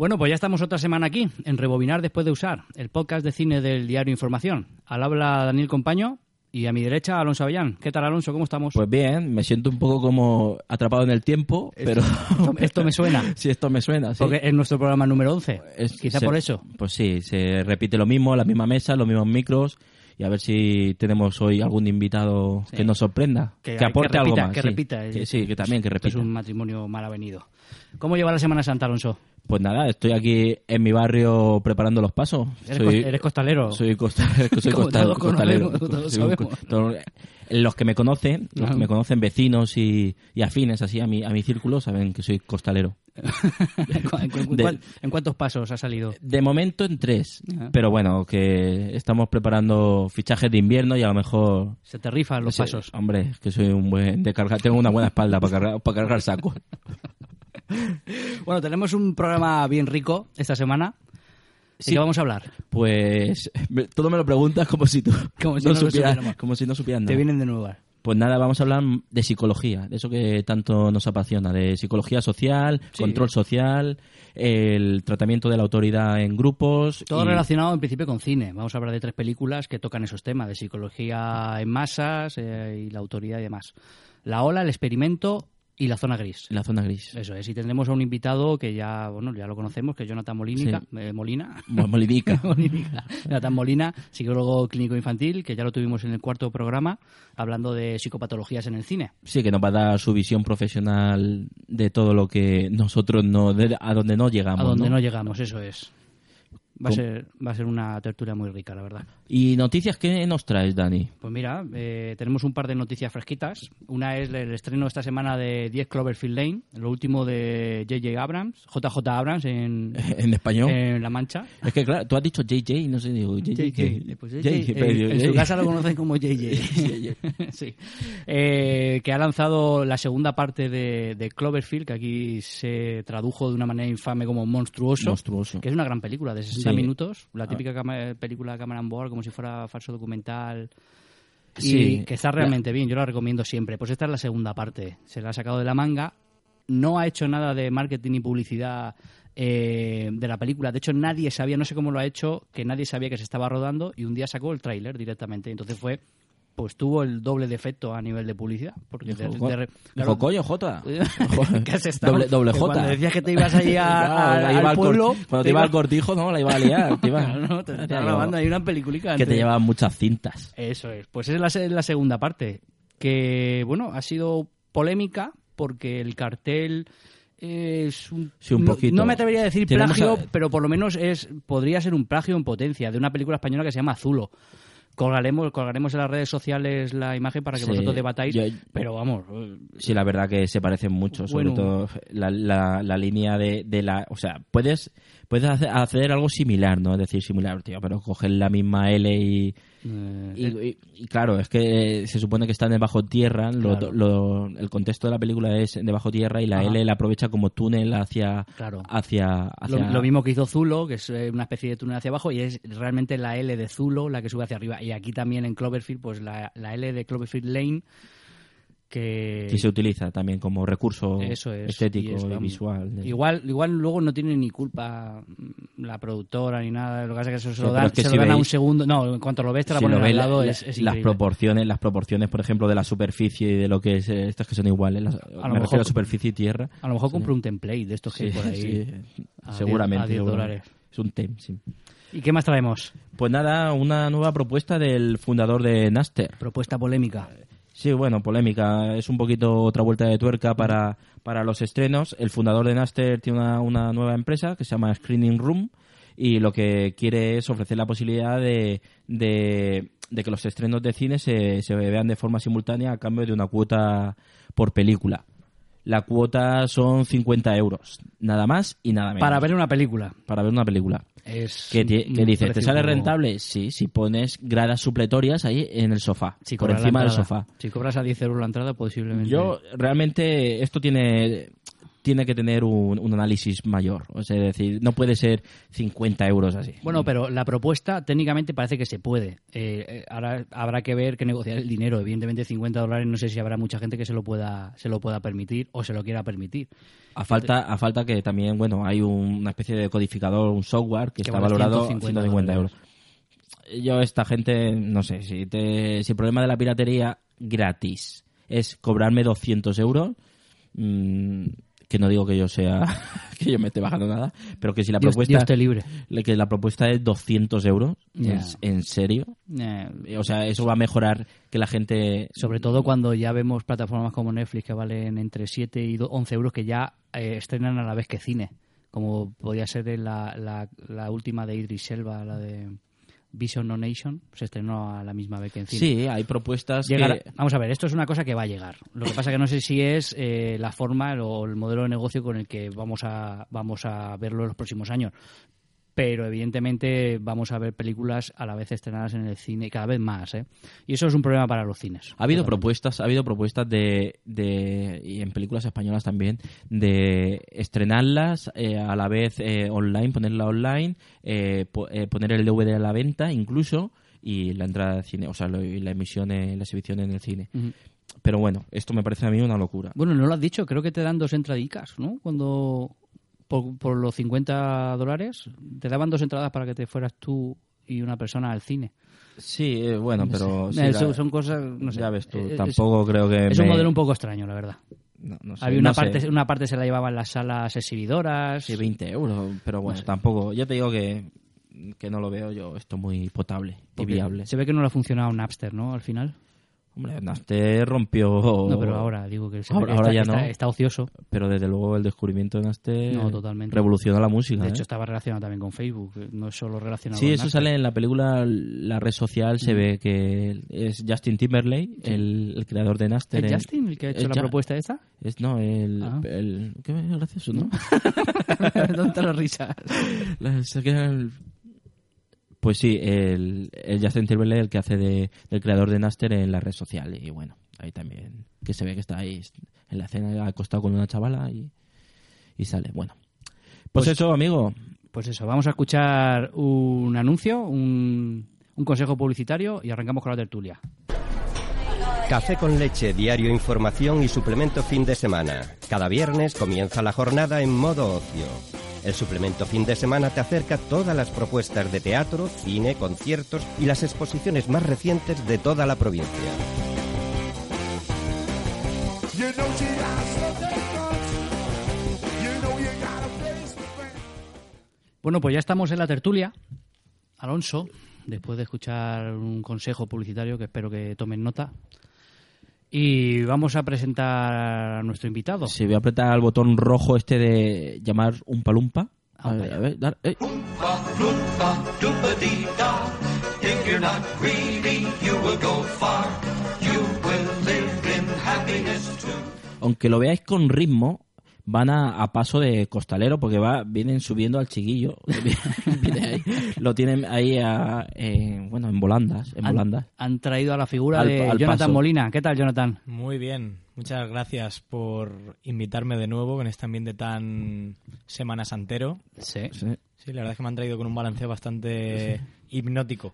Bueno, pues ya estamos otra semana aquí, en Rebobinar después de usar, el podcast de cine del diario Información. Al habla Daniel Compaño y a mi derecha Alonso Avellán. ¿Qué tal, Alonso? ¿Cómo estamos? Pues bien, me siento un poco como atrapado en el tiempo, pero... Esto, esto me suena. sí, esto me suena, sí. Porque es nuestro programa número 11. Es- Quizá se- por eso. Pues sí, se repite lo mismo, la misma mesa, los mismos micros, y a ver si tenemos hoy algún invitado Sí. que nos sorprenda, Que- que, aporte que repita, algo más. que sí. repita. Que sí, que también, que Esto Es repita. un matrimonio mal avenido. ¿Cómo lleva la Semana Santa, Alonso? Pues nada, estoy aquí en mi barrio preparando los pasos. ¿Eres, Soy- cos- eres costalero? Soy, costa- soy Como costa- todos costalero. todos Soy co- los que me conocen, los que me conocen vecinos y, y afines así a mi, a mi círculo, saben que soy costalero. ¿En, cu- De- en cuántos pasos ha salido? De momento en tres, Ajá. pero bueno, que estamos preparando fichajes de invierno y a lo mejor... Se te rifan los pasos. Hombre, que soy un buen de cargar, tengo una buena espalda para cargar, para cargar saco. Bueno, tenemos un programa bien rico esta semana. ¿De Sí. qué vamos a hablar? Pues me- todo me lo preguntas como si tú Como si no supieras, supiéramos. como si no supieras Te vienen de nuevo. Pues nada, vamos a hablar de psicología, de eso que tanto nos apasiona, de psicología social, Sí. control social, el tratamiento de la autoridad en grupos. Todo y- relacionado en principio con cine. Vamos a hablar de tres películas que tocan esos temas, de psicología en masas eh, y la autoridad y demás. La ola, el experimento y la zona gris. La zona gris. Eso es, y tendremos a un invitado que ya, bueno, ya lo conocemos, que es Jonathan Molínica, eh, Molina. Mo- Molidica. Molínica. Jonathan Molina, psicólogo clínico infantil, que ya lo tuvimos en el cuarto programa, hablando de psicopatologías en el cine. Sí, que nos va a dar su visión profesional de todo lo que nosotros no, de- a donde no llegamos. a donde ¿no? no llegamos, eso es. Va a, ser, va a ser una tertulia muy rica, la verdad. ¿Y noticias qué nos traes, Dani? Pues mira, eh, tenemos un par de noticias fresquitas. Una es el estreno esta semana de 10 Cloverfield Lane, lo último de J.J. Abrams, JJ Abrams en, En español. en La Mancha. es que claro, tú has dicho JJ, no sé, digo JJ. Pues JJ, JJ, en- en su casa lo conocen como JJ. sí. Eh, que ha lanzado la segunda parte de, de Cloverfield, que aquí se tradujo de una manera infame como monstruoso. Monstruoso. Que es una gran película de 60 Sí. minutos, la típica cama- película de Cameron Board, como si fuera falso documental. Y Sí. que está realmente bien, yo la recomiendo siempre. Pues esta es la segunda parte, se la ha sacado de la manga. No ha hecho nada de marketing y publicidad eh, de la película. De hecho, nadie sabía, no sé cómo lo ha hecho, que nadie sabía que se estaba rodando y un día sacó el tráiler directamente. Entonces fue, pues tuvo el doble de efecto a nivel de publicidad. Porque claro, coño, Jota. ¿Qué has estado? Doble, doble Que J. Cuando decías que te ibas ahí a, a- al cor- pueblo... Cuando te iba al cortijo, no, la iba a liar. Te iba, Claro, no, te, te estaba grabando ahí una peliculica. Que te llevaban muchas cintas. Eso es. Pues esa es la, es la segunda parte. Que, bueno, ha sido polémica porque el cartel es un... Sí, un poquito. No, me atrevería a decir plagio, a- pero por lo menos es podría ser un plagio en potencia de una película española que se llama Azulo. Colgaremos, colgaremos en las redes sociales la imagen para que Sí, vosotros debatáis, yo- pero vamos, eh, Sí, la verdad que se parecen mucho, sobre todo la, la, la línea de, de la... O sea, puedes, puedes hacer, algo similar, ¿no? Es decir, similar, tío, pero coger la misma L y... eh, Y, y- y claro, es que se supone que están debajo tierra, lo- Claro. lo- el contexto de la película es debajo tierra y la Ajá. L la aprovecha como túnel hacia... Claro. hacia, Lo, hacia- lo mismo que hizo Zulo, que es eh, una especie de túnel hacia abajo, y es realmente la L de Zulo la que sube hacia arriba. Y aquí también en Cloverfield, pues la, la L de Cloverfield Lane, que... que se utiliza también como recurso Eso es, estético y es, y, visual. de- Igual, igual luego no tiene ni culpa mm, la productora ni nada, lo que pasa es que eso se lo dan, es que se si lo dan a un segundo. No, en cuanto lo ves te la si lo al lado, la- es, las proporciones las proporciones por ejemplo de la superficie y de lo que es estas que son iguales las- me mejor- refiero a superficie y tierra A lo mejor compro un template de estos que hay Sí, por ahí. sí, a seguramente, 10 a 10 seguramente. dólares. es un tem sí. ¿Y qué más traemos? pues nada una nueva propuesta del fundador de Naster Propuesta polémica. Sí, bueno, polémica. Es un poquito otra vuelta de tuerca para, para los estrenos. El fundador de Naster tiene una, una nueva empresa que se llama Screening Room y lo que quiere es ofrecer la posibilidad de, de, que los estrenos de cine se, se vean de forma simultánea a cambio de una cuota por película. La cuota son 50 euros, nada más y nada menos. Para ver una película. Para ver una película. Es ¿Qué, ti- un qué dices? ¿Te sale rentable? Sí, si pones gradas supletorias ahí en el sofá, Si por encima del sofá. Si cobras a 10 euros la entrada, posiblemente. Yo realmente esto tiene tiene que tener un, un análisis mayor. O sea, es decir, no puede ser 50 euros así. Bueno, pero la propuesta técnicamente parece que se puede. Eh, eh, ahora habrá que ver que negociar el dinero. Evidentemente 50 dólares no sé si habrá mucha gente que se lo pueda se lo pueda permitir o se lo quiera permitir. A falta, a falta que también, bueno, hay un- una especie de codificador, un software que, Que está vale valorado 150 150 euros. Yo, esta gente, no sé, si, te, si el problema de la piratería gratis es cobrarme 200 euros, mm, que no digo que yo sea, que yo me esté bajando nada, pero que si la Dios, propuesta, Dios te libre. que la propuesta es 200 euros. ¿en, en serio? Eh, O sea, eso va a mejorar que la gente... Sobre todo cuando ya vemos plataformas como Netflix que valen entre 7 y do- 11 euros que ya eh, estrenan a la vez que cine. Como podía ser la, la, la última de Idris Elba, la de Vision No Nation, se estrenó a la misma vez que en cine. Sí, hay propuestas que... Vamos a ver, esto es una cosa que va a llegar. Lo que pasa que no sé si es eh, la forma o el modelo de negocio con el que vamos a, vamos a verlo en los próximos años. Pero evidentemente vamos a ver películas a la vez estrenadas en el cine, cada vez más. ¿eh? Y eso es un problema para los cines. Ha habido propuestas, ha habido propuestas de, de y en películas españolas también de estrenarlas eh, a la vez eh, online, ponerla online, eh, po- eh, poner el DVD a la venta incluso y la entrada al cine, o sea, lo- y la emisión, en- la exhibición en el cine. Pero bueno, esto me parece a mí una locura. Bueno, no lo has dicho, creo que te dan dos entradicas, ¿no? Cuando por, por los 50 dólares te daban dos entradas para que te fueras tú y una persona al cine. Sí, eh, bueno, pero sí, Eh, la- son, cosas, no sé. ya ves tú, Eh, es- tampoco creo que Es un modelo un poco extraño, la verdad. no, no sé, Había una no sé. parte, una parte se la llevaban las salas exhibidoras. Sí, 20 euros, pero bueno, sé. tampoco. Ya te digo que, que no lo veo yo esto muy potable y viable. Se ve que no le ha funcionado Napster, ¿no? Al final. Hombre, Naster rompió. No, pero ahora digo que se Ahora- está, ya no. está ocioso. Pero desde luego el descubrimiento de Naster No, totalmente. revoluciona la música. De ¿eh? hecho, estaba relacionado también con Facebook. No es solo relacionado Sí, con eso sale en la película La red social. Se ve que es Justin Timberlake, el, el creador de Naster. ¿Es en- Justin el que ha hecho la Ja- propuesta esta? Es, no, el, Ah. el- Qué gracioso, ¿no? ¿Dónde están las risas? El- Pues sí, el, el Justin Timberlake, el que hace de, del creador de Naster en la red social. Y bueno, ahí también, que se ve que está ahí en la escena acostado con una chavala y, y sale. Bueno, pues, Pues- eso, amigo. Pues eso, vamos a escuchar un anuncio, un, un consejo publicitario y arrancamos con la tertulia. Café con leche, diario información y suplemento fin de semana. Cada viernes comienza la jornada en modo ocio. El suplemento fin de semana te acerca todas las propuestas de teatro, cine, conciertos y las exposiciones más recientes de toda la provincia. Bueno, pues ya estamos en la tertulia. Alonso, después de escuchar un consejo publicitario que espero que tomen nota. Y vamos a presentar a nuestro invitado. Si voy a apretar el botón rojo este de llamar un palumpa. A Vamos ver, a ver, dar- eh. Aunque lo veáis con ritmo, van a, a paso de costalero porque va vienen subiendo al chiquillo. Viene ahí, lo tienen ahí a- eh, bueno, en volandas, en han, volandas. han traído a la figura Al- de al Jonathan paso. Molina. ¿Qué tal, Jonathan? Muy bien, muchas gracias por invitarme de nuevo en este ambiente tan semana santero. Sí. Sí. Sí, la verdad es que me han traído con un balanceo bastante hipnótico.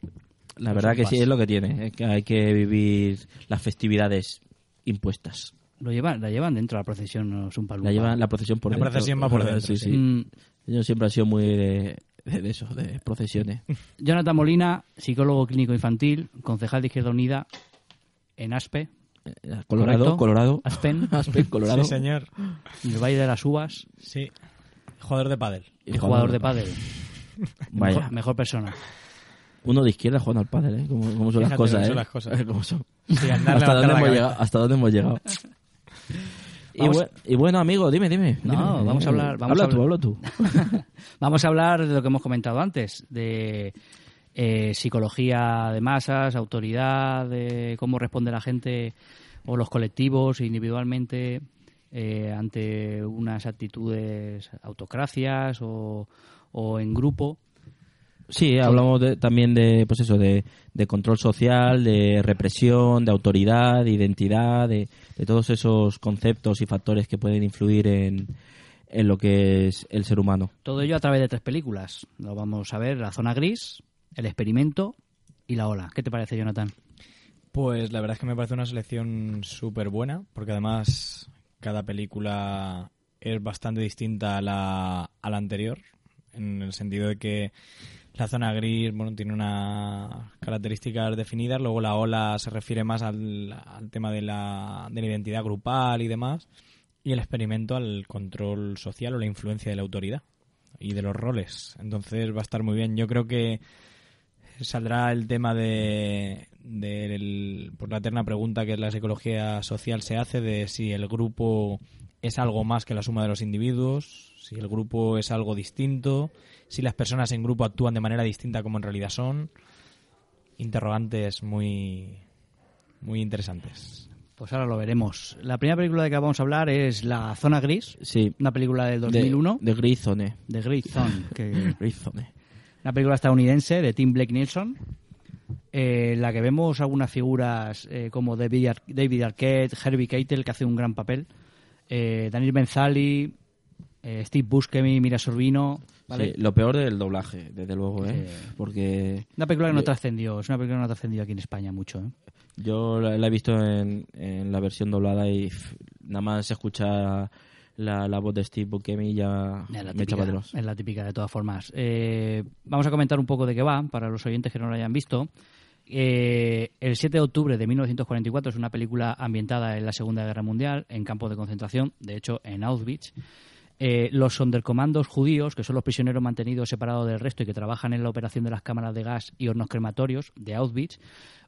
La verdad que sí es lo que tiene, es que hay que vivir las festividades impuestas. Lo llevan, la llevan dentro de la procesión, no es un palumpa. La llevan la procesión por La dentro. procesión va por dentro, Sí, sí. Mm, Yo siempre he sido muy de, de- de eso, de procesiones. Jonathan Molina, psicólogo clínico infantil, concejal de Izquierda Unida en Aspe, Colorado, ¿Correcto? Colorado. Aspen, Aspen, Colorado. Sí, señor. en el Valle de las Uvas Sí. Jugador de pádel. y jugador de pádel. Vaya. Mejor, mejor persona. Uno de izquierda jugando al pádel, ¿eh? Como, como son las Fíjate cosas, cómo ¿eh? son las cosas. Cómo son. Sí, ¿Hasta, dónde la hemos cabeza. llegado? ¿Hasta dónde hemos llegado? Y, bueno, amigo, dime, dime. No, dime. vamos a hablar- vamos habla a tú, hablar- habla tú. Vamos a hablar de lo que hemos comentado antes, de eh, psicología de masas, autoridad, de cómo responde la gente o los colectivos individualmente eh, ante unas actitudes autocracias o, o en grupo. Sí, hablamos de- también de, pues eso, de, de control social, de represión, de autoridad, de identidad, de, de todos esos conceptos y factores que pueden influir en, en lo que es el ser humano. Todo ello a través de tres películas. Lo vamos a ver, La Zona Gris, El Experimento y La Ola. ¿Qué te parece, Jonathan? Pues la verdad es que me parece una selección súper buena, porque además cada película es bastante distinta a la, a la anterior, en el sentido de que la zona gris bueno, tiene unas características definidas, luego la ola se refiere más al, tema de la, de la identidad grupal y demás, y el experimento al control social o la influencia de la autoridad y de los roles. Entonces va a estar muy bien. Yo creo que saldrá el tema de, del- por la eterna pregunta que la psicología social se hace de si el grupo es algo más que la suma de los individuos, si el grupo es algo distinto, si las personas en grupo actúan de manera distinta como en realidad son. Interrogantes muy, muy interesantes. Pues ahora lo veremos. La primera película de que vamos a hablar es La Zona Gris, Sí. una película del De- 2001 De, Zone. de Gris Zone, que Grey Zone. una película estadounidense de Tim Blake Nelson, eh, en la que vemos algunas figuras eh, como David, Ar- David Arquette, Herbie Keitel, que hace un gran papel, eh, Daniel Benzali, eh, Steve Buscemi, Mira Sorbino, ¿vale? Sí, lo peor del doblaje, desde luego, ¿eh? Sí. Porque Una película que no trascendió, es una película que no trascendió aquí en España mucho. ¿eh? yo la, la he visto en, en la versión doblada y nada más escuchar la, la voz de Steve Buscemi ya la típica, es la típica de todas formas. Eh, vamos a comentar un poco de qué va, para los oyentes que no lo hayan visto. Eh, el 7 de octubre de 1944 es una película ambientada en la Segunda Guerra Mundial, en campos de concentración, de hecho en Auschwitz. Eh, los sondercomandos judíos, que son los prisioneros mantenidos separados del resto y que trabajan en la operación de las cámaras de gas y hornos crematorios de Auschwitz,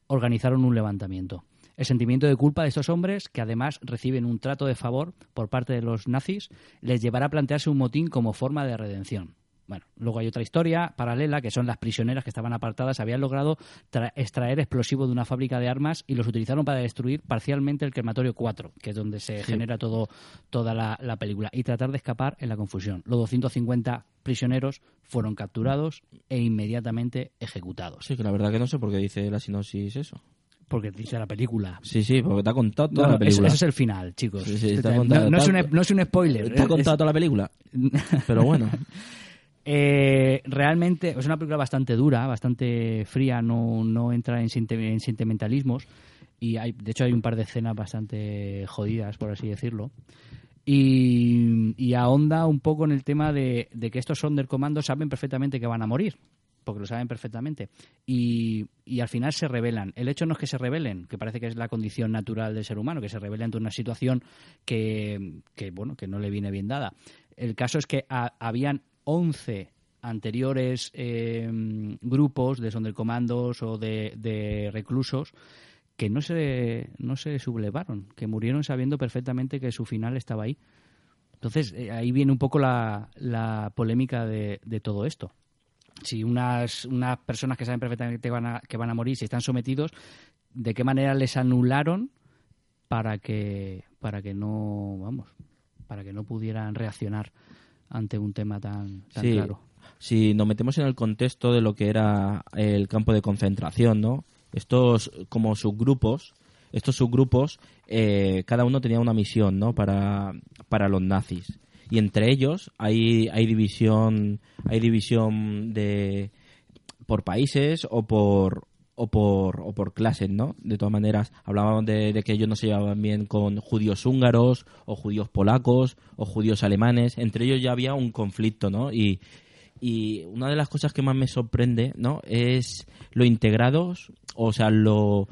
organizaron un levantamiento. El sentimiento de culpa de estos hombres, que además reciben un trato de favor por parte de los nazis, les llevará a plantearse un motín como forma de redención. Bueno, luego hay otra historia paralela, que son las prisioneras que estaban apartadas, habían logrado tra- extraer explosivos de una fábrica de armas y los utilizaron para destruir parcialmente el crematorio 4, que es donde se genera todo, toda la, la película, y tratar de escapar en la confusión. Los 250 prisioneros fueron capturados e inmediatamente ejecutados. Sí, que la verdad que no sé por qué dice la sinopsis eso. Porque dice la película. Sí, sí, porque te ha contado toda No, la película. ese es el final, chicos. Sí, sí, te No- contado- no, es un, no es un spoiler. Te ha es- contado toda la película. Pero bueno, Eh, realmente es una película bastante dura, bastante fría, no, no entra en, sentimentalismos y hay, de hecho hay un par de escenas bastante jodidas, por así decirlo. Y, y ahonda un poco en el tema de, que estos Sonderkommandos saben perfectamente que van a morir, porque lo saben perfectamente. Y, al final se rebelan. El hecho no es que se rebelen, que parece que es la condición natural del ser humano, que se revela ante una situación que, que, bueno, que no le viene bien dada. El caso es que ha- habían 11 anteriores eh, grupos de sondercomandos o de, de reclusos que no se, no se sublevaron, que murieron sabiendo perfectamente que su final estaba ahí. Entonces, eh, ahí viene un poco la, la polémica de, de todo esto. Si unas, unas personas que saben perfectamente que van, a, que van a morir, si están sometidos, ¿de qué manera les anularon para que, para que no, vamos, para que no pudieran reaccionar ante un tema tan, tan sí, claro? si nos metemos en el contexto de lo que era el campo de concentración, ¿no? Estos como subgrupos, estos subgrupos, eh, cada uno tenía una misión, ¿no? Para, para los nazis. Y entre ellos hay, hay división, hay división de por países o por o por o por clases, ¿no? De todas maneras, hablábamos de, que ellos no se llevaban bien con judíos húngaros o judíos polacos o judíos alemanes. Entre ellos ya había un conflicto, ¿no? Y, y una de las cosas que más me sorprende, ¿no? Es lo integrados, o sea, lo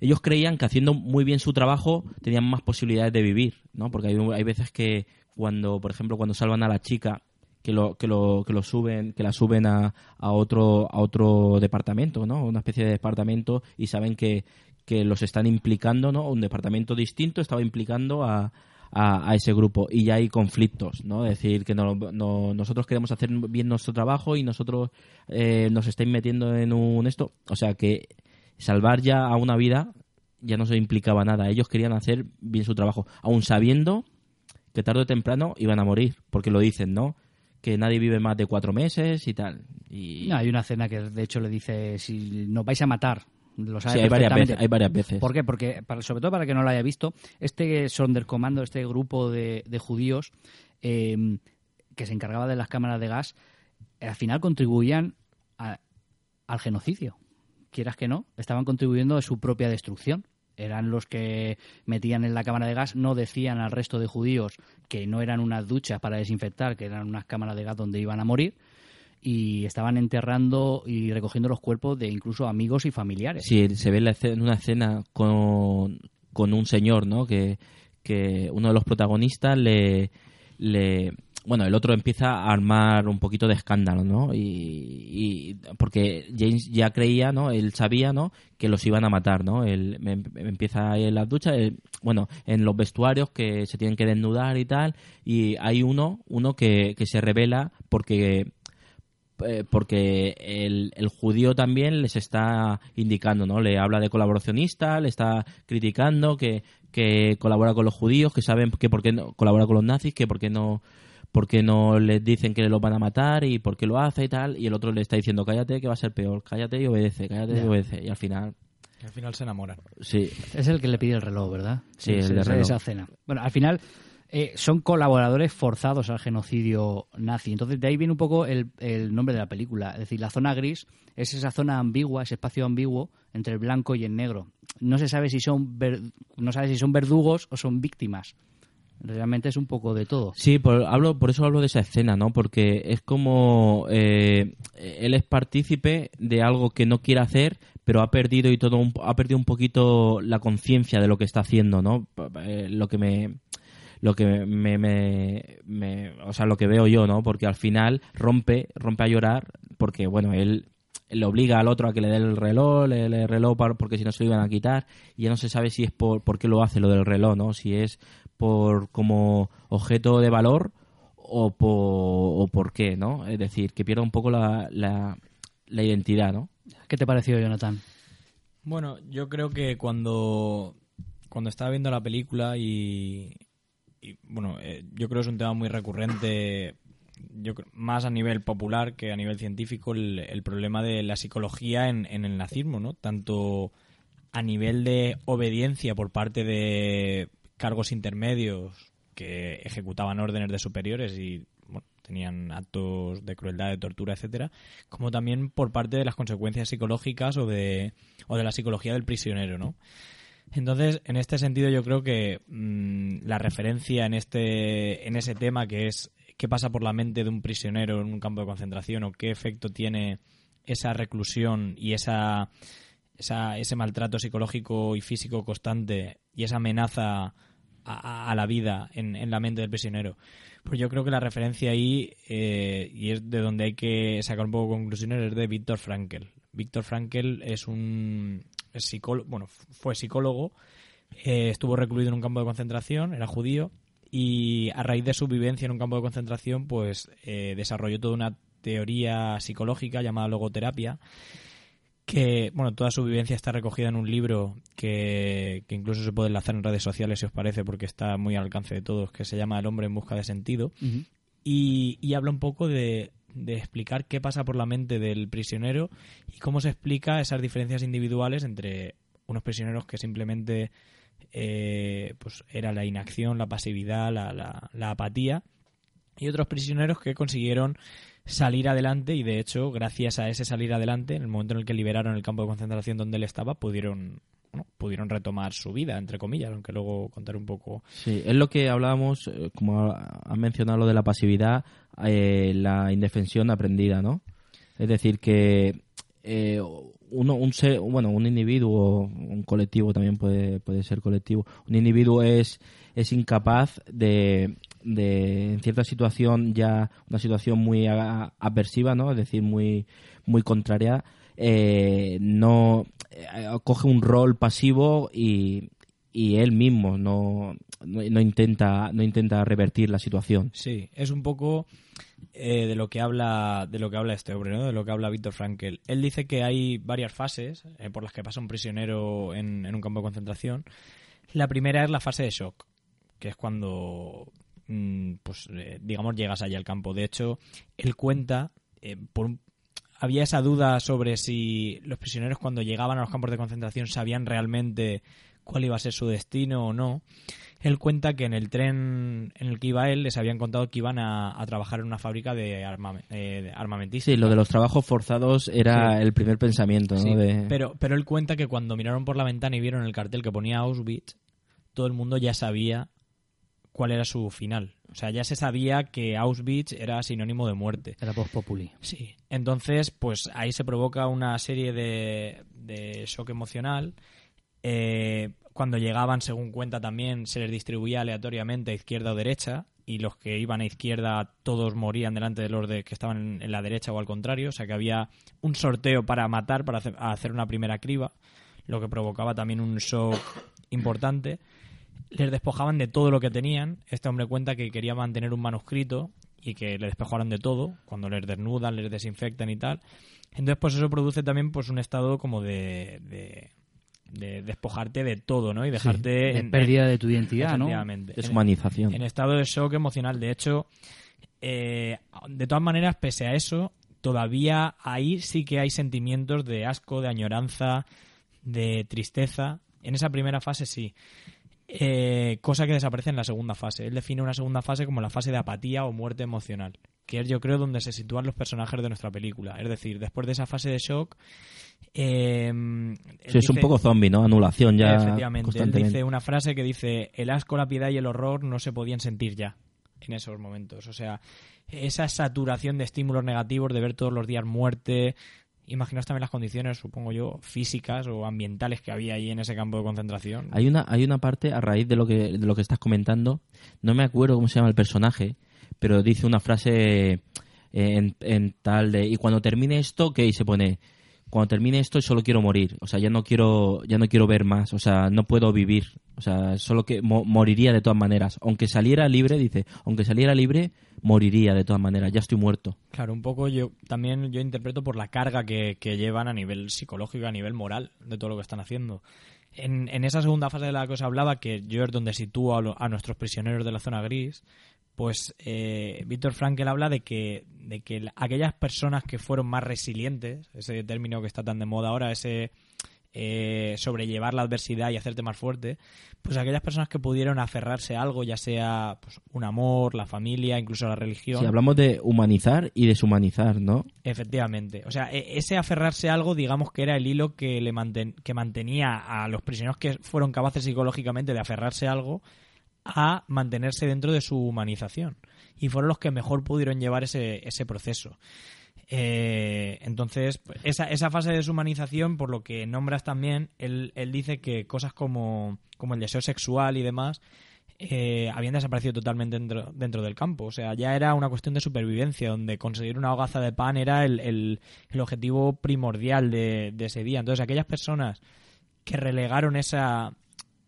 ellos creían que haciendo muy bien su trabajo tenían más posibilidades de vivir, ¿no? Porque hay, hay veces que cuando, por ejemplo, cuando salvan a la chica que lo que lo que lo suben que la suben a, a otro a otro departamento no una especie de departamento y saben que, que los están implicando no un departamento distinto estaba implicando a, a, ese grupo. Y ya hay conflictos no es decir que no, no- nosotros queremos hacer bien nuestro trabajo y nosotros eh, nos estáis metiendo en un esto. O sea que salvar ya a una vida ya no se implicaba nada. Ellos querían hacer bien su trabajo aun sabiendo que tarde o temprano iban a morir porque lo dicen no que nadie vive más de cuatro meses y tal. Y... No, hay una escena que de hecho le dice, si nos vais a matar, lo sabe Sí, hay varias, veces, hay varias veces. ¿Por qué? Porque, para- sobre todo para que no lo haya visto, este Sonderkommando, este grupo de, de judíos eh, que se encargaba de las cámaras de gas, eh, al final contribuían a- al genocidio. Quieras que no, estaban contribuyendo a su propia destrucción. Eran los que metían en la cámara de gas, no decían al resto de judíos que no eran unas duchas para desinfectar, que eran unas cámaras de gas donde iban a morir, y estaban enterrando y recogiendo los cuerpos de incluso amigos y familiares. Sí, se ve en una escena con, con un señor, ¿no? Que, que uno de los protagonistas le... Bueno, el otro empieza a armar un poquito de escándalo, ¿no? Y, porque James ya creía, ¿no? Él sabía, ¿no? Que los iban a matar, ¿no? Él me empieza en las duchas, bueno, en los vestuarios que se tienen que desnudar y tal, y hay uno, uno que, que se revela porque eh, porque el, el judío también les está indicando, ¿no? Le habla de colaboracionista, le está criticando que, que colabora con los judíos, que saben que por qué no colabora con los nazis, que por qué no por qué no les dicen que lo van a matar y por qué lo hace y tal, y el otro le está diciendo cállate que va a ser peor, cállate y obedece, cállate y obedece, y al final, Al final se enamoran. sí, Es el que le pide el reloj, ¿verdad? Sí, el de esa- reloj. Esa cena. Bueno, al final eh, son colaboradores forzados al genocidio nazi. Entonces de ahí viene un poco el, el nombre de la película. Es decir, la zona gris es esa zona ambigua, ese espacio ambiguo entre el blanco y el negro. No se sabe si son ver- no sabe si son verdugos o son víctimas. Realmente es un poco de todo. Sí, por, hablo, por eso hablo de esa escena, ¿no? Porque es como eh, él es partícipe de algo que no quiere hacer, pero ha perdido y todo un- ha perdido un poquito la conciencia de lo que está haciendo, ¿no? Eh, Lo que me lo que me, me- me- o sea, lo que veo yo, ¿no? Porque al final rompe, rompe a llorar porque bueno, él le obliga al otro a que le dé el reloj, le dé el reloj porque si no se lo iban a quitar y ya no se sabe si es por qué lo hace lo del reloj, ¿no? Si es por como objeto de valor o por, o por qué, ¿no? Es decir, que pierda un poco la, la, la identidad, ¿no? ¿Qué te pareció, Jonathan? Bueno, yo creo que cuando, cuando estaba viendo la película y, y, bueno, eh, yo creo que es un tema muy recurrente, yo más a nivel popular que a nivel científico, el, el problema de la psicología en, en el nazismo, ¿no? Tanto a nivel de obediencia por parte de cargos intermedios que ejecutaban órdenes de superiores y bueno, tenían actos de crueldad, de tortura, etcétera, como también por parte de las consecuencias psicológicas o de, o de la psicología del prisionero, ¿no? Entonces, en este sentido, yo creo que mm, la referencia en este, en ese tema que es qué pasa por la mente de un prisionero en un campo de concentración o qué efecto tiene esa reclusión y esa, esa- ese maltrato psicológico y físico constante y esa amenaza a, la vida en, en la mente del prisionero. Pues yo creo que la referencia ahí, eh, y es de donde hay que sacar un poco conclusiones, es de Víctor Frankel. Víctor Frankel es un psicólogo, bueno, fue psicólogo, eh, estuvo recluido en un campo de concentración, era judío, y a raíz de su vivencia en un campo de concentración, pues eh, desarrolló toda una teoría psicológica llamada logoterapia, que, bueno, toda su vivencia está recogida en un libro que, que incluso se puede enlazar en redes sociales si os parece, porque está muy al alcance de todos, que se llama El hombre en busca de sentido, y, y habla un poco de, de explicar qué pasa por la mente del prisionero y cómo se explica esas diferencias individuales entre unos prisioneros que simplemente eh, pues era la inacción, la pasividad, la, la- la apatía y otros prisioneros que consiguieron salir adelante y de hecho gracias a ese salir adelante en el momento en el que liberaron el campo de concentración donde él estaba pudieron bueno, pudieron retomar su vida entre comillas aunque luego contaré un poco Sí, es lo que hablábamos, eh, como ha- has mencionado lo de la pasividad, eh, la indefensión aprendida, ¿no? Es decir, que eh, uno, un bueno, un individuo, un colectivo también puede, puede ser colectivo, un individuo es, es incapaz de, de, en cierta situación, ya una situación muy a- aversiva, ¿no? Es decir, muy, muy contraria, eh, no eh, coge un rol pasivo y, y él mismo no, no, intenta no intenta revertir la situación. Sí, es un poco eh, de lo que habla de lo que habla este hombre, ¿no? De lo que habla Víctor Frankel. Él dice que hay varias fases por las que pasa un prisionero en, un campo de concentración. La primera es la fase de shock, que es cuando pues eh, digamos llegas allí al campo. De hecho, él cuenta eh, por un- había esa duda sobre si los prisioneros cuando llegaban a los campos de concentración sabían realmente cuál iba a ser su destino o no. Él cuenta que en el tren en el que iba él les habían contado que iban a, a trabajar en una fábrica de, armame- eh, de armamentística. Sí, lo de los trabajos forzados era Sí. el primer pensamiento, ¿no? Sí, De- pero, pero él cuenta que cuando miraron por la ventana y vieron el cartel que ponía Auschwitz, todo el mundo ya sabía cuál era su final. O sea, ya se sabía que Auschwitz era sinónimo de muerte. Era post populi. Sí. Entonces, pues ahí se provoca una serie de, de shock emocional. Eh, cuando llegaban, según cuenta también, se les distribuía aleatoriamente a izquierda o derecha. Y los que iban a izquierda, todos morían delante de los de que estaban en, la derecha o al contrario. O sea que había un sorteo para matar, para hacer una primera criba. Lo que provocaba también un shock importante les despojaban de todo lo que tenían. Este hombre cuenta que quería mantener un manuscrito y que le despojaron de todo, cuando les desnudan, les desinfectan y tal. Entonces, pues eso produce también pues un estado como de, de, de despojarte de todo, ¿no? Y dejarte De en- pérdida de tu identidad, ¿no? Efectivamente. En- Deshumanización. en estado de shock emocional. De hecho, eh, de todas maneras, pese a eso, todavía ahí sí que hay sentimientos de asco, de añoranza, de tristeza. En esa primera fase sí. Eh, cosa que desaparece en la segunda fase. Él define una segunda fase como la fase de apatía o muerte emocional, que es yo creo donde se sitúan los personajes de nuestra película. Es decir, después de esa fase de shock... eh, Sí, es un poco zombie, ¿no? Anulación ya Efectivamente. Él dice una frase que dice: El asco, la piedad y el horror no se podían sentir ya en esos momentos. O sea, esa saturación de estímulos negativos, de ver todos los días muerte. Imaginaos también las condiciones, supongo yo, físicas o ambientales que había ahí en ese campo de concentración. Hay una, hay una parte a raíz de lo que de lo que estás comentando. No me acuerdo cómo se llama el personaje, pero dice una frase en, en tal de y cuando termine esto, ¿qué? Y se pone cuando termine esto solo quiero morir, o sea, ya no quiero ya no quiero ver más, o sea, no puedo vivir, o sea, solo que mo- moriría de todas maneras, aunque saliera libre, dice, aunque saliera libre, moriría de todas maneras, ya estoy muerto. Claro, un poco yo también yo interpreto por la carga que, que llevan a nivel psicológico, a nivel moral de todo lo que están haciendo. En, en esa segunda fase de la que os hablaba, que yo es donde sitúo a, lo- a nuestros prisioneros de la zona gris, pues eh, Víctor Frankel habla de que, de que la- aquellas personas que fueron más resilientes, ese término que está tan de moda ahora, ese eh, sobrellevar la adversidad y hacerte más fuerte, pues aquellas personas que pudieron aferrarse a algo, ya sea pues, un amor, la familia, incluso la religión. Si hablamos de humanizar y deshumanizar, ¿no? Efectivamente. O sea, e- ese aferrarse a algo, digamos que era el hilo que, le manten- que mantenía a los prisioneros que fueron capaces psicológicamente de aferrarse a algo a mantenerse dentro de su humanización. Y fueron los que mejor pudieron llevar ese, ese proceso. Eh, entonces, pues, esa, esa fase de deshumanización, por lo que nombras también, él, él dice que cosas como, como el deseo sexual y demás eh, habían desaparecido totalmente dentro, dentro del campo. O sea, ya era una cuestión de supervivencia, donde conseguir una hogaza de pan era el, el- el objetivo primordial de, de ese día. Entonces, aquellas personas que relegaron esa,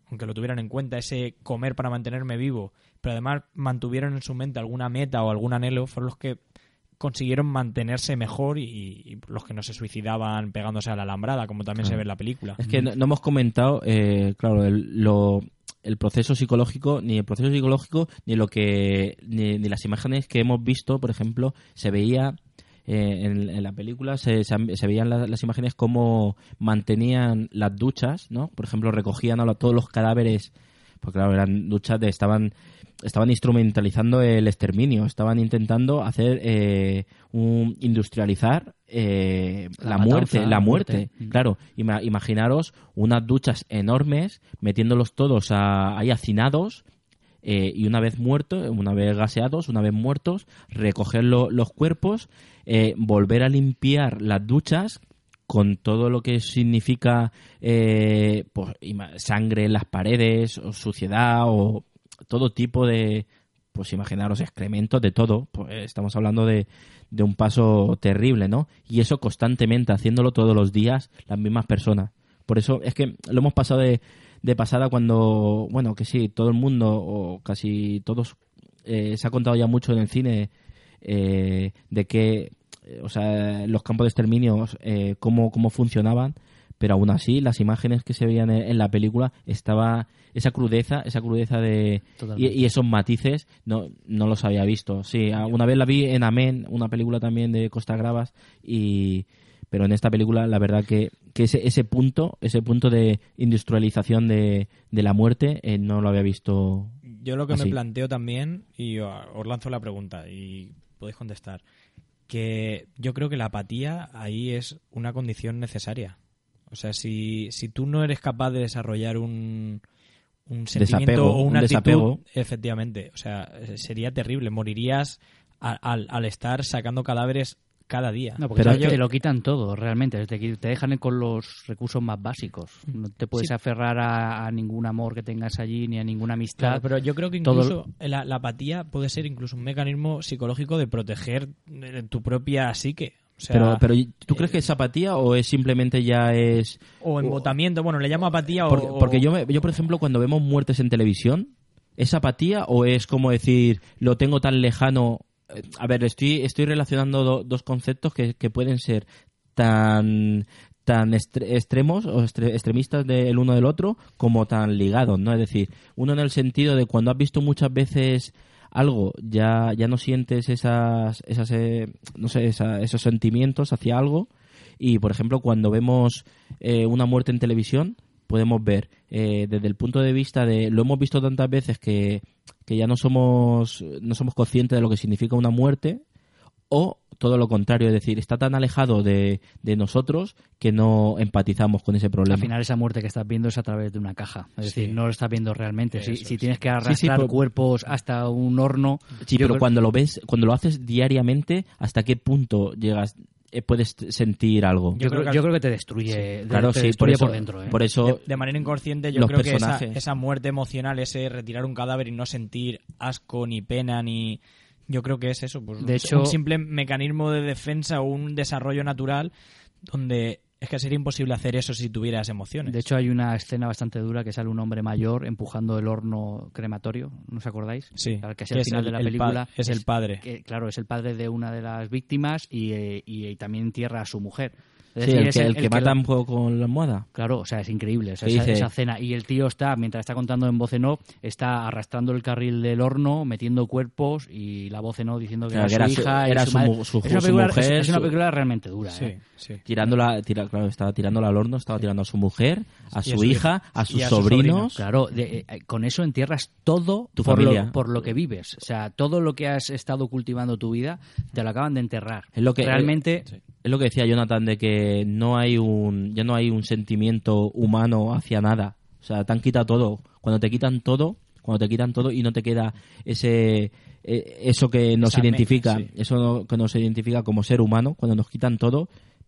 aunque lo tuvieran en cuenta, ese comer para mantenerme vivo, pero además mantuvieron en su mente alguna meta o algún anhelo, fueron los que consiguieron mantenerse mejor y, y los que no se suicidaban pegándose a la alambrada, como también se ve en la película. Es que no, no hemos comentado, eh, claro, el, lo- el proceso psicológico, ni el proceso psicológico, ni lo que, ni, ni las imágenes que hemos visto, por ejemplo, se veía eh, en, en la película, se, se, se veían la- las imágenes cómo mantenían las duchas, ¿no? Por ejemplo, recogían a todos los cadáveres, porque claro, eran duchas de, estaban estaban instrumentalizando el exterminio, estaban intentando hacer eh, un industrializar eh, La muerte, la la muerte. muerte. Mm. Claro, ima- imaginaros unas duchas enormes metiéndolos todos a- ahí hacinados eh, y una vez muertos, una vez gaseados, una vez muertos, recoger lo- los cuerpos, eh, volver a limpiar las duchas con todo lo que significa eh, pues, sangre en las paredes, o suciedad, o todo tipo de, pues imaginaros excrementos, de todo. Pues estamos hablando de, de un paso terrible, ¿no? Y eso constantemente, haciéndolo todos los días, las mismas personas. Por eso es que lo hemos pasado de, de pasada cuando, bueno, que sí, todo el mundo, o casi todos, eh, se ha contado ya mucho en el cine eh, de que, eh, o sea, los campos de exterminio, eh, cómo, cómo funcionaban, pero aún así las imágenes que se veían en, la película estaba esa crudeza, esa crudeza de y, esos matices no no los había visto. Sí, una vez la vi en Amén, una película también de Costa Gravas y pero en esta película la verdad que, que ese, ese punto ese punto de industrialización de, de la muerte eh, no lo había visto Yo lo que Así. me planteo también, y os lanzo la pregunta y podéis contestar, que yo creo que la apatía ahí es una condición necesaria. O sea, si, si tú no eres capaz de desarrollar un, un sentimiento Desapego, o una un actitud, desapego. efectivamente, o sea, sería terrible. Morirías a- al, al estar sacando cadáveres cada día. No, porque Pero te, yo- te lo quitan todo, realmente. Te, te dejan con los recursos más básicos. No te puedes Sí. aferrar a, a ningún amor que tengas allí, ni a ninguna amistad. Claro, pero yo creo que Todo- incluso la, la apatía puede ser incluso un mecanismo psicológico de proteger eh, tu propia psique. O sea, pero pero tú eh, crees que es apatía o es simplemente ya es o embotamiento, bueno, le llamo apatía o... Porque, o- porque yo, me- yo, por ejemplo, cuando vemos muertes en televisión, ¿es apatía o es como decir, lo tengo tan lejano? A ver, estoy, estoy relacionando do- dos conceptos que, que pueden ser tan tan extremos o estre- extremistas del uno del otro como tan ligados, ¿no? Es decir, uno en el sentido de cuando has visto muchas veces algo, ya, ya no sientes esas, esas eh, no sé, esa- esos sentimientos hacia algo y, por ejemplo, cuando vemos eh, una muerte en televisión, podemos ver eh, desde el punto de vista de lo hemos visto tantas veces que, que ya no somos no somos conscientes de lo que significa una muerte o todo lo contrario, es decir, está tan alejado de, de nosotros que no empatizamos con ese problema. Al final esa muerte que estás viendo es a través de una caja. Es Sí. decir, no lo estás viendo realmente. Si, Eso si es. tienes que sí, arrastrar pero- cuerpos hasta un horno... Sí, pero creo- cuando lo ves, cuando lo haces diariamente, ¿hasta qué punto llegas? Eh, puedes sentir algo. Yo, Yo creo, que yo creo que te destruye, claro, te sí, por destruye eso, por dentro. ¿eh? por eso de, de manera inconsciente yo los creo que esa, esa muerte emocional, ese retirar un cadáver y no sentir asco ni pena ni... Yo creo que es eso, pues De un- hecho- un simple mecanismo de defensa o un desarrollo natural donde es que sería imposible hacer eso si tuvieras emociones. De hecho, hay una escena bastante dura que sale un hombre mayor empujando el horno crematorio, ¿no os acordáis? sí, Al que es el es final de la película. es el padre. que, claro, es el padre de una de las víctimas y, eh, y- y también entierra a su mujer. Es Sí, decir, el es que, el que mata un poco con la almohada. Claro, o sea, es increíble o sea, ¿Qué esa, esa escena. Y el tío está, mientras está contando en voz en off, está arrastrando el carril del horno, metiendo cuerpos y la voz en off diciendo que Claro, era, que su era su- hija. era su es, película, mujer, es, es una su- película realmente dura. Sí, ¿eh? sí. Tirándola, tira, claro, estaba tirándola al horno, estaba tirando a su mujer, a su su hija, a sus a su sobrinos. Claro, de- eh, con eso entierras todo Tu por, familia. Lo, por lo que vives. O sea, todo lo que has estado cultivando tu vida, te lo acaban de enterrar. Es lo que- Realmente, Es lo que decía Jonathan de que no hay un ya no hay un sentimiento humano hacia nada. O sea, te han quitado todo. Cuando te quitan todo, cuando te quitan todo y no te queda ese eh, eso que nos Esa identifica, sí. eso no- que nos identifica como ser humano, cuando nos quitan todo,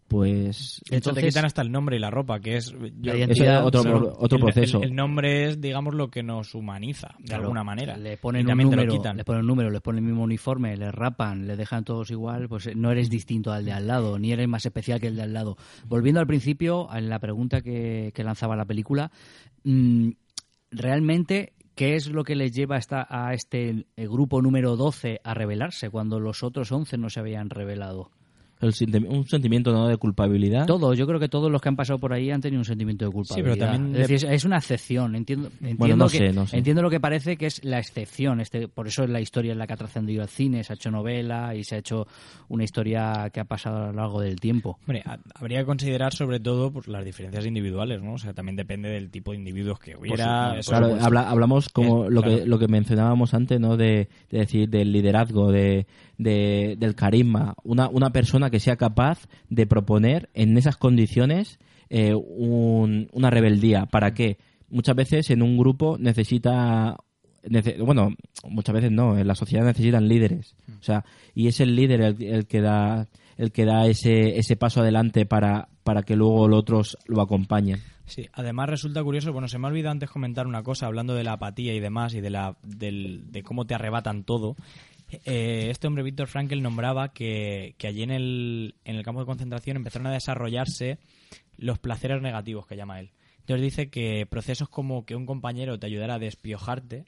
pues De hecho, te Entonces- quitan hasta el nombre y la ropa, que es... yo- eso otro, otro el- proceso. El, el nombre es, digamos, lo que nos humaniza, de Claro, alguna manera. Le Y ponen un número, quitan. le ponen un número, les ponen el mismo uniforme, les rapan, le dejan todos igual, pues eh, no eres distinto al de al lado, ni eres más especial que el de al lado. Volviendo al principio, en la pregunta que, que lanzaba la película, mm, realmente, ¿qué es lo que les lleva hasta a este grupo número 12 a rebelarse cuando los otros 11 no se habían revelado? El un sentimiento ¿no? de culpabilidad. Todos, yo creo que todos los que han pasado por ahí han tenido un sentimiento de culpabilidad. pero también es, decir, es- una excepción, entiendo, entiendo, no que, sé, no sé. entiendo lo que parece que es la excepción. Este, por eso es la historia en la que ha trascendido al cine, se ha hecho novela y se ha hecho una historia que ha pasado a lo largo del tiempo. Hombre, ha- habría que considerar sobre todo pues, las diferencias individuales, ¿no? O sea, también depende del tipo de individuos que hubiera. eso, Claro, pues, habla- hablamos como Es- lo claro. que lo que mencionábamos antes, ¿no? De, de decir del liderazgo, de, de- del carisma, una una persona que sea capaz de proponer en esas condiciones eh, un- una rebeldía. ¿Para qué? Muchas veces en un grupo necesita nece- bueno, muchas veces no, en la sociedad necesitan líderes. O sea, y es el líder el, el que da el que da ese ese paso adelante para para que luego los otros lo acompañen. Sí, además resulta curioso, bueno, se me ha olvidado antes comentar una cosa, hablando de la apatía y demás, y de, la, del- de cómo te arrebatan todo. Eh, este hombre, Víctor Frankl, nombraba que, que allí en el, en el campo de concentración empezaron a desarrollarse los placeres negativos, que llama él. Entonces dice que procesos como que un compañero te ayudara a despiojarte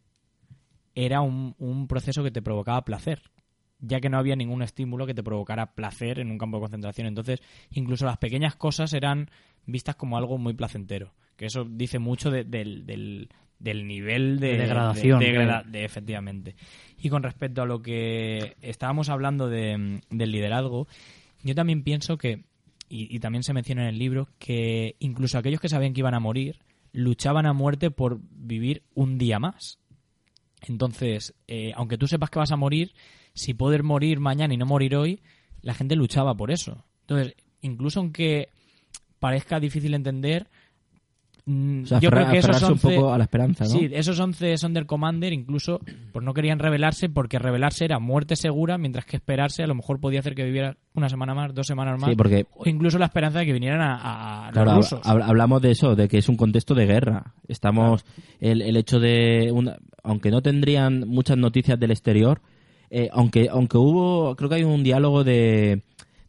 era un, un proceso que te provocaba placer. ya que no había ningún estímulo que te provocara placer en un campo de concentración. Entonces, incluso las pequeñas cosas eran vistas como algo muy placentero. Que eso dice mucho de- del, del- del nivel de, De degradación, de- efectivamente. Y con respecto a lo que estábamos hablando de, del liderazgo, yo también pienso que, y, y también se menciona en el libro, que incluso aquellos que sabían que iban a morir, luchaban a muerte por vivir un día más. Entonces, eh, aunque tú sepas que vas a morir, si poder morir mañana y no morir hoy, la gente luchaba por eso. Entonces, incluso aunque parezca difícil entender, O sea, yo creo que esos aferrarse un 11 poco a la esperanza, ¿no? Sí, esos 11 Sonder Commander incluso pues no querían rebelarse porque rebelarse era muerte segura, mientras que esperarse a lo mejor podía hacer que viviera una semana más, dos semanas más, Sí, porque o incluso la esperanza de que vinieran a, a Claro, los rusos. hab- hablamos de eso, de que es un contexto de guerra. Estamos, el, el hecho de, una, aunque no tendrían muchas noticias del exterior, eh, aunque, aunque hubo, creo que hay un diálogo de,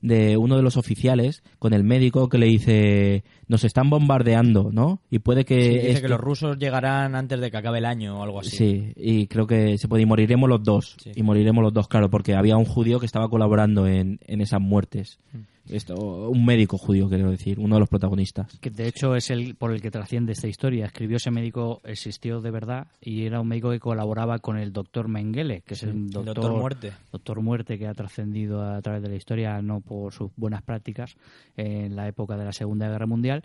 de uno de los oficiales con el médico que le dice, nos están bombardeando, ¿no? Y puede que... Sí, dice esto- que los rusos llegarán antes de que acabe el año o algo así. Sí, y creo que se puede, y moriremos los dos. Sí. Y moriremos los dos, claro, porque había un judío que estaba colaborando en, en esas muertes. Mm. Esto, un médico judío, quiero decir, uno de los protagonistas. que de hecho es el por el que trasciende esta historia. Escribió ese médico, existió de verdad, y era un médico que colaboraba con el doctor Mengele, que es el el doctor, doctor Muerte. doctor Muerte que ha trascendido a través de la historia, no por sus buenas prácticas en la época de la Segunda Guerra Mundial.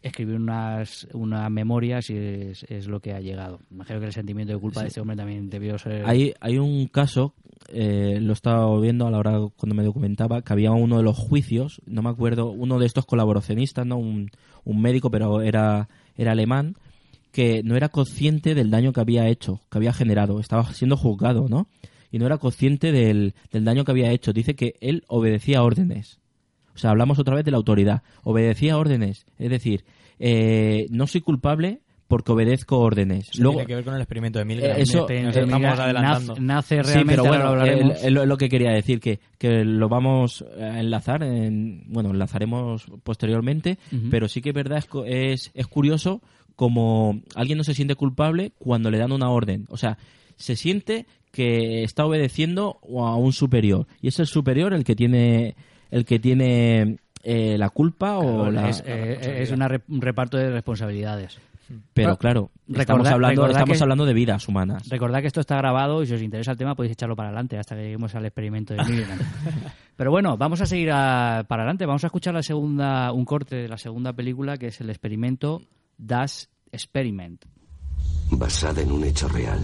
Escribió unas, unas memorias y es, es lo que ha llegado. Imagino que el sentimiento de culpa de este hombre también debió ser... Hay, hay un caso, eh, lo he estado viendo a la hora cuando me documentaba, que había uno de los juicios, no me acuerdo, uno de estos colaboracionistas, ¿no? un, un médico, pero era, era alemán, que no era consciente del daño que había hecho, que había generado, estaba siendo juzgado, ¿no? Y no era consciente del, del daño que había hecho. Dice que él obedecía órdenes. O sea, hablamos otra vez de la autoridad. Obedecía órdenes. Es decir, eh, no soy culpable porque obedezco órdenes. Eso Luego, tiene que ver con el experimento de Milgram. Eh, eso- eh, de estamos Milgram adelantando. nace, nace Sí, realmente, pero bueno, lo hablaremos. es lo, lo que quería decir, que, que lo vamos a enlazar, en, bueno, enlazaremos posteriormente, pero sí que es verdad, es, es, es curioso como alguien no se siente culpable cuando le dan una orden. O sea, se siente que está obedeciendo a un superior y es el superior el que tiene el que tiene eh, la culpa o Claro, la es, eh, es una re- un reparto de responsabilidades. Pero Bueno, claro estamos recordad- hablando recordad estamos que- hablando de vidas humanas Recordad que esto está grabado y si os interesa el tema podéis echarlo para adelante hasta que lleguemos al experimento de Milgram. Pero bueno, vamos a seguir a- para adelante. Vamos a escuchar la segunda, un corte de la segunda película que es el experimento Das Experiment. basada en un hecho real.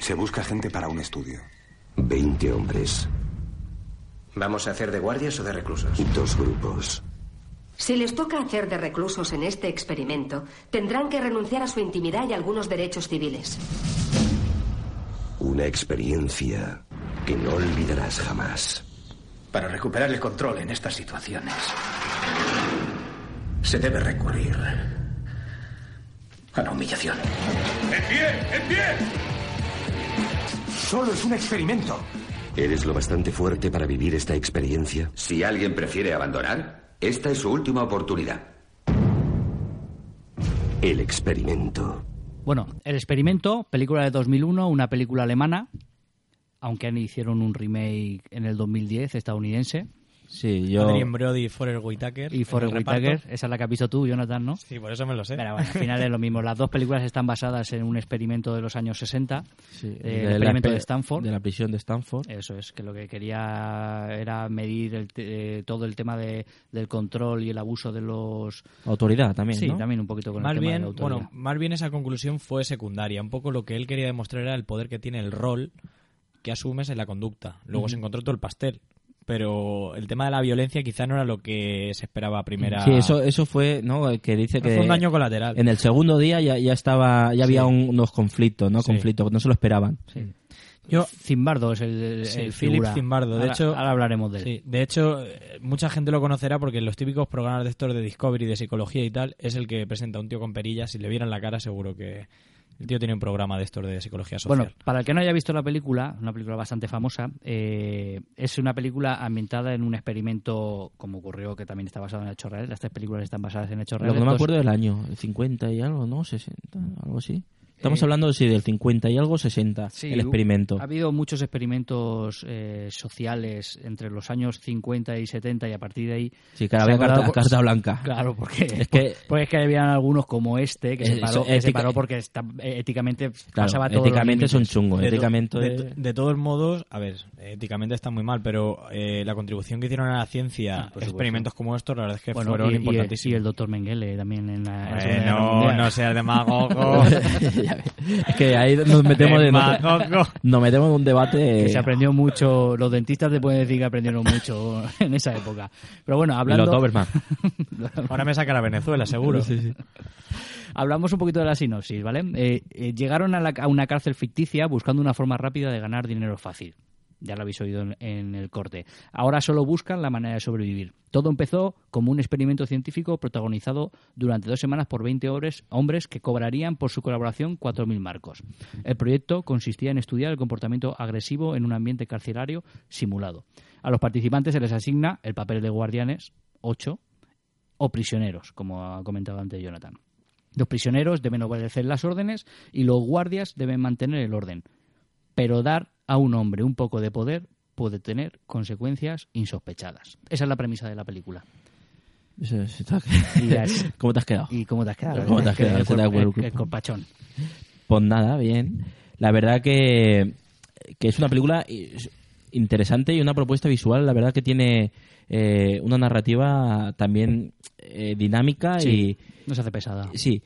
Se busca gente para un estudio. 20 hombres, ¿Vamos a hacer de guardias o de reclusos? dos grupos. Si les toca hacer de reclusos en este experimento, tendrán que renunciar a su intimidad y algunos derechos civiles. Una experiencia que no olvidarás jamás. Para recuperar el control en estas situaciones, se debe recurrir a la humillación. ¡En pie! ¡En pie! Solo es un experimento. ¿Eres lo bastante fuerte para vivir esta experiencia? Si alguien prefiere abandonar, esta es su última oportunidad. El experimento. Bueno, El experimento, película de 2001, una película alemana, aunque hicieron un remake en el 2010 estadounidense. Sí yo Adrien Brody y Forrest Whitaker. Y Forrest reparto. Whitaker, esa es la que has visto tú, Jonathan, ¿no? Sí, por eso me lo sé. Pero bueno, al final es lo mismo. Las dos películas están basadas en un experimento de los años 60, sí, eh, de el experimento de Stanford. de la prisión de Stanford Eso es, que lo que quería era medir el te- eh, todo el tema de, del control y el abuso de los... autoridad también sí, ¿no? también un poquito con más el tema de bien, la autoridad. bueno, más bien esa conclusión fue secundaria. Un poco lo que él quería demostrar era el poder que tiene el rol que asumes en la conducta. Luego se encontró todo el pastel. Pero el tema de la violencia quizá no era lo que se esperaba a primera. Sí, eso, eso fue, ¿no? Que dice que Fue un daño colateral. en el segundo día ya, ya estaba, ya había Sí. un- unos conflictos, ¿no? Sí. Conflictos, no se lo esperaban. Yo- Zimbardo es el, el- Sí, el Philip figura. Zimbardo. De Ahora- hecho, ahora hablaremos de él. Sí, de hecho, eh, mucha gente lo conocerá porque en los típicos programas de estos de Discovery, de psicología y tal, es el que presenta a un tío con perillas. Si le vieran la cara, seguro que el tío tiene un programa de estos de psicología social. Bueno, para el que no haya visto la película, una película bastante famosa, eh, es una película ambientada en un experimento, como ocurrió, que también está basado en hechos reales. Las tres películas están basadas en hechos Lo reales. que no me acuerdo del año, el 50 y algo, ¿no? 60, algo así. Estamos Eh, hablando sí, del 50 y algo, 60, Sí, el experimento. Ha habido muchos experimentos eh, sociales entre los años 50 y 70 y a partir de ahí... Sí, cada se vez carta, por- carta blanca. Claro, porque Es que- pues es que habían algunos como este que se Eh, paró, que se paró porque está, eh, éticamente Claro, pasaba todos los éticamente es un límites. chungo. De, éticamente de, to- de todos modos, a ver, éticamente está muy mal, pero eh, la contribución que hicieron a la ciencia, Ah, experimentos como estos, la verdad es que Bueno, fueron y, y el, importantísimos. y el doctor Mengele también en la, en Mundial. no seas demagogo. Ya ves. es que ahí nos metemos, en, nos metemos en un debate. que se aprendió mucho, los dentistas te pueden decir que aprendieron mucho en esa época. Pero bueno, hablando... los Doberman. Ahora me saca a Venezuela, seguro. Hablamos un poquito de la sinopsis, ¿vale? Eh, eh, llegaron a, la- a una cárcel ficticia buscando una forma rápida de ganar dinero fácil. Ya lo habéis oído en, el corte. Ahora solo buscan la manera de sobrevivir. Todo empezó como un experimento científico protagonizado durante dos semanas por 20 hombres, hombres que cobrarían por su colaboración 4.000 marcos. El proyecto consistía en estudiar el comportamiento agresivo en un ambiente carcelario simulado. A los participantes se les asigna el papel de guardianes, 8, o prisioneros, como ha comentado antes Jonathan. Los prisioneros deben obedecer las órdenes y los guardias deben mantener el orden. Pero dar a un hombre un poco de poder puede tener consecuencias insospechadas. Esa es la premisa de la película. Y ¿Cómo te has quedado? ¿Y cómo te has quedado? ¿Cómo te has quedado? El, el- el el corpachón. Pues nada, bien. La verdad que, que es una película interesante y una propuesta visual, la verdad que tiene eh, una narrativa también eh, dinámica Sí, no se hace pesada. y sí.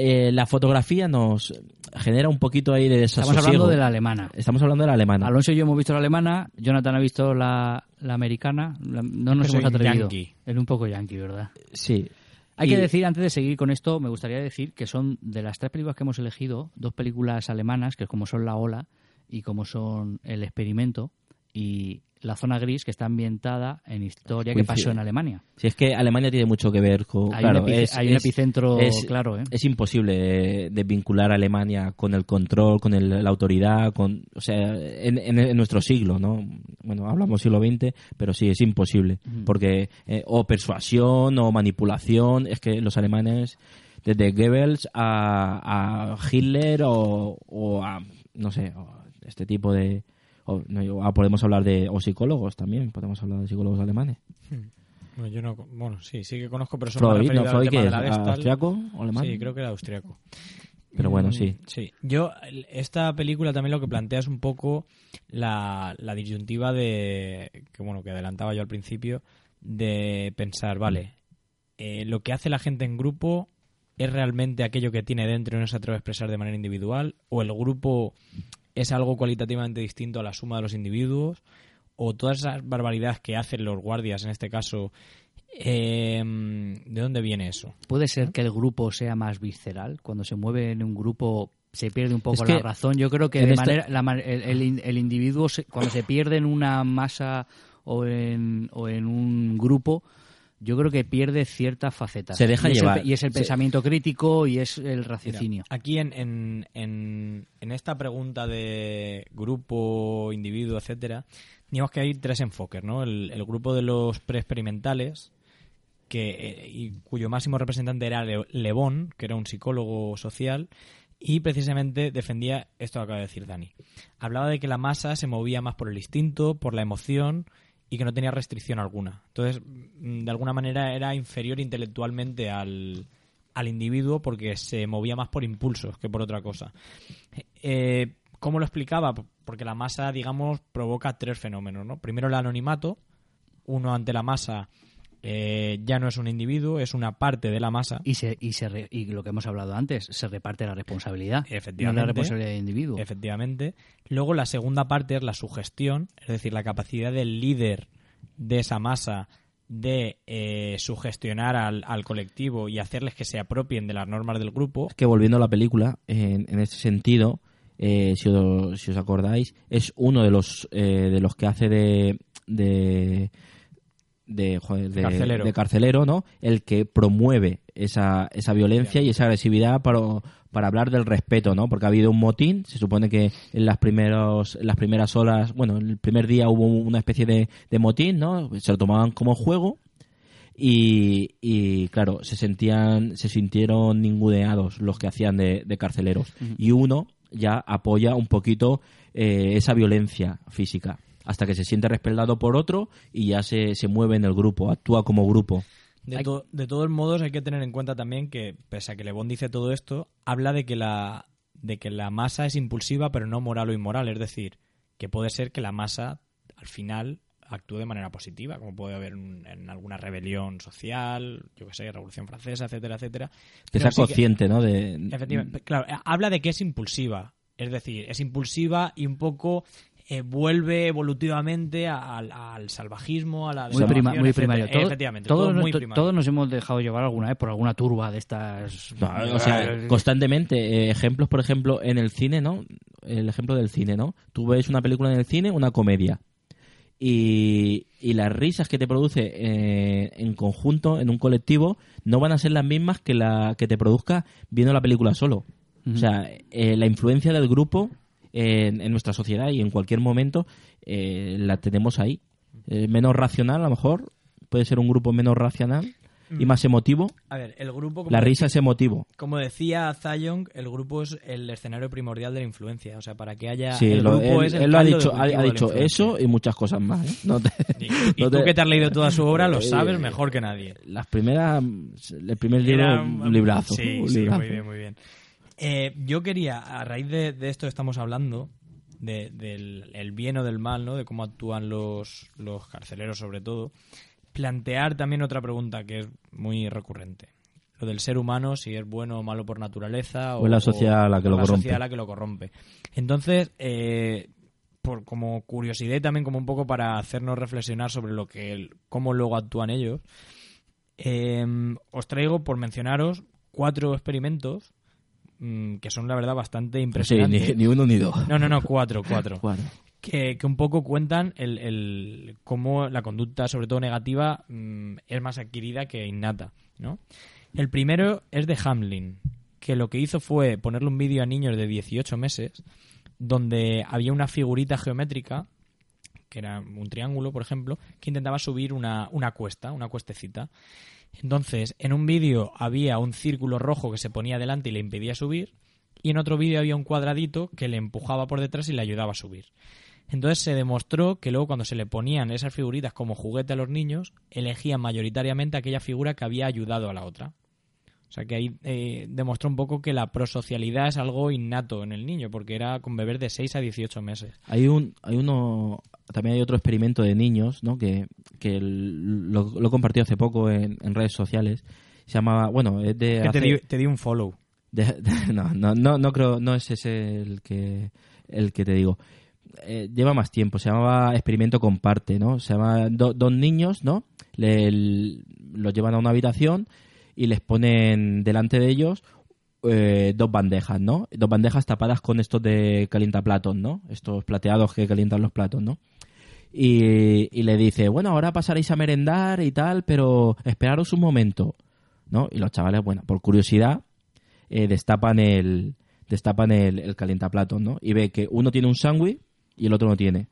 Eh, la fotografía nos genera un poquito ahí de Estamos desasosiego. hablando de la alemana. Estamos hablando de la alemana. Alonso y yo hemos visto la alemana, Jonathan ha visto la, la americana. La- no nos hemos atrevido. Es un poco yankee, ¿verdad? Sí. Hay Y- que decir, antes de seguir con esto, me gustaría decir que son de las tres películas que hemos elegido, dos películas alemanas, que como son La Ola y como son El Experimento, y La Zona Gris, que está ambientada en historia que pasó en Alemania. Si es que Alemania tiene mucho que ver con. Hay claro, un es- hay un epicentro es- claro, ¿eh? Es imposible desvincular a Alemania con el control, con el- la autoridad, con, o sea, en, en- en nuestro siglo, ¿no? Bueno, hablamos siglo XX, pero sí, es imposible. Porque, eh, o persuasión, o manipulación, es que los alemanes, desde Goebbels a, a Hitler o, o a, no sé, este tipo de. O, no, o podemos hablar de. O psicólogos también, podemos hablar de psicólogos alemanes. Bueno, yo no, bueno, sí, sí que conozco, pero solo me Freud, referido ¿no? Freud, tema ¿qué de es? ¿Austriaco o alemán? Sí, creo que era austriaco. Pero bueno, Mm, sí. Sí. Yo, esta película también lo que plantea es un poco la, la disyuntiva de, que bueno, que adelantaba yo al principio, de pensar, vale, eh, lo que hace la gente en grupo es realmente aquello que tiene dentro y no se atreve a expresar de manera individual, o el grupo es algo cualitativamente distinto a la suma de los individuos, o todas esas barbaridades que hacen los guardias, en este caso, eh, ¿de dónde viene eso? Puede ser que el grupo sea más visceral. Cuando se mueve en un grupo se pierde un poco Es que la razón. Yo creo que de esta- manera, la el, el in- el individuo, cuando se pierde en una masa o en, o en un grupo, yo creo que pierde ciertas facetas. Se deja y es el llevar. y es el Se- pensamiento crítico y es el Mira, raciocinio. aquí en, en, en, en esta pregunta de grupo, individuo, etcétera, digamos que hay tres enfoques, ¿no? El, el grupo de los preexperimentales, que, eh, y cuyo máximo representante era Le, Le Bon, que era un psicólogo social, y precisamente defendía esto que acaba de decir Dani. Hablaba de que la masa se movía más por el instinto, por la emoción y que no tenía restricción alguna. Entonces, mm, de alguna manera era inferior intelectualmente al, al individuo porque se movía más por impulsos que por otra cosa. Eh, ¿Cómo lo explicaba? Porque la masa, digamos, provoca tres fenómenos, ¿no? Primero el anonimato, uno ante la masa eh, ya no es un individuo, es una parte de la masa. Y, se, y, se re- y lo que hemos hablado antes, se reparte la responsabilidad. Efectivamente. No la responsabilidad del individuo. Efectivamente. Luego la segunda parte es la sugestión, es decir, la capacidad del líder de esa masa de eh, sugestionar al, al colectivo y hacerles que se apropien de las normas del grupo. que volviendo a la película, en, en este sentido, eh, si, os, si os acordáis, es uno de los eh, de los que hace de de de, joder, de- Carcelero. de carcelero, ¿no? El que promueve esa, esa violencia y esa agresividad para, para hablar del respeto, ¿no? Porque ha habido un motín, se supone que en las primeros en las primeras horas, bueno, el primer día hubo una especie de, de motín, ¿no? Se lo tomaban como juego y, y, claro, se sentían, se sintieron ninguneados los que hacían de, de carceleros. Y uno ya apoya un poquito eh, esa violencia física hasta que se siente respaldado por otro y ya se, se mueve en el grupo, actúa como grupo. De, to- de todos modos, hay que tener en cuenta también que, pese a que Le Bon dice todo esto, habla de que la de que la masa es impulsiva, pero no moral o inmoral. Es decir, que puede ser que la masa, al final, actúe de manera positiva, como puede haber un- en alguna rebelión social, yo que sé, Revolución Francesa, etcétera, etcétera. Que sea que- consciente, ¿no? De, Efectivamente, claro, habla de que es impulsiva. Es decir, es impulsiva y un poco eh, vuelve evolutivamente al, al salvajismo, a la Muy, prima- muy primario. Todo- Efectivamente, todos, todo muy primario. todos nos hemos dejado llevar alguna vez por alguna turba de estas. No, o sea, constantemente. eh, ejemplos, por ejemplo, en el cine, ¿no? El ejemplo del cine, ¿no? Tú ves una película en el cine, una comedia. Y, y las risas que te produce eh, en conjunto, en un colectivo, no van a ser las mismas que la que te produzca viendo la película solo. O sea, eh, la influencia del grupo en, en nuestra sociedad y en cualquier momento eh, la tenemos ahí. Eh, menos racional, a lo mejor. Puede ser un grupo menos racional y más emotivo. A ver, el grupo... como La decía- risa es emotivo. Como decía Zayong, el grupo es el escenario primordial de la influencia. O sea, para que haya... Sí, el lo- grupo él, es el él lo ha dicho, ha, dicho eso y muchas cosas más. ¿eh? No te- Y, y no tú te- que te has leído toda su obra lo Eh, sabes mejor que nadie. Las primeras, el primer libro, un librazo. Sí, un sí, librazo. muy bien, muy bien. Eh, yo quería, a raíz de, de esto que estamos hablando, de- del el bien o del mal, ¿no? De cómo actúan los, los carceleros sobre todo, plantear también otra pregunta que es muy recurrente. Lo del ser humano, si es bueno o malo por naturaleza O es la sociedad la que o lo la corrompe. sociedad la que lo corrompe. Entonces, eh, por, como curiosidad y también como un poco para hacernos reflexionar sobre lo que el- cómo luego actúan ellos, eh, os traigo por mencionaros cuatro experimentos mm, que son la verdad bastante Sí, impresionantes. ni, ni uno ni dos. No, no, no, cuatro, cuatro. Cuatro. Que, que un poco cuentan el, el- cómo la conducta, sobre todo negativa, mm, es más adquirida que innata, ¿no? El primero es de Hamlin, que lo que hizo fue ponerle un vídeo a niños de 18 meses donde había una figurita geométrica, que era un triángulo, por ejemplo, que intentaba subir una, una cuesta, una cuestecita. Entonces, en un vídeo había un círculo rojo que se ponía delante y le impedía subir, y en otro vídeo había un cuadradito que le empujaba por detrás y le ayudaba a subir. Entonces se demostró que luego cuando se le ponían esas figuritas como juguete a los niños, elegían mayoritariamente aquella figura que había ayudado a la otra. O sea que ahí eh, demostró un poco que la prosocialidad es algo innato en el niño, porque era con bebés de 6 a 18 meses. Hay un, hay uno, también hay otro experimento de niños, ¿no? Que, que el- lo, lo he compartido hace poco en, en redes sociales. Se llamaba, bueno, es de. Que te, di, te di un follow. de- de- no, no, no, no creo, no es ese el que, el que te digo. Eh, lleva más tiempo, se llamaba Experimento Comparte, ¿no? Se llama do- dos niños, ¿no? Le, el- los llevan a una habitación y les ponen delante de ellos eh, dos bandejas, ¿no? Dos bandejas tapadas con estos de calientaplatos, ¿no? Estos plateados que calientan los platos, ¿no? Y, y le dice, bueno, ahora pasaréis a merendar y tal, pero esperaros un momento, ¿no? Y los chavales, bueno, por curiosidad, eh, destapan el destapan el, el calientaplatos, ¿no? Y ve que uno tiene un sándwich y el otro no tiene.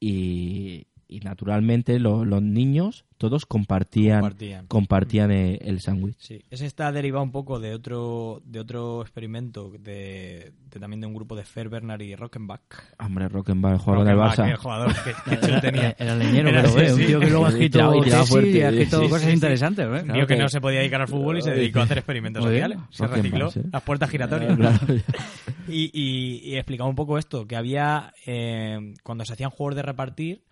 Y, y naturalmente lo- los niños todos compartían Compartían. compartían eh, el sándwich. Sí, ese está derivado un poco de otro de otro experimento de, de también de un grupo de Fer Bernard y Rockenbach. Hombre, Rockenbach, el jugador del Barça. el jugador que, que tenía. Era leñero, pero así, eh, un sí. tío que luego ha escrito y ha escrito sí, cosas sí, sí. interesantes. ¿eh? Vio Claro que no se podía dedicar al fútbol y se dedicó a hacer experimentos sociales. Se recicló sí. las puertas giratorias. Y, y, y explicaba un poco esto, que había, eh, cuando se hacían juegos de repartir,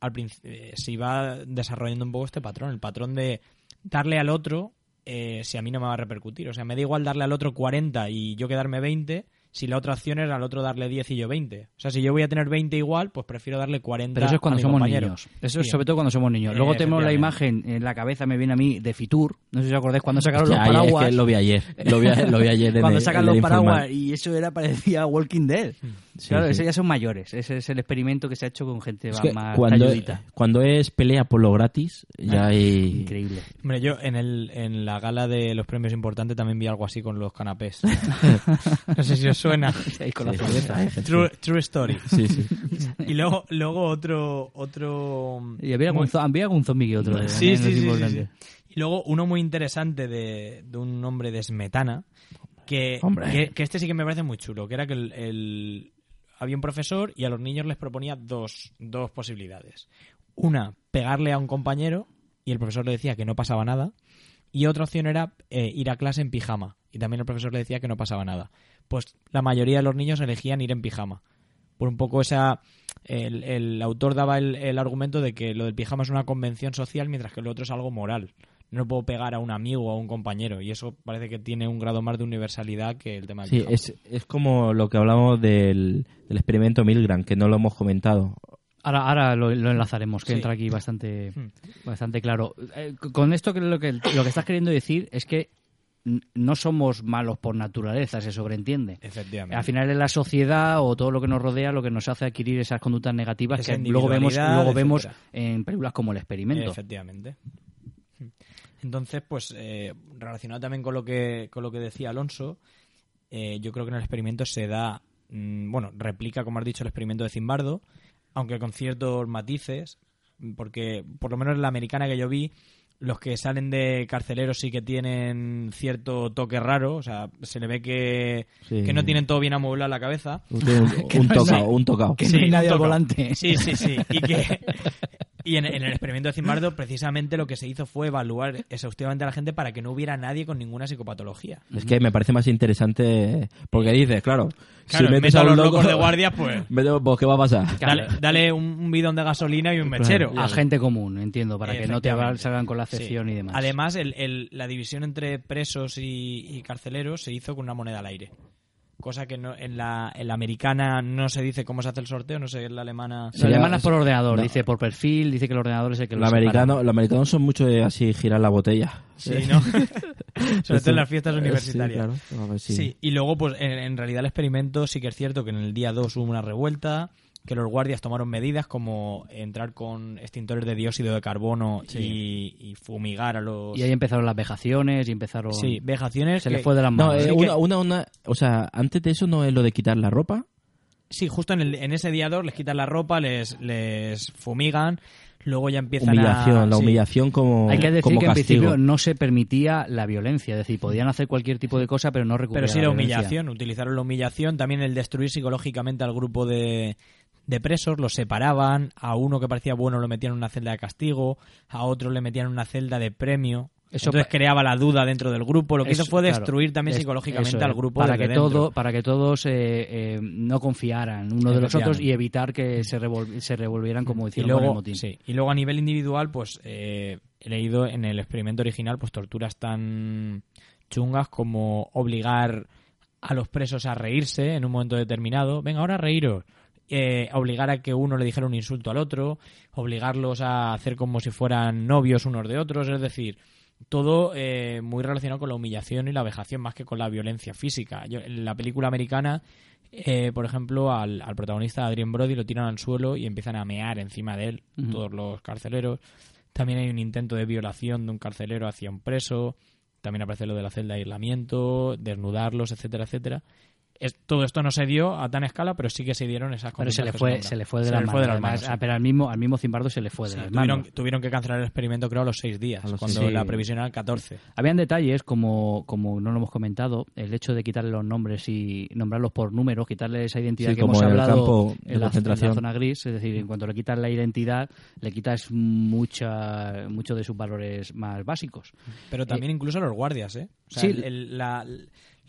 al eh, se iba desarrollando un poco este patrón, el patrón de darle al otro eh, si a mí no me va a repercutir. O sea, me da igual darle al otro 40 y yo quedarme 20, si la otra opción era al otro darle 10 y yo 20. O sea, si yo voy a tener 20 igual, pues prefiero darle 40 Pero eso es a cuando mi somos compañero. niños. Eso es Sí. sobre todo cuando somos niños. Luego Eh, tenemos la imagen en la cabeza, me viene a mí, de Fitur. No sé si os acordáis cuando sacaron los es paraguas. que lo vi ayer. Lo vi, lo vi ayer en cuando el- sacan en los paraguas y eso era parecía Walking Dead. Sí, claro, sí. ese ya son mayores. Ese es el experimento que se ha hecho con gente Es más, que más cuando, talludita. cuando es pelea por lo gratis, ya hay... Increíble. Hombre, yo en, el, en la gala de los premios importantes también vi algo así con los canapés. no sé si os suena. Ahí con la Sí, True, true story. Sí, sí. Y luego, luego otro, otro. Y había algún, muy- había algún zombie que otro. eh, Sí, sí, es sí, sí, importante. sí. Y luego uno muy interesante de, de un hombre de Smetana, que, Hombre. que, que este sí que me parece muy chulo, que era que el, el- había un profesor y a los niños les proponía dos, dos posibilidades. Una, pegarle a un compañero y el profesor le decía que no pasaba nada. Y otra opción era eh, ir a clase en pijama. Y también el profesor le decía que no pasaba nada. Pues la mayoría de los niños elegían ir en pijama. Por un poco esa... El, el autor daba el, el argumento de que lo del pijama es una convención social mientras que lo otro es algo moral. No puedo pegar a un amigo o a un compañero. Y eso parece que tiene un grado más de universalidad que el tema del Sí, es, es como lo que hablamos del, del experimento Milgram, que no lo hemos comentado. Ahora, ahora lo, lo enlazaremos, que Sí. entra aquí bastante, Hmm. bastante claro. Eh, con esto que lo, que lo que estás queriendo decir es que no somos malos por naturaleza, se sobreentiende. Efectivamente. Al final es la sociedad o todo lo que nos rodea lo que nos hace adquirir esas conductas negativas Esa que luego vemos, luego vemos en películas como El Experimento. Efectivamente. Entonces, pues, eh, relacionado también con lo que, con lo que decía Alonso, eh, yo creo que en el experimento se da, mm, bueno, replica, como has dicho, el experimento de Zimbardo, aunque con ciertos matices, porque por lo menos en la americana que yo vi, los que salen de carceleros sí que tienen cierto toque raro, o sea, se le ve que, Sí. que no tienen todo bien amueblado la cabeza. Un, un- un tocado, un tocado. Que no hay nadie al volante. Sí, sí, sí. Y que y en, en el experimento de Zimbardo, precisamente lo que se hizo fue evaluar exhaustivamente a la gente para que no hubiera nadie con ninguna psicopatología. Es que me parece más interesante porque dices, claro, Claro, si metes a los loco locos de guardia, pues- meto- pues, ¿qué va a pasar? Dale, dale un, un bidón de gasolina y un mechero. A gente común, entiendo, para que no te salgan con la Sí. excepción y demás. Además, el- el- la división entre presos y, y carceleros se hizo con una moneda al aire. Cosa que no, en, la, en la americana no se dice cómo se hace el sorteo, no sé, en la alemana... la alemana es por ordenador, no. dice por perfil, dice que el ordenador es el que lo americanos, los americanos son mucho de así girar la botella. Sí, ¿no? Sobre todo en las fiestas universitarias. Sí, claro. A ver si- Sí, y luego, pues en, en realidad el experimento sí que es cierto que en el día 2 hubo una revuelta, que los guardias tomaron medidas como entrar con extintores de dióxido de carbono y, y fumigar a los... Y ahí empezaron las vejaciones y empezaron... Sí, vejaciones... Se que- le fue de las No, manos. eh, que- una, una, una- o sea, antes de eso no es lo de quitar la ropa. Sí, justo en, el- en ese día 2 les quitan la ropa, les, les fumigan, luego ya empiezan Humillación, a... la sí. humillación como Hay que decir como que en castigo. principio no se permitía la violencia, es decir, podían hacer cualquier tipo de cosa, pero no recuperar Pero sí la humillación, utilizaron la humillación, también el destruir psicológicamente al grupo de, de presos, los separaban, a uno que parecía bueno lo metían en una celda de castigo, a otro le metían en una celda de premio. Eso Entonces creaba la duda dentro del grupo. Lo que Eso, hizo fue claro. destruir también Es- psicológicamente al grupo para que dentro. todo para que todos eh, eh, no confiaran uno de los otros y evitar que se, revol- se revolvieran como y hicieron con el luego, motín. sí, y luego a nivel individual, pues eh, he leído en el experimento original pues torturas tan chungas como obligar a los presos a reírse en un momento determinado. Venga, ahora reíros. Eh, obligar a que uno le dijera un insulto al otro, obligarlos a hacer como si fueran novios unos de otros, es decir, todo eh, muy relacionado con la humillación y la vejación más que con la violencia física. Yo, en la película americana, eh, por ejemplo, al, al protagonista Adrien Brody lo tiran al suelo y empiezan a mear encima de él todos los carceleros. También hay un intento de violación de un carcelero hacia un preso. También aparece lo de la celda de aislamiento, desnudarlos, etcétera, etcétera. Es- todo esto no se dio a tan escala, pero sí que se dieron esas Pero se le fue, se le fue de Se las manos. sí. Ah, Pero al mismo, al mismo Zimbardo se le fue de Sí, las tuvieron, manos. tuvieron que cancelar el experimento, creo, a los seis días, los cuando seis- la previsión era 14. Habían detalles, como, como no lo hemos comentado, el hecho de quitarle los nombres y nombrarlos por números, quitarle esa identidad Sí, que como hemos en el hablado campo de en, la, en la zona gris. Es decir, en cuanto le quitas la identidad, le quitas mucha, mucho de sus valores más básicos. Pero también incluso a los guardias, ¿eh? O sea, sí. el- el- la,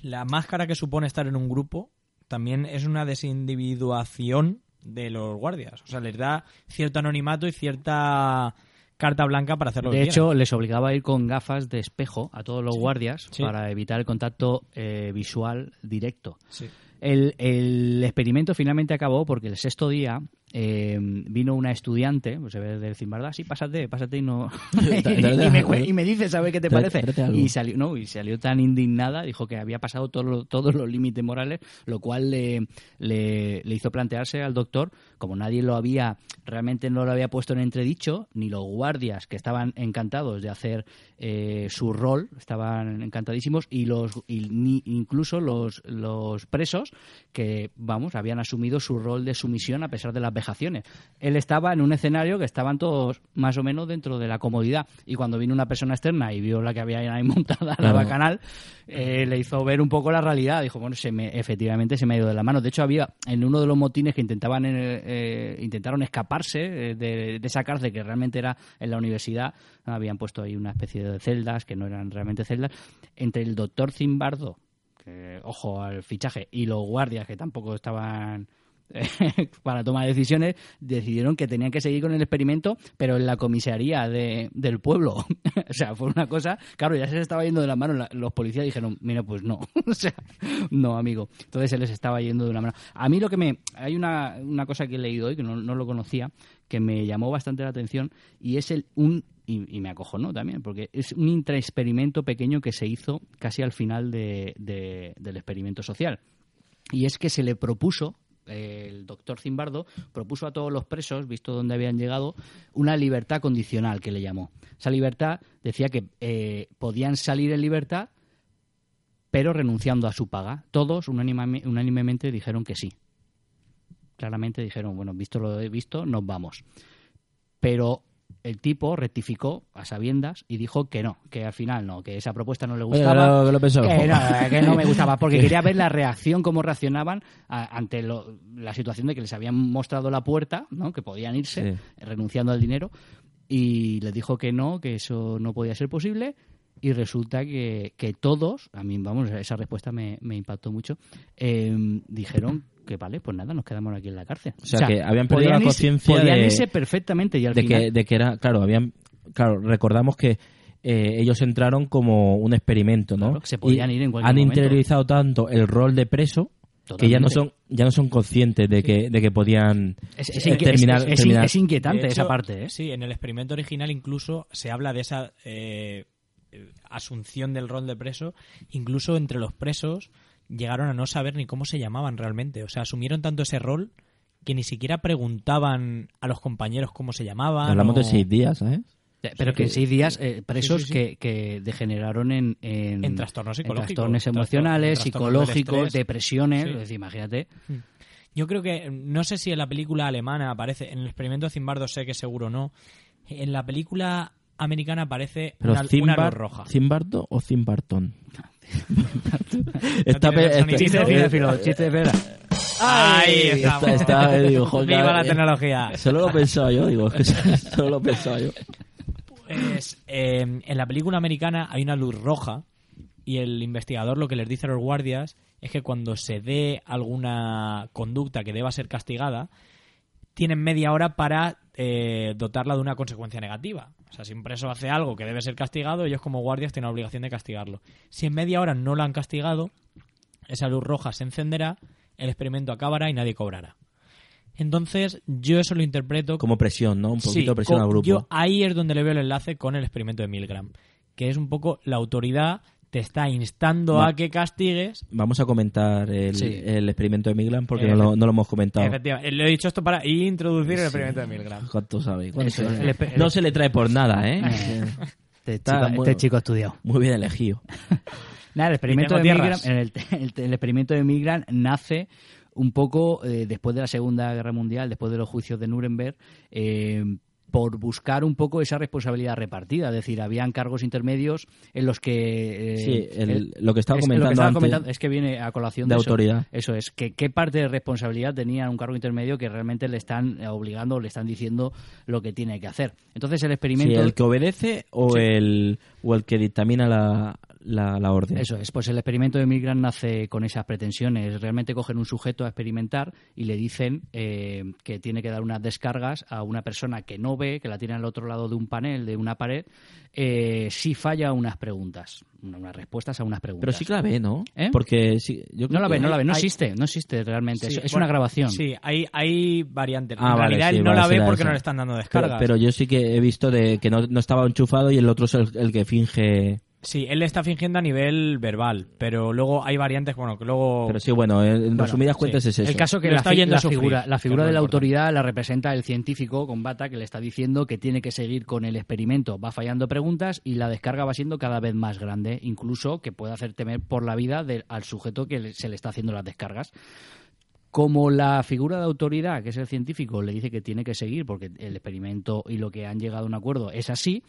la máscara que supone estar en un grupo también es una desindividuación de los guardias. O sea, les da cierto anonimato y cierta carta blanca para hacer lo De hecho, les obligaba a ir con gafas de espejo a todos los guardias Sí. para evitar el contacto eh, visual directo. Sí. El, el experimento finalmente acabó porque el sexto día eh, vino una estudiante, pues se ve del Zimbarda, sí, pásate, pásate y no... Y, me, y me dices a ver qué te parece. Y salió, no, y salió tan indignada, dijo que había pasado todo todos los límites morales, lo cual le, le, le hizo plantearse al doctor, como nadie lo había, realmente no lo había puesto en entredicho, ni los guardias que estaban encantados de hacer eh, su rol, estaban encantadísimos, y los y ni- incluso los, los presos que, vamos, habían asumido su rol de sumisión a pesar de las vejaciones. Él estaba en un escenario que estaban todos más o menos dentro de la comodidad, y cuando vino una persona externa y vio la que había ahí montada, la bacanal, eh, le hizo ver un poco la realidad. Dijo, bueno, se me, efectivamente se me ha ido de la mano. De hecho, había en uno de los motines que intentaban eh, eh, intentaron escaparse eh, de, de esa cárcel que realmente era en la universidad, habían puesto ahí una especie de celdas que no eran realmente celdas, entre el doctor Zimbardo, que, ojo al fichaje, y los guardias que tampoco estaban para tomar decisiones, decidieron que tenían que seguir con el experimento, pero en la comisaría de, del pueblo. o sea, fue una cosa, claro, ya se les estaba yendo de la mano. los policías dijeron, mira, pues no. o sea, no, amigo. Entonces se les estaba yendo de la mano. A mí lo que me... Hay una, una cosa que he leído hoy, que no, no lo conocía, que me llamó bastante la atención, y es el un... Y, y me acojonó también, porque es un intraexperimento pequeño que se hizo casi al final de- de- del experimento social. Y es que se le propuso, el doctor Zimbardo propuso a todos los presos, visto dónde habían llegado, una libertad condicional que le llamó. Esa libertad decía que eh, podían salir en libertad, pero renunciando a su paga. Todos unánime- unánimemente dijeron que sí. Claramente dijeron, bueno, visto lo he visto, nos vamos. Pero el tipo rectificó a sabiendas y dijo que no, que al final no, que esa propuesta no le gustaba. que lo- lo pensó. que no, que no me gustaba, porque Que- quería ver la reacción, cómo reaccionaban a- ante lo- la situación de que les habían mostrado la puerta, ¿no? que podían irse, Sí. renunciando al dinero, y les dijo que no, que eso no podía ser posible. Y resulta que, que todos, a mí, vamos, esa respuesta me, me impactó mucho, eh, dijeron que vale, pues nada, nos quedamos aquí en la cárcel. O sea, que habían perdido podían la conciencia Podían de- irse perfectamente y al de final... que, de que era, claro, habían, claro, recordamos que eh, ellos entraron como un experimento, ¿no? Claro, que se podían Y ir en cualquier Han momento. interiorizado tanto el rol de preso que ya no son ya no son conscientes de que de que podían Es- es eh, terminar, es- es- terminar. es inquietante hecho, esa parte, ¿eh? Sí, en el experimento original incluso se habla de esa eh, asunción del rol de preso. Incluso entre los presos llegaron a no saber ni cómo se llamaban realmente. O sea, asumieron tanto ese rol que ni siquiera preguntaban a los compañeros cómo se llamaban. Hablamos o- de seis días, ¿eh? Ya, Pero Sí, que en seis días eh, presos Sí, sí, sí. Que, que degeneraron en, en, En trastornos psicológicos, trastornos trastornos- emocionales, trastornos psicológicos, depresiones. Sí. Es decir, imagínate. Yo creo que, no sé si en la película alemana aparece, en el experimento de Zimbardo sé que seguro no. En la película americana aparece Pero una, luz roja. Zimbardo o de pera. Ahí está, estamos. está, eh, digo, joder, Viva la tecnología. Solo lo pensaba yo, digo, solo lo pensaba yo. Pues, eh, en la película americana hay una luz roja y el investigador lo que les dice a los guardias es que cuando se dé alguna conducta que deba ser castigada, tienen media hora para eh, dotarla de una consecuencia negativa. O sea, si un preso hace algo que debe ser castigado, ellos como guardias tienen la obligación de castigarlo. Si en media hora no lo han castigado, esa luz roja se encenderá, el experimento acabará y nadie cobrará. Entonces, yo eso lo interpreto Como presión, ¿no? Un poquito Sí, de presión al grupo. Yo ahí es donde le veo el enlace con el experimento de Milgram, que es un poco la autoridad te está instando Va- a que castigues. Vamos a comentar el, Sí. el experimento de Miglan porque Efe- no lo, no lo hemos comentado. Efectivamente, le he dicho esto para introducir el experimento de Milgram. ¿Cuánto sabe? ¿Cuánto Eso, sabe? el espe- no se le trae por nada, ¿eh? Eh, Este Está chico, muy- este chico ha estudiado. Muy bien elegido. Nada, el experimento, de Milgram, el, el- el experimento de Milgram nace un poco eh, después de la Segunda Guerra Mundial, después de los juicios de Nuremberg, eh, por buscar un poco esa responsabilidad repartida. Es decir, habían cargos intermedios en los que... eh, Sí, el- el- lo que estaba es- comentando estaba antes comentando es que viene a colación de autoridad. Eso es, que qué parte de responsabilidad tenía un cargo intermedio que realmente le están obligando, le están diciendo lo que tiene que hacer. Entonces el Sí, experimento... el que obedece o, Sí. el, o el que dictamina la, la, la orden. Eso es, pues el experimento de Milgram nace con esas pretensiones. Realmente cogen un sujeto a experimentar y le dicen eh, que tiene que dar unas descargas a una persona que no ve, que la tiene al otro lado de un panel, de una pared, eh, si falla unas preguntas, una- unas respuestas a unas preguntas. Pero sí que la ve, ¿no? ¿Eh? Porque sí, yo creo No la que- ve, no la ve, no hay- existe, no existe realmente. Sí, es es bueno, una grabación. Sí, hay, hay variantes. Ah, en vale, realidad sí, él no vale, la ve porque esa. no le están dando Pero, descargas. pero yo sí que he visto de que no, no estaba enchufado y el otro es el, el que finge. Sí, él está fingiendo a nivel verbal, pero luego hay variantes, bueno, que luego... Pero sí, bueno, en, Bueno, resumidas cuentas sí. es eso. El caso que Lo la, está fi- oyendo la sufrir, figura, la figura de la autoridad la representa el científico con bata que le está diciendo que tiene que seguir con el experimento. Va fallando preguntas y la descarga va siendo cada vez más grande, incluso que puede hacer temer por la vida de- al sujeto que le- se le está haciendo las descargas. Como la figura de autoridad, que es el científico, le dice que tiene que seguir porque el experimento y lo que han llegado a un acuerdo es así,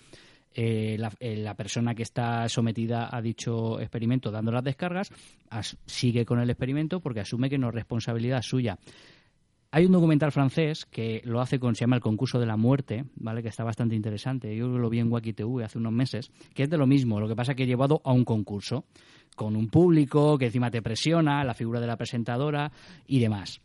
eh, la, eh, la persona que está sometida a dicho experimento dando las descargas as- sigue con el experimento porque asume que no es responsabilidad suya. Hay un documental francés que lo hace con, se llama El concurso de la muerte, ¿vale? Que está bastante interesante. Yo lo vi en Wacky hace unos meses, que es de lo mismo, lo que pasa que llevado a un concurso, con un público que encima te presiona, la figura de la presentadora y demás.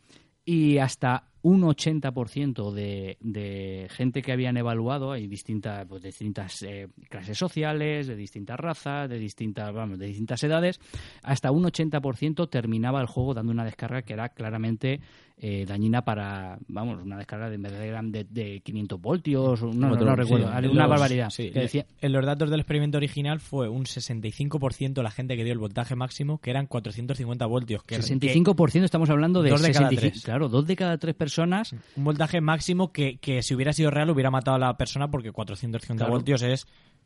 Y hasta un 80% de, de gente que habían evaluado, hay distintas, pues, distintas eh, clases sociales, de distintas razas, de distintas, vamos, de distintas edades, hasta un 80% terminaba el juego dando una descarga que era claramente eh, dañina para, vamos, una descarga de, de, de 500 voltios, no, no, sí, recuerdo, en una Los- barbaridad. sí, que decía, En los datos del experimento original fue un 65% la gente que dio el voltaje máximo, que eran 450 voltios. Que 65% estamos hablando de Dos de cada 65 tres. claro, dos de cada tres personas Un voltaje máximo que, que si hubiera sido real hubiera matado a la persona porque 450 Claro. voltios es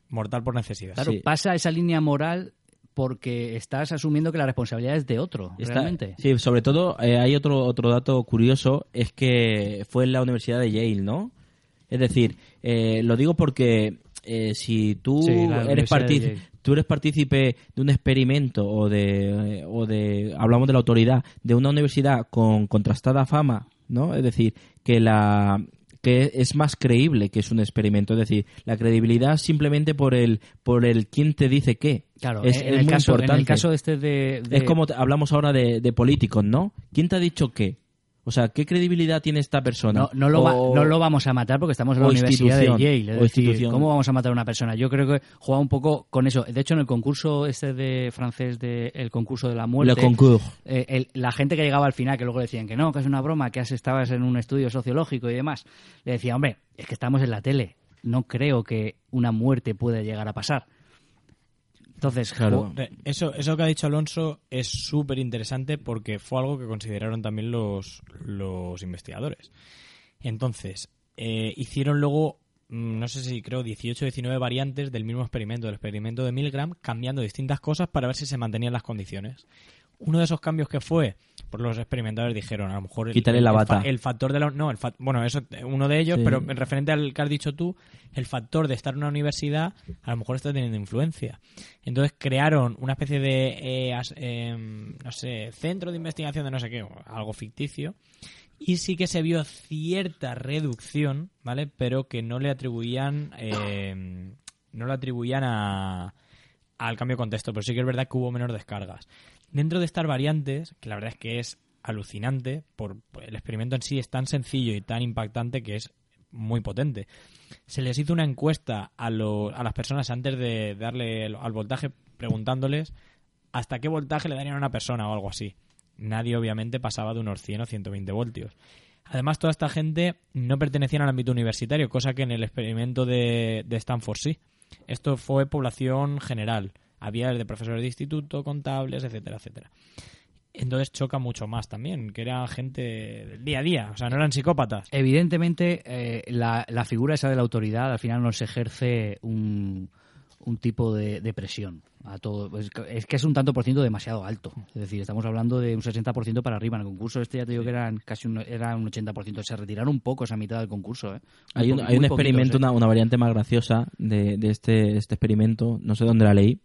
mortal por necesidad. Claro, Sí. pasa esa línea moral porque estás asumiendo que la responsabilidad es de otro, Está- realmente. Sí, sobre todo eh, hay otro otro dato curioso, es que fue en la Universidad de Yale, ¿no? Es decir, eh, lo digo porque eh, si tú Sí, eres tú eres partícipe de un experimento o de o de hablamos de la autoridad de una universidad con contrastada fama, ¿no? Es decir, que la que es más creíble que es un experimento, es decir, la credibilidad simplemente por el por el quién te dice qué. Claro, es, en, es el muy caso, en importante. el caso este de, de- Es como hablamos ahora de, de políticos, ¿no? ¿Quién te ha dicho qué? O sea, ¿qué credibilidad tiene esta persona? no, no lo va- no lo vamos a matar porque estamos en la Universidad de Yale. Es decir. ¿cómo vamos a matar a una persona? Yo creo que juega un poco con eso. De hecho, en el concurso este de francés, de, el concurso de la muerte, Le concours. eh, el- la gente que llegaba al final, que luego decían que no, que es una broma, que has- estabas en un estudio sociológico y demás, le decía, hombre, es que estamos en la tele. No creo que una muerte pueda llegar a pasar. Entonces, Claro. jo- Eso, eso que ha dicho Alonso es súper interesante porque fue algo que consideraron también los, los investigadores. Entonces, eh, hicieron luego, mm, no sé si creo, 18 o 19 variantes del mismo experimento, del experimento de Milgram, cambiando distintas cosas para ver si se mantenían las condiciones. Uno de esos cambios que fue, por los experimentadores dijeron, a lo mejor el, Quítale la el fa- bata. el factor de la no, el fa- bueno, eso eh, uno de ellos, Sí. pero en referente al que has dicho tú, el factor de estar en una universidad a lo mejor está teniendo influencia. Entonces crearon una especie de, eh, em, no sé, centro de investigación de no sé qué, algo ficticio, y sí que se vio cierta reducción, ¿vale? Pero que no le atribuían, em, no le atribuían a, al cambio de contexto, pero sí que es verdad que hubo menos descargas. Dentro de estas variantes, que la verdad es que es alucinante, por por el experimento en sí es tan sencillo y tan impactante que es muy potente. Se les hizo una encuesta a, lo- a las personas antes de darle al voltaje preguntándoles hasta qué voltaje le darían a una persona o algo así. Nadie obviamente pasaba de unos 100 o 120 voltios. Además, toda esta gente no pertenecía al ámbito universitario, cosa que en el experimento de Stanford sí. Esto fue población general. Había desde profesores de instituto, contables, etcétera, etcétera. Entonces choca mucho más también, que era gente del día a día, o sea, no eran psicópatas. Evidentemente, eh, la, la figura esa de la autoridad al final nos ejerce un, un tipo de, de presión a todo. Es que, es que es un tanto por ciento demasiado alto. Es decir, estamos hablando de un 60% para arriba. En el concurso este ya te digo que eran casi un, era un 80%. Se retiraron un poco esa mitad del concurso. ¿eh? Hay un, po- hay un poquitos, experimento, ¿eh? una, una variante más graciosa de, de este, este experimento, no sé dónde la leí,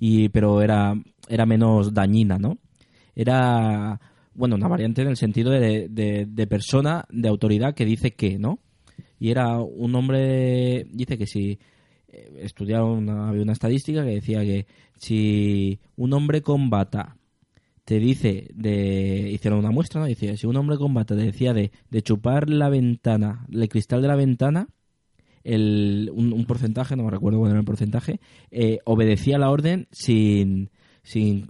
y, pero era, era menos dañina, ¿no? Era, bueno, una variante en el sentido de, de, de persona, de autoridad que dice que, ¿no? Y era un hombre, dice que si eh, estudiaron una, había una estadística que decía que si un hombre con bata te dice de hicieron una muestra no decía si un hombre con bata te decía de, de chupar la ventana el cristal de la ventana el, un, un porcentaje no me recuerdo cuál era el porcentaje eh, obedecía la orden sin sin,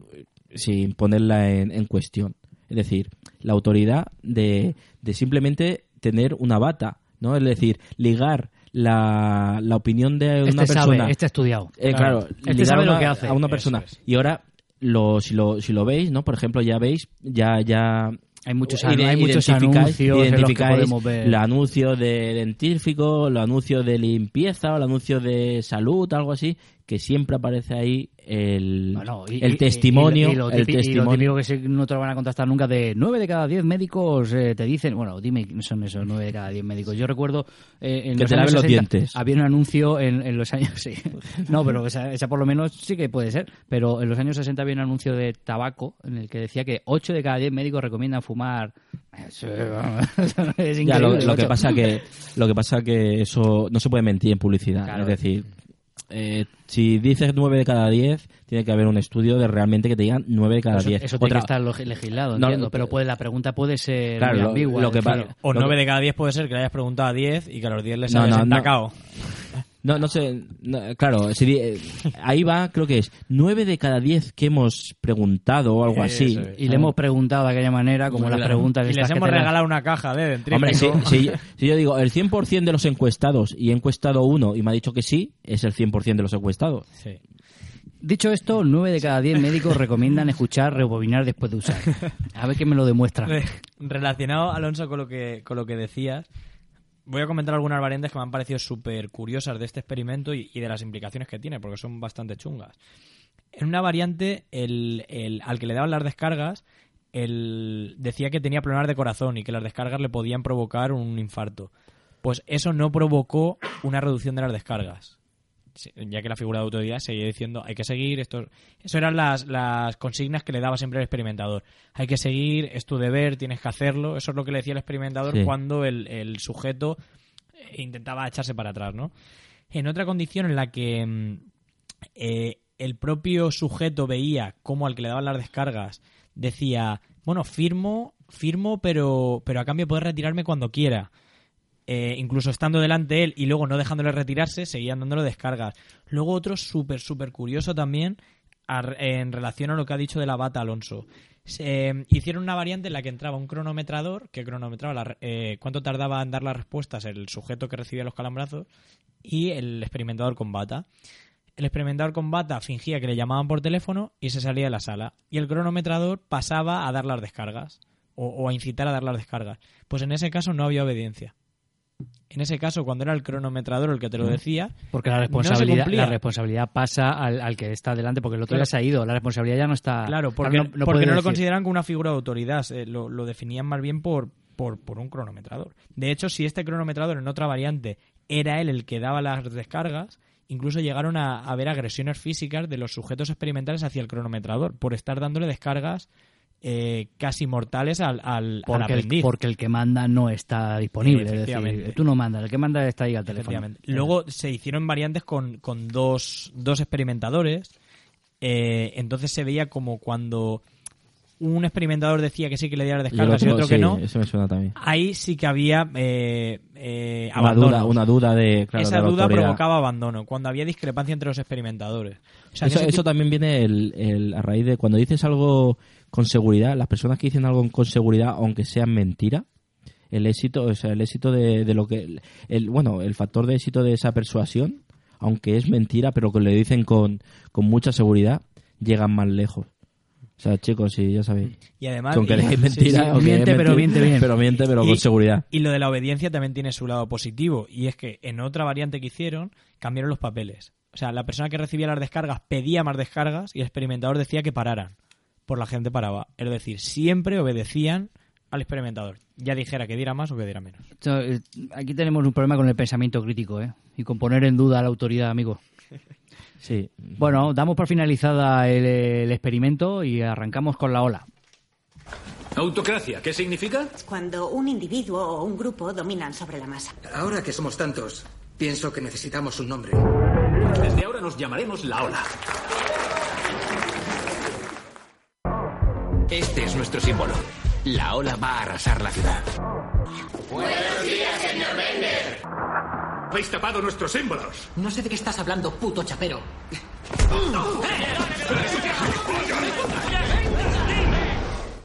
sin ponerla en, en cuestión es decir la autoridad de, de simplemente tener una bata no es decir ligar la, la opinión de una Este sabe, persona este ha estudiado. eh, claro, Este ligar sabe a una, lo que hace. a una Eso persona. es. Y ahora, lo, si, lo, si lo veis, ¿no? Por ejemplo, ya veis, ya, ya Hay muchos, hay muchos identificáis- anuncios en los que identificáis podemos ver. los anuncios de dentífrico, los anuncios de limpieza, o los anuncios de salud, algo así, que siempre aparece ahí el, Bueno, y- el testimonio. y- y lo el típi- y lo testimonio. típico que no te lo van a contestar nunca de 9 de cada 10 médicos eh, te dicen, bueno, dime, ¿quiénes son esos 9 de cada 10 médicos? Yo recuerdo eh, en Que los te años laven los 60 dientes. había un anuncio en, en los años, sí. No, pero esa, esa por lo menos sí que puede ser, pero en los años 60 había un anuncio de tabaco en el que decía que 8 de cada 10 médicos recomiendan fumar. Eso, es Ya, lo, lo que pasa que lo que pasa que eso no se puede mentir en publicidad Claro. es decir eh, si dices 9 de cada 10 tiene que haber un estudio de realmente que te digan 9 de cada Eso, 10 eso tiene Otra- que estar legislado, No, entiendo, no, pero puede, la pregunta puede ser Claro, muy lo- ambigua. lo que decir, O Lo 9 que- de cada 10 puede ser que le hayas preguntado a 10 y que a los 10 les No, hayas no, no. No, sé. no, claro, si eh, ahí va, creo que es 9 de cada 10 que hemos preguntado o algo así. Eso. Y le hemos preguntado de aquella manera, como las Claro. preguntas Y les que hemos las- regalado una caja de dentrífico. Hombre, si, si- si yo digo el 100% de los encuestados y he encuestado uno y me ha dicho que sí, es el 100% de los encuestados. Sí. Dicho esto, 9 de cada 10 médicos recomiendan escuchar rebobinar después de usar. A ver qué me lo demuestra. Re- Relacionado, Alonso, con lo que, con lo que decías, voy a comentar algunas variantes que me han parecido súper curiosas de este experimento y, de las implicaciones que tiene, porque son bastante chungas. En una variante, el, al que le daban las descargas, decía que tenía problemas de corazón y que las descargas le podían provocar un infarto. Pues eso no provocó una reducción de las descargas. Ya que la figura de autoridad seguía diciendo hay que seguir esto. Eso eran las, las consignas que le daba siempre el experimentador. Hay que seguir, es tu deber, tienes que hacerlo. Eso es lo que le decía el experimentador Sí. cuando el, el sujeto eh, intentaba echarse para atrás, ¿no? En otra condición en la que mm, eh, el propio sujeto veía cómo al que le daban las descargas decía, bueno, firmo, firmo, pero, pero a cambio puedes retirarme cuando quiera. Eh, incluso estando delante de él y luego no dejándole retirarse, seguían dándole descargas. Luego otro súper, súper curioso también en relación a lo que ha dicho de la bata Alonso. Eh, hicieron una variante en la que entraba un cronometrador que cronometraba la eh, cuánto tardaba en dar las respuestas el sujeto que recibía los calambrazos y el experimentador con bata. El experimentador con bata fingía que le llamaban por teléfono y se salía de la sala. Y el cronometrador pasaba a dar las descargas o a incitar a dar las descargas. Pues en ese caso no había obediencia. En ese caso, cuando era el cronometrador el que te lo decía, Porque la responsabilidad, cumplía. la responsabilidad pasa al, al que está delante, porque el otro Claro. ya se ha ido. La responsabilidad ya no está. Claro, porque, no lo consideran como una figura de autoridad, eh, lo, lo definían más bien por, por, por un cronometrador. De hecho, si este cronometrador en otra variante era él el que daba las descargas, incluso llegaron a, a ver agresiones físicas de los sujetos experimentales hacia el cronometrador por estar dándole descargas eh, casi mortales al, al, al Porque el, aprendiz. porque el que manda no está disponible. Es decir, tú no mandas, el que manda está ahí al teléfono. Luego se hicieron variantes con, con dos, dos experimentadores. Eh, entonces se veía como cuando un experimentador decía que sí que le diera Y el descargas y otro que no. Eso me suena también. Ahí sí que había eh, eh, Una duda, una duda de. Claro, Esa de duda autoridad. provocaba abandono, cuando había discrepancia entre los experimentadores. O sea, en eso, eso también viene el, el- a raíz de cuando dices algo con seguridad, las personas que dicen algo con seguridad, aunque sean mentira, el éxito, o sea, el éxito de, de lo que, el, bueno, el factor de éxito de esa persuasión, aunque es mentira, pero que le dicen con, con mucha seguridad, llegan más lejos. O sea, chicos, sí, ya sabéis. Y además- Que aunque y- sí, mentira, sí, miente, pero miente bien. Pero miente, pero con seguridad. Y lo de la obediencia también tiene su lado positivo. Y es que en otra variante que hicieron, cambiaron los papeles. O sea, la persona que recibía las descargas pedía más descargas y el experimentador decía que pararan. Por la gente paraba. Es decir, siempre obedecían al experimentador. Ya dijera que diera más o que diera menos. Eh, Aquí tenemos un problema con el pensamiento crítico, ¿eh? Y con poner en duda a la autoridad, amigo. Sí. Bueno, damos por finalizada el, el experimento y arrancamos con la ola. Autocracia, ¿qué significa? Cuando un individuo o un grupo dominan sobre la masa. Ahora que somos tantos, pienso que necesitamos un nombre. Desde ahora nos llamaremos La Ola. Este es nuestro símbolo. La ola va a arrasar la ciudad. Buenos días, señor Bender. Habéis tapado nuestros símbolos. No sé de qué estás hablando, puto chapero.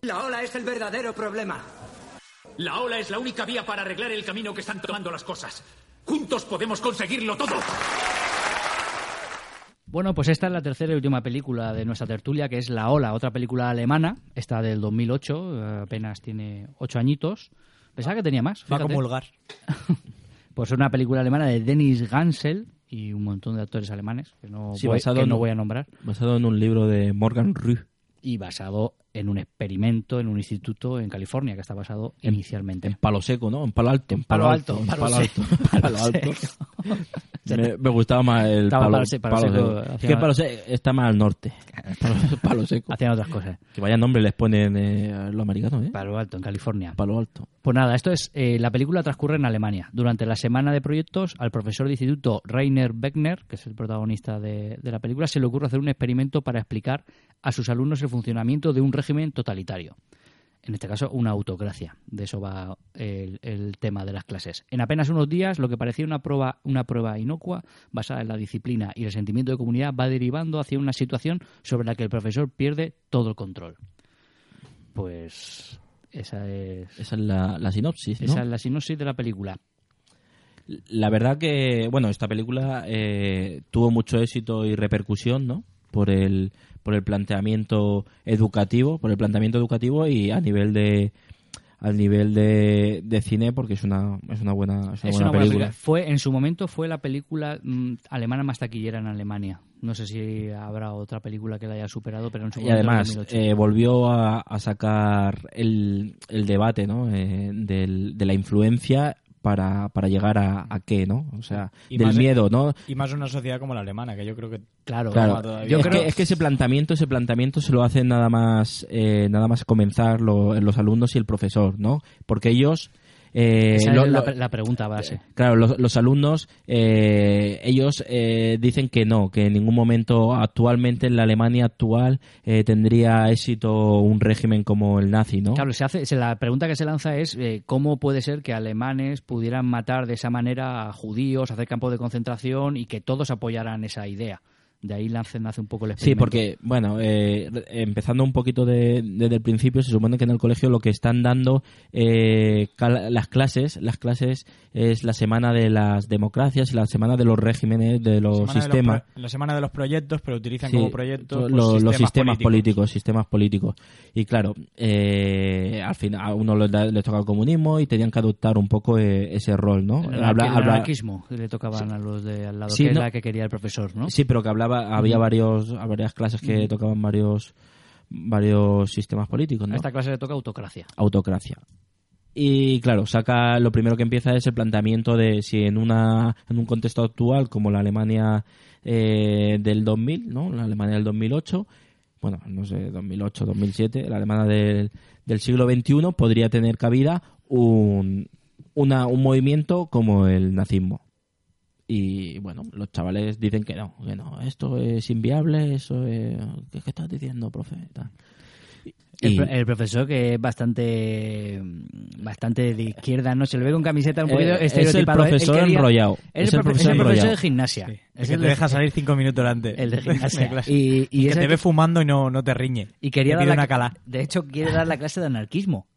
La ola es el verdadero problema. La ola es la única vía para arreglar el camino que están tomando las cosas. Juntos podemos conseguirlo todo. Bueno, pues esta es la tercera y última película de nuestra tertulia, que es La Ola, otra película alemana, esta del 2008, eh, apenas tiene ocho añitos. Pensaba que tenía más. Va a fíjate. comulgar. Pues es una película alemana de Dennis Gansel y un montón de actores alemanes que no, Sí, voy, basado que en no voy a nombrar. Basado en un libro de Morgan Rue. Y basado en un experimento en un instituto en California, que está basado inicialmente. En Palo Seco, ¿no? En Palo Alto. En Palo Alto, en Palo Alto. Palo Palo Alto. Me, me gustaba más el Estaba Palo, Palo Se- Palo Palo Seco, Seco. hacía- Es que Palo Seco está más al norte. Palo, Palo Seco. Hacían otras cosas. Que vaya nombre les ponen eh, los americanos, ¿eh? Palo Alto, en California. Palo Alto. Pues nada, esto es eh, la película transcurre en Alemania. Durante la semana de proyectos, al profesor de instituto Rainer Beckner, que es el protagonista de, de la película, se le ocurre hacer un experimento para explicar a sus alumnos el funcionamiento de un régimen totalitario. En este caso, una autocracia. De eso va el, el tema de las clases. En apenas unos días, lo que parecía una prueba, una prueba inocua, basada en la disciplina y el sentimiento de comunidad, va derivando hacia una situación sobre la que el profesor pierde todo el control. Pues esa es, Esa es la, la sinopsis, ¿no? esa es la sinopsis de la película. La verdad que, bueno, esta película eh, tuvo mucho éxito y repercusión, ¿no? Por el, por el planteamiento educativo, por el planteamiento educativo y a nivel de al nivel de, de cine porque es una es una buena es una Es buena una buena película. película. Fue, en su momento fue la película mm, alemana más taquillera en Alemania. No sé si habrá otra película que la haya superado, pero en su Y momento en además 2008. eh, volvió a, a sacar el, el debate ¿no? Eh, del- de la influencia para, para llegar a, a qué, ¿no? O sea, Y del más- miedo, ¿no? Y más una sociedad como la alemana, que yo creo que Claro, Claro, todavía. yo es, que, es que ese planteamiento, ese planteamiento se lo hacen nada más, eh, nada más comenzar lo- los alumnos y el profesor, ¿no? Porque ellos, eh, Esa lo- es la, lo- pre- la pregunta base. claro, los, los alumnos, eh, ellos eh, dicen que no, que en ningún momento actualmente en la Alemania actual eh, tendría éxito un régimen como el nazi, ¿no? Claro, se hace, se- la pregunta que se lanza es eh, cómo puede ser que alemanes pudieran matar de esa manera a judíos, hacer campos de concentración y que todos apoyaran esa idea. De ahí nace, nace un poco el Sí, experimento. porque, bueno, eh, empezando un poquito de- desde el principio, se supone que en el colegio lo que están dando eh, las clases, las clases es la semana de las democracias, la semana de los regímenes, de los de sistemas. pro- la semana de los proyectos, pero utilizan Sí, como proyectos to- pues, lo- los sistemas políticos. políticos. sistemas políticos. Y claro, eh, al final a uno le, da- le toca el comunismo y tenían que adoptar un poco eh, ese rol, ¿no? El, Habla- anarqui- el habla- anarquismo que le tocaban a los de al lado, Sí, que no- que quería el profesor, ¿no? Sí, pero que hablaba, había varios, varias clases que tocaban varios, varios sistemas políticos, esta clase le toca autocracia. Autocracia. Y claro, saca lo primero que empieza es el planteamiento de si en una en un contexto actual como la Alemania eh, del 2000, ¿no? La Alemania del 2008, bueno, no sé, 2008, 2007, la Alemania del, del siglo XXI podría tener cabida un una, un movimiento como el nazismo. Y bueno, los chavales dicen que no, que no, esto es inviable, eso es... ¿Qué, qué estás diciendo, profe? El, el profesor que es bastante bastante de izquierda, no se le ve con camiseta un Eh, poquito es el. Él profesor enrollado. Es, el, el profe- profesor es el profesor enrollado. de gimnasia. Es Es que el te de- deja salir cinco minutos antes. El de gimnasia. clase. Y- y que te que- ve fumando y no, no te riñe. Y quería Te dar la, una calá. De hecho, quiere dar la clase de anarquismo,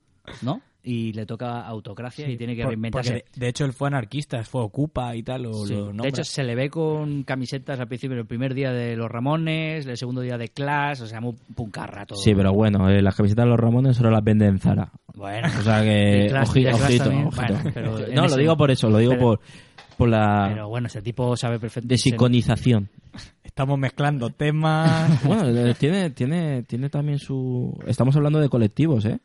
¿no? Y le toca autocracia y tiene que Por- reinventarse. de, de hecho él fue anarquista, fue Ocupa y tal. O Sí. lo De hecho, se le ve con camisetas al principio, el primer día de los Ramones, el segundo día de Clash, o sea, muy puncarra todo. Sí, pero bueno, eh, las camisetas de los Ramones solo las venden en Zara. Bueno. O sea que, Clash- ojito, ojito. bueno, pero en no, ese- lo digo por eso, lo digo pero- por, por la Pero bueno, ese tipo sabe perfectamente. desiconización. Estamos mezclando temas. bueno, eh, tiene, tiene, tiene también su... Estamos hablando de colectivos, ¿eh?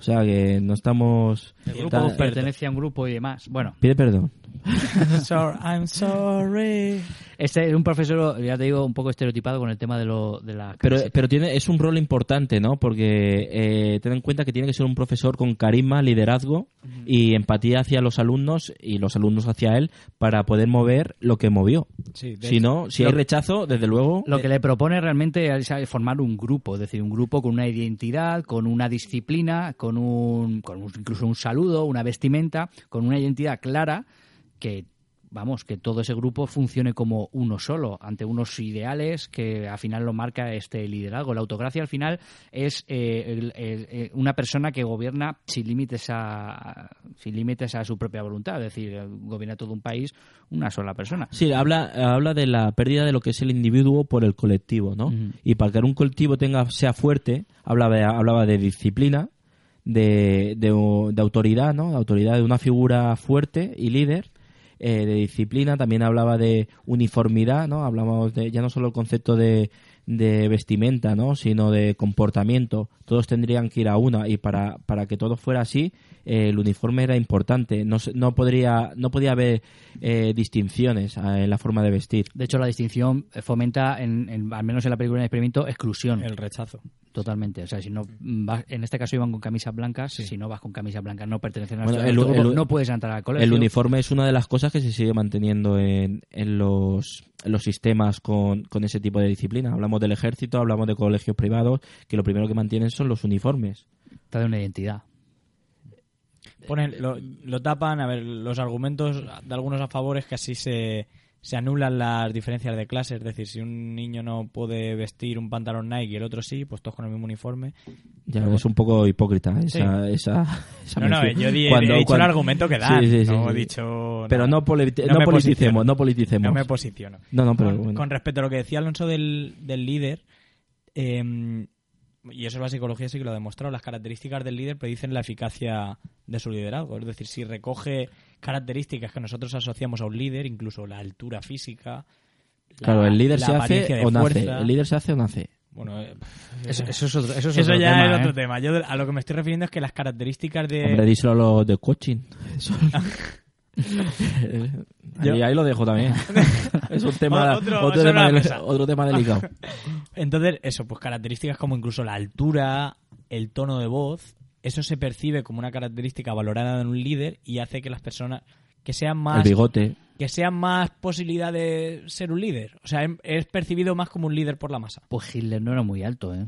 O sea que no estamos... El grupo pertenece a un grupo y demás. Bueno, Pide perdón. So- I'm sorry. Este es un profesor, ya te digo, un poco estereotipado con el tema de, lo, de la... Pero, pero tiene, es un rol importante, ¿no? Porque eh, ten en cuenta que tiene que ser un profesor con carisma, liderazgo y empatía hacia los alumnos y los alumnos hacia él para poder mover lo que movió. Sí, de si hecho, no, si lo- hay rechazo, desde luego... Lo que le propone realmente es es formar un grupo, es decir, un grupo con una identidad, con una disciplina, con un, con un- incluso un saludo, una vestimenta, con una identidad clara que vamos, que todo ese grupo funcione como uno solo, ante unos ideales que al final lo marca este liderazgo. La autocracia al final es eh, el- el- eh, una persona que gobierna sin límites a sin límites a su propia voluntad, es decir, gobierna todo un país una sola persona. Sí, habla, habla de la pérdida de lo que es el individuo por el colectivo, ¿no? Y para que un colectivo tenga sea fuerte, hablaba de, hablaba de disciplina, de, de, de autoridad, ¿no? De autoridad de una figura fuerte y líder, eh, de disciplina, también hablaba de uniformidad, ¿no? Hablamos de ya no solo el concepto de, de vestimenta, ¿no? Sino de comportamiento. Todos tendrían que ir a una y para, para que todo fuera así, eh, el uniforme era importante. No, se- no podría, no podía haber eh, distinciones eh, en la forma de vestir. De hecho, la distinción fomenta, en, en- al menos en la película de experimento, exclusión. El rechazo. Totalmente. O sea, si no vas, en este caso iban con camisas blancas, si no vas con camisas blancas, no perteneces a Bueno, el- no puedes entrar al colegio. El uniforme es una de las cosas que se sigue manteniendo en, en los, en los sistemas con, con ese tipo de disciplina. Hablamos del ejército, hablamos de colegios privados, que lo primero que mantienen son los uniformes. Está de una identidad. Ponen, lo, lo tapan, a ver, los argumentos de algunos a favor es que así se, se anulan las diferencias de clase. Es decir, si un niño no puede vestir un pantalón Nike y el otro sí, pues todos con el mismo uniforme. Ya Pero es un poco hipócrita esa, Sí. esa, esa No, no, mención. yo di- he dicho el argumento que dan, no he dicho Pero no, politi- No politicemos, no politicemos. No me posiciono. No, no, pero con, bueno. con respecto a lo que decía Alonso del, del líder, eh, y eso es la psicología, sí que lo ha demostrado, las características del líder predicen la eficacia de su liderazgo. Es decir, si recoge características que nosotros asociamos a un líder, incluso la altura física. la- Claro, el líder la se hace o nace. El líder se hace o nace. Bueno, eh, Eso- eso es otro- eso es ya otro tema, es ¿eh? otro tema. Yo a lo que me estoy refiriendo es que las características de... Hombre, díselo a los de coaching. Eso- Yo- ahí, ahí lo dejo también. es un tema, del- otro tema delicado. Entonces, eso, pues características como incluso la altura, el tono de voz, eso se percibe como una característica valorada en un líder y hace que las personas que sean más El bigote. que sean más posibilidad de ser un líder. O sea, es percibido más como un líder por la masa. Pues Hitler no era muy alto, ¿eh?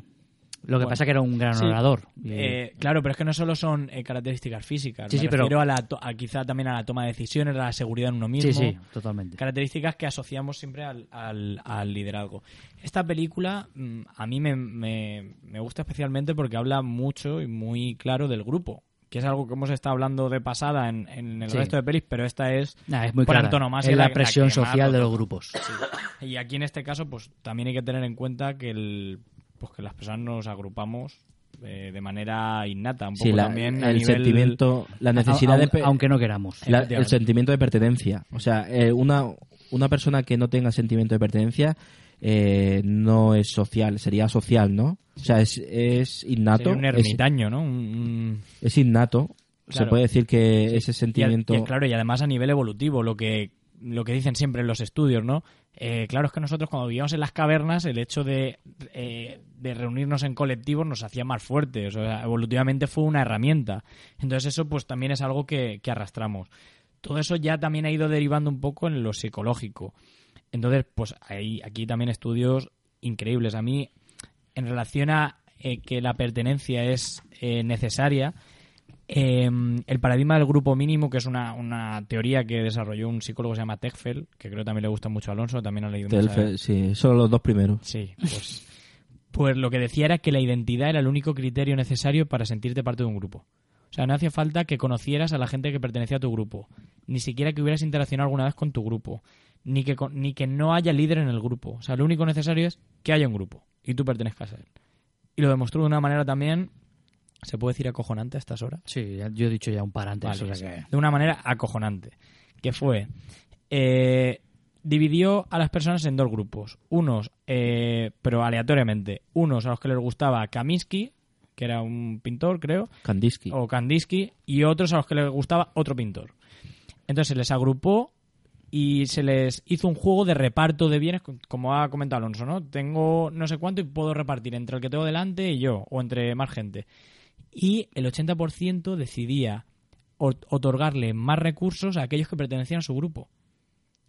Lo que Bueno, pasa que era un gran sí. orador. Eh, claro, pero es que no solo son eh, características físicas. Sí, Me sí, pero- a, la to- a quizá también a la toma de decisiones, a la seguridad en uno mismo. Sí, sí, totalmente. Características que asociamos siempre al, al- al liderazgo. Esta película mm, a mí me, me- me gusta especialmente porque habla mucho y muy claro del grupo. Que es algo que hemos estado hablando de pasada en, en el Sí. resto de pelis, pero esta es, Nah, es muy por antonomasia Es la presión social de lo los grupos. Sí. Y aquí en este caso, pues también hay que tener en cuenta que el, pues que las personas nos agrupamos eh, de manera innata, un poco Sí, la- también a el nivel- sentimiento, la necesidad de... aunque no queramos. la- el sentimiento de pertenencia. O sea, eh, una, una persona que no tenga sentimiento de pertenencia eh, no es social, sería social, ¿no? O sea, es, es innato. Sería un es- ermitaño, ¿no? Un- Es, innato. Se puede decir que Sí. ese Y sentimiento... y, claro, y además a nivel evolutivo, lo que, lo que dicen siempre en los estudios, ¿no? Eh, claro, es que nosotros cuando vivíamos en las cavernas, el hecho de, eh, de reunirnos en colectivos nos hacía más fuertes. Evolutivamente fue una herramienta. Entonces eso pues también es algo que, que arrastramos. Todo eso ya también ha ido derivando un poco en lo psicológico. Entonces, pues hay aquí también estudios increíbles. A mí, en relación a eh, que la pertenencia es eh, necesaria, eh, el paradigma del grupo mínimo, que es una, una teoría que desarrolló un psicólogo que se llama Techfeld, que creo también le gusta mucho a Alonso, también ha leído fe- sí, solo los dos primeros. Sí, pues, pues lo que decía era que la identidad era el único criterio necesario para sentirte parte de un grupo. O sea, no hacía falta que conocieras a la gente que pertenecía a tu grupo, ni siquiera que hubieras interaccionado alguna vez con tu grupo, ni que, ni que no haya líder en el grupo. O sea, lo único necesario es que haya un grupo y tú pertenezcas a él. Y lo demostró de una manera también, ¿se puede decir acojonante a estas horas? Sí, ya- yo he dicho ya un par antes. Vale, o sea que- de una manera acojonante. Que fue. eh, dividió a las personas en dos grupos. Unos, eh, pero aleatoriamente. Unos a los que les gustaba Kaminsky, que era un pintor, creo. Kandinsky. O Kandinsky. Y otros a los que les gustaba otro pintor. Entonces se les agrupó y se les hizo un juego de reparto de bienes, como ha comentado Alonso, ¿no? Tengo no sé cuánto y puedo repartir entre el que tengo delante y yo, o entre más gente. Y el 80% decidía otorgarle más recursos a aquellos que pertenecían a su grupo.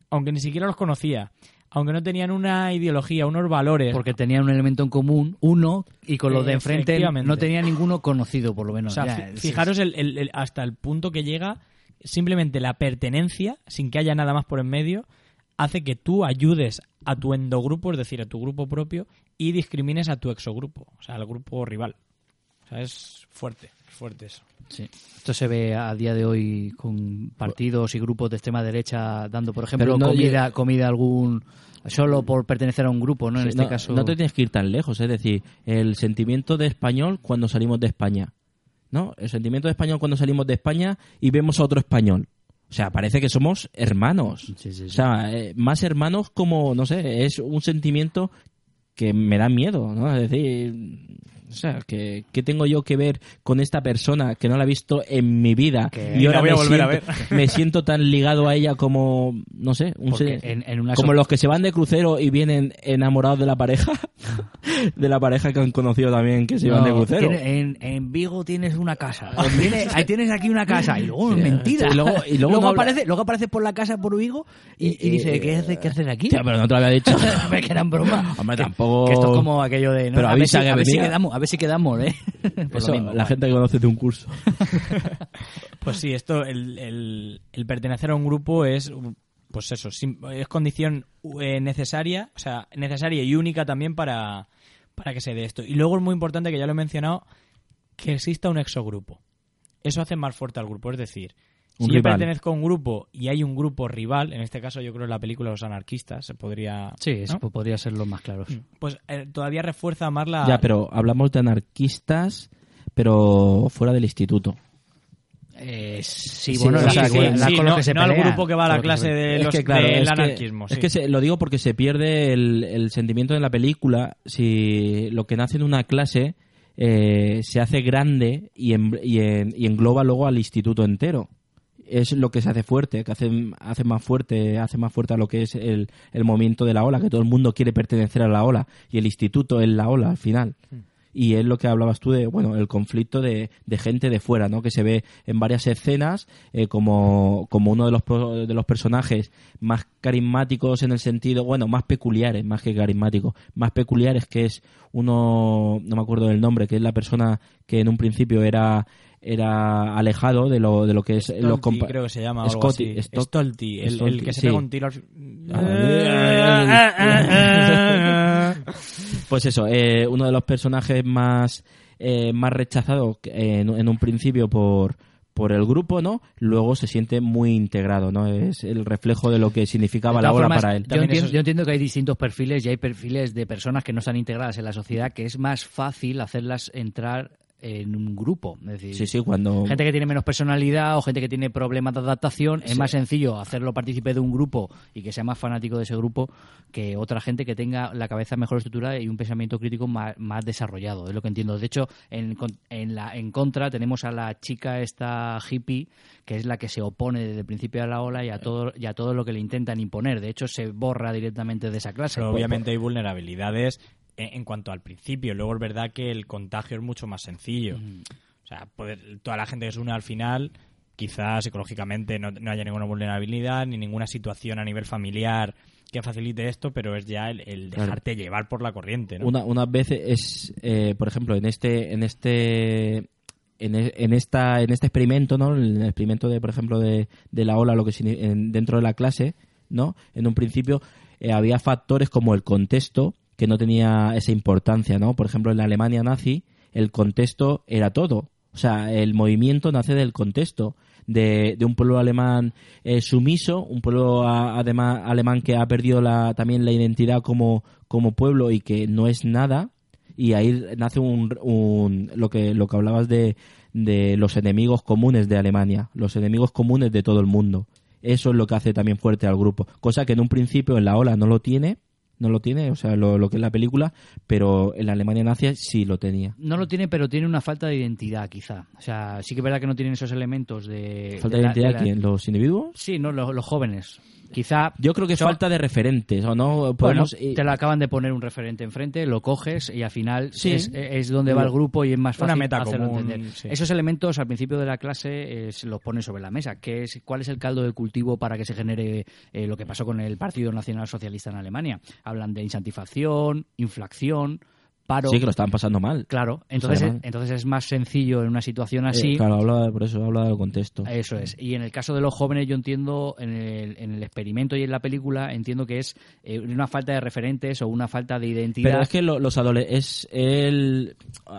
Aunque ni siquiera los conocía. Aunque no tenían una ideología, unos valores. Porque tenían un elemento en común, uno, y con los de enfrente Efectivamente. no tenía ninguno conocido, por lo O menos. sea, Ya, fijaros el- el- el- hasta el punto que llega simplemente la pertenencia, sin que haya nada más por en medio, hace que tú ayudes a tu endogrupo, es decir, a tu grupo propio, y discrimines a tu exogrupo, o sea, al grupo rival. O sea, es fuerte, es fuerte eso. Sí. Esto se ve a día de hoy con partidos y grupos de extrema derecha dando, por ejemplo, no comida, comida a algún solo por pertenecer a un grupo, ¿no? En Sí, este no, caso. no te tienes que ir tan lejos, es decir, el sentimiento de español cuando salimos de España, ¿no? El sentimiento de español cuando salimos de España y vemos a otro español. O sea, parece que somos hermanos. O sea, eh, más hermanos como, no sé, es un sentimiento que me da miedo, ¿no? Es decir, o sea, que ¿qué tengo yo que ver con esta persona que no la he visto en mi vida Que y ahora voy a me, volver a siento, me siento tan ligado a ella como, no sé, un Porque se- en- en una como so- los que se van de crucero y vienen enamorados de la pareja, de la pareja que han conocido también que se van de No, crucero. tiene- en, en Vigo tienes una casa. Tiene- ahí tienes aquí una casa. Y luego, Sí, mentira. y luego- y luego no habla- aparece, luego aparece por la casa por Vigo y, y dice, ¿qué, hace, ¿qué haces aquí? Tía, pero no te lo había dicho. Que eran broma. Hombre, Que- tampoco- Que esto es como aquello de... ¿no? Pero a ver, si, avisa que a ver si quedamos, ver si quedamos, ¿eh? Por Eso, lo mismo, la vale. gente que conoces de un curso. Pues sí, esto, el, el- el pertenecer a un grupo es, pues eso, es condición eh, necesaria, o sea, necesaria y única también para, para que se dé esto. Y luego es muy importante, que ya lo he mencionado, que exista un exogrupo. Eso hace más fuerte al grupo, es decir, Un si yo pertenezco a un grupo y hay un grupo rival, en este caso yo creo en la película Los Anarquistas, se podría... Sí, eso ¿no? podría ser los más claros. Pues eh, todavía refuerza más la... Ya, pero hablamos de anarquistas, pero fuera del instituto. Eh, sí, Sí, bueno, o la, sea, la- que- la- sí, con no- lo que se no al pelean. grupo que va a la clase se- de los, que, claro, del es que- anarquismo. es que se- lo digo porque se pierde el, el sentimiento de la película si lo que nace en una clase eh, se hace grande y, en- y en- y engloba luego al instituto entero. Es lo que se hace fuerte, que hace, hace más fuerte, hace más fuerte a lo que es el, el movimiento de la ola, que todo el mundo quiere pertenecer a la ola y el instituto es la ola al final. Y es lo que hablabas tú de, bueno, el conflicto de, de gente de fuera, ¿no? Que se ve en varias escenas eh, como, como uno de los, de los personajes más carismáticos en el sentido, bueno, más peculiares, más que carismáticos, más peculiares, que es uno, no me acuerdo del nombre, que es la persona que en un principio era era alejado de lo, de lo que es los Stolti, compa- creo que se llama algo Scotty, así. El, que se sí. pega un tiro pues eso, eh, uno de los personajes más, eh, más rechazados que- en, en un principio por, por el grupo, ¿no? Luego se siente muy integrado, ¿no? Es el reflejo de lo que significaba la ola formas, para él. Yo entiendo, yo entiendo que hay distintos perfiles y hay perfiles de personas que no están integradas en la sociedad que es más fácil hacerlas entrar en un grupo. Es decir, Sí, sí, cuando... gente que tiene menos personalidad o gente que tiene problemas de adaptación, es Sí. más sencillo hacerlo partícipe de un grupo y que sea más fanático de ese grupo que otra gente que tenga la cabeza mejor estructurada y un pensamiento crítico más, más desarrollado. Es lo que entiendo. De hecho, en, con- en, la, en contra tenemos a la chica esta hippie que es la que se opone desde el principio a la ola y a todo, y a todo lo que le intentan imponer. De hecho, se borra directamente de esa clase. Pero obviamente hay vulnerabilidades en, cuanto al principio. Luego es verdad que el contagio es mucho más sencillo. O sea, poder- toda la gente que se une al final, quizás psicológicamente no, no haya ninguna vulnerabilidad ni ninguna situación a nivel familiar que facilite esto, pero es ya el, el Claro. dejarte llevar por la corriente. ¿no? Una, unas veces es, eh, por ejemplo, en este, en este, en, en esta, en este experimento, ¿no? En el experimento de, por ejemplo, de, de la ola, lo que en- dentro de la clase, ¿no? En un principio eh, había factores como el contexto que no tenía esa importancia, ¿no? Por ejemplo, en la Alemania nazi el contexto era todo. O sea, el movimiento nace del contexto de, de un pueblo alemán eh, sumiso, un pueblo además alemán que ha perdido la, también la identidad como, como pueblo y que no es nada. Y ahí nace un, un- lo que lo que hablabas de, de los enemigos comunes de Alemania, los enemigos comunes de todo el mundo. Eso es lo que hace también fuerte al grupo, cosa que en un principio en la ola no lo tiene, no lo tiene, o sea, lo, lo que es la película, pero en la Alemania nazi sí lo tenía. No lo tiene, pero tiene una falta de identidad, quizá. O sea, sí que es verdad que no tienen esos elementos de... ¿Falta de de la- identidad de la-? ¿Los individuos? Sí, no, los, los jóvenes. Quizá... Yo creo que son- falta de referentes, ¿o no? Bueno, Podemos, eh, te lo acaban de poner un referente enfrente, lo coges y al final Sí. es, es donde va el grupo y es más Una fácil meta hacerlo común, entender. sí. Esos elementos al principio de la clase eh, se los ponen sobre la mesa. ¿Qué es, ¿Cuál es el caldo de cultivo para que se genere eh, lo que pasó con el Partido Nacional Socialista en Alemania? Hablan de insatisfacción, inflación, paro. sí que lo estaban pasando mal. Claro, entonces, Alemán. entonces es más sencillo en una situación así. Eh, claro, habla, por eso habla del contexto. Eso es. Y en el caso de los jóvenes, yo entiendo, en el, en el experimento y en la película, entiendo que es eh, una falta de referentes o una falta de identidad. Pero es que lo- los adolescentes, es el,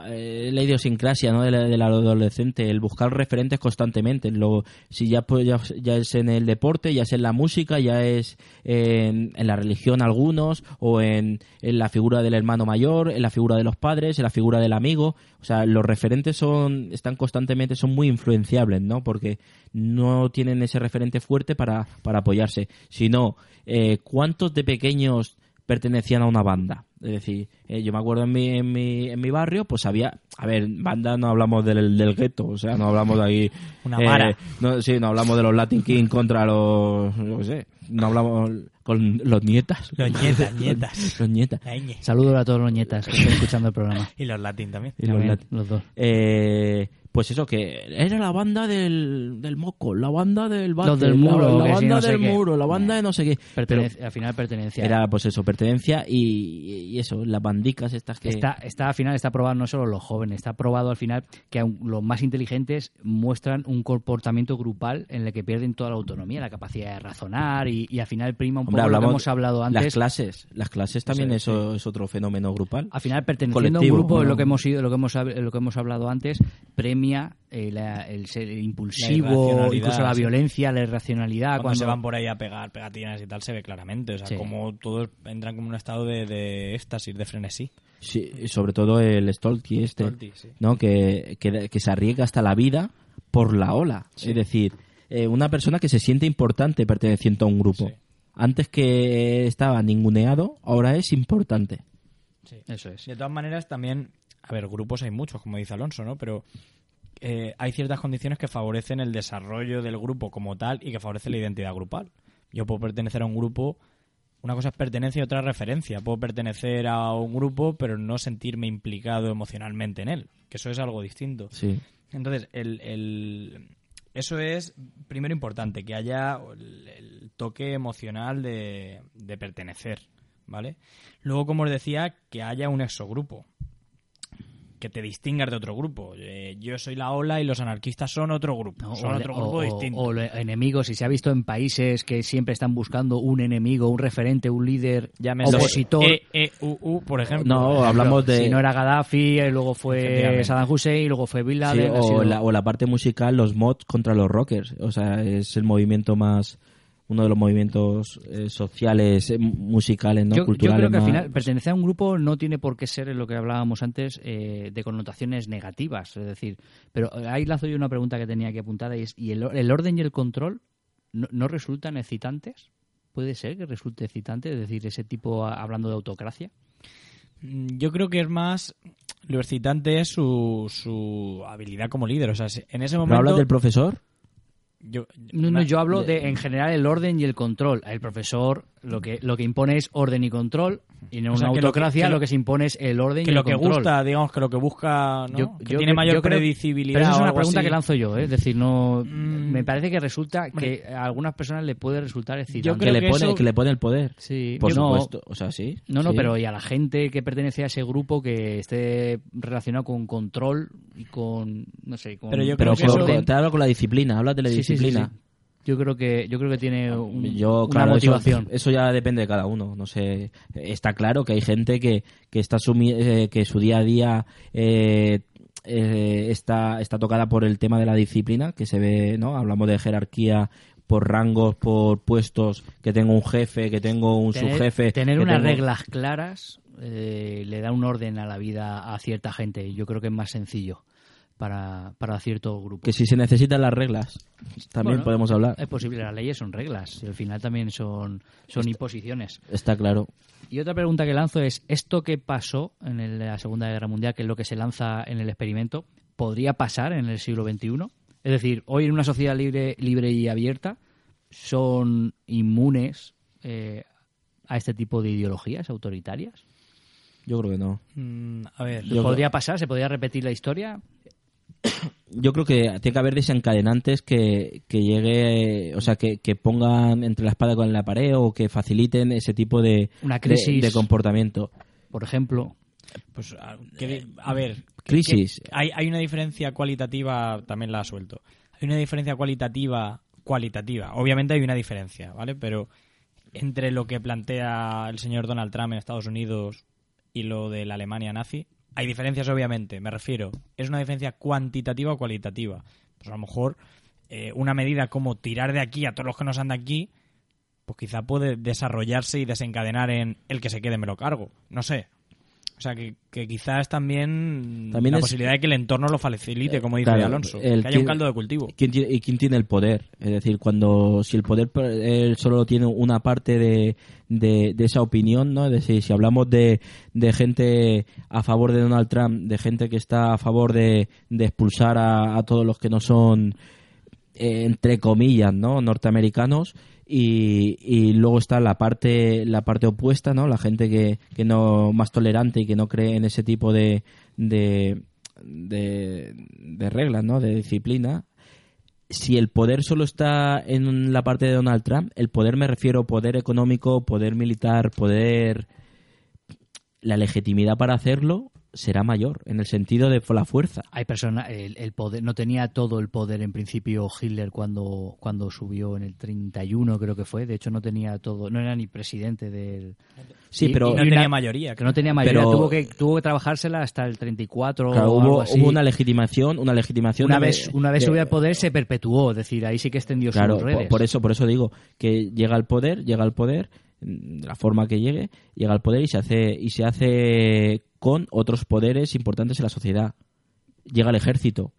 eh, la idiosincrasia ¿no? del, del adolescente, el buscar referentes constantemente. Luego, si ya, pues, ya, ya es en el deporte, ya es en la música, ya es en, en la religión algunos, o en, en la figura del hermano mayor, en la figura de los padres, en la figura del amigo. O sea, los referentes son están constantemente, son muy influenciables, ¿no? Porque no tienen ese referente fuerte para, para apoyarse. Sino, eh, ¿cuántos de pequeños pertenecían a una banda. Es decir, eh, yo me acuerdo en mi, en, mi, en mi barrio, pues había, a ver, banda no hablamos del, del gueto, o sea, no hablamos de ahí... Una vara. no, sí, no hablamos de los Latin King contra los, yo qué sé, no hablamos con los nietas. Los nietas, nietas. los nietas. Saludos a todos los nietas que estén escuchando el programa. Y los latín también. Y los También, Latin. los dos. Eh, pues eso, que era la banda del, del moco, la banda del bate, Los del la- muro, la, sí, banda no del muro, la banda de no sé qué. Pero Pertenece- al final pertenencia. era pues eso, pertenencia y, y eso, las bandicas estas que... Está, está al final está probado no solo los jóvenes, está probado al final que aun los más inteligentes muestran un comportamiento grupal en el que pierden toda la autonomía, la capacidad de razonar y, y al final prima un Hombre, poco lo que hablamos hemos hablado Las antes. clases, las clases también Sí, eso es otro fenómeno grupal. Al final perteneciendo a un Colectivo, grupo, es ¿no? lo que hemos ido, lo que hemos lo que hemos hablado antes, premia eh, la- el ser impulsivo, irracionalidad, incluso la sí. violencia, la irracionalidad. Cuando, Cuando, se van por ahí a pegar pegatinas y tal, se ve claramente. O sea, Sí. como todos entran como en un estado de, de éxtasis, de frenesí. Sí, y sobre todo el Stolti este, Stolti, sí. ¿no? Que, que, que se arriesga hasta la vida por la ola. Es decir, eh, una persona que se siente importante perteneciendo a un grupo. Antes que estaba ninguneado, ahora es importante. Eso es. De todas maneras, también, a ver, grupos hay muchos, como dice Alonso, ¿no? Pero eh, hay ciertas condiciones que favorecen el desarrollo del grupo como tal y que favorecen la identidad grupal. Yo puedo pertenecer a un grupo, una cosa es pertenencia y otra es referencia. Puedo pertenecer a un grupo, pero no sentirme implicado emocionalmente en él, que eso es algo distinto. Sí. Entonces, el, el- eso es primero importante, que haya el, el toque emocional de, de pertenecer, ¿vale? Luego, como os decía, que haya un exogrupo, que te distingas de otro grupo. Eh, yo soy la ola y los anarquistas son otro grupo, son o- otro o- grupo o- distinto. o le- enemigos, y se ha visto en países que siempre están buscando un enemigo, un referente, un líder Llámese opositor. E, E, U, U, por ejemplo. No, hablamos de... Si no era Gaddafi, eh, luego fue. Saddam Hussein, y luego fue Bin Sí, Laden. ha o, sido- la, o la parte musical, los mods contra los rockers. O sea, es el movimiento más... Uno de los movimientos eh, sociales, eh, musicales, ¿no? yo, yo Culturales creo que al final pertenecer a un grupo no tiene por qué ser lo que hablábamos antes eh, de connotaciones negativas, es decir, pero ahí lanzo yo una pregunta que tenía que apuntar y es ¿y el, el orden y el control no, no resultan excitantes? ¿Puede ser que resulte excitante, es decir, ese tipo a- hablando de autocracia? Mm, Yo creo que es más. Lo excitante es su, su habilidad como líder. O sea, en ese ¿No momento. hablas del profesor? Yo, No, no, yo hablo de en general el orden y el control. El profesor lo que lo que impone es orden y control y en O una sea, que lo que- autocracia que lo, lo- que se impone es el orden que y el lo que control. gusta, digamos, que lo que busca. ¿no? Yo- que yo tiene mayor predecibilidad. Pero esa es una pregunta así. que lanzo yo, ¿eh? es decir, no Mm. me parece que resulta que a algunas personas le puede resultar excitante. que, le que pone, eso- que le pone el poder. Sí, Por no, supuesto. O sea, sí. No, no, sí. pero y a la gente que pertenece a ese grupo que esté relacionado con control y con no sé, con Pero yo Pero creo que con- eso- con- te hablo con la disciplina, hablas de la Sí, sí, sí, disciplina. sí. Yo creo que yo creo que tiene un- Yo, una claro, motivación. Eso, ya depende de cada uno. No sé, está claro que hay gente que, que está sumi- eh, que su día a día eh, eh, está, está tocada por el tema de la disciplina, que se ve, ¿no? Hablamos de jerarquía por rangos, por puestos, que tengo un jefe, que tengo un tener, subjefe. tener unas tengo- reglas claras eh, le da un orden a la vida a cierta gente yo creo que es más sencillo para, para cierto grupo. Que si se necesitan las reglas, también Bueno, podemos hablar. Es posible, las leyes son reglas y al final también son, son imposiciones. Está claro. Y otra pregunta que lanzo es, ¿esto que pasó en el- la Segunda Guerra Mundial, que es lo que se lanza en el experimento, podría pasar en el siglo XXI? Es decir, hoy en una sociedad libre, libre y abierta, ¿son inmunes eh, a este tipo de ideologías autoritarias? Yo creo que no. Mm, a ver, ¿Podría pasar? ¿Se podría repetir la historia? Yo creo que tiene que haber desencadenantes que, que llegue, o sea, que, que pongan entre la espada con la pared o que faciliten ese tipo de, Una crisis. de, comportamiento. Por ejemplo, Pues, a, que di- a ver, Crisis. que hay, hay una diferencia cualitativa, también la suelto. Hay una diferencia cualitativa, cualitativa. Obviamente hay una diferencia, ¿vale? Pero entre lo que plantea el señor Donald Trump en Estados Unidos y lo de la Alemania nazi, hay diferencias, obviamente. Me refiero, es una diferencia cuantitativa o cualitativa. Pues a lo mejor eh, una medida como tirar de aquí a todos los que nos andan aquí, pues quizá puede desarrollarse y desencadenar en el que se quede me lo cargo. No sé. O sea, que, que quizás también, También la es- posibilidad de que el entorno lo facilite, como dice Claro, Alonso. el que haya un caldo de cultivo. ¿quién tiene- ¿Y quién tiene el poder? Es decir, cuando si el poder él solo tiene una parte de, de, de esa opinión, ¿no? Es decir, si hablamos de, de gente a favor de Donald Trump, de gente que está a favor de, de expulsar a, a todos los que no son, eh, entre comillas, ¿no? Norteamericanos. Y, y luego está la parte la parte opuesta no la gente que, que no más tolerante y que no cree en ese tipo de de, de, de reglas no de disciplina. Si el poder solo está en la parte de Donald Trump el poder me refiero poder económico poder militar poder la legitimidad para hacerlo será mayor en el sentido de la fuerza hay personas, el, el poder, no tenía todo el poder en principio Hitler cuando, cuando subió en el 31 creo que fue, de hecho no tenía todo, no era ni presidente del... Sí, y- pero- y No una- tenía mayoría, Que no tenía mayoría, Pero- tuvo, que, tuvo que trabajársela hasta el 34 Claro, o hubo, algo así. hubo una legitimación una legitimación Una de- vez, una vez de- subió al poder se perpetuó, es decir, ahí sí que extendió Claro, sus por, redes. por eso, por eso digo que llega al poder, llega al poder de la forma que llegue, llega al poder y se hace y se hace con otros poderes importantes en la sociedad. Llega el ejército.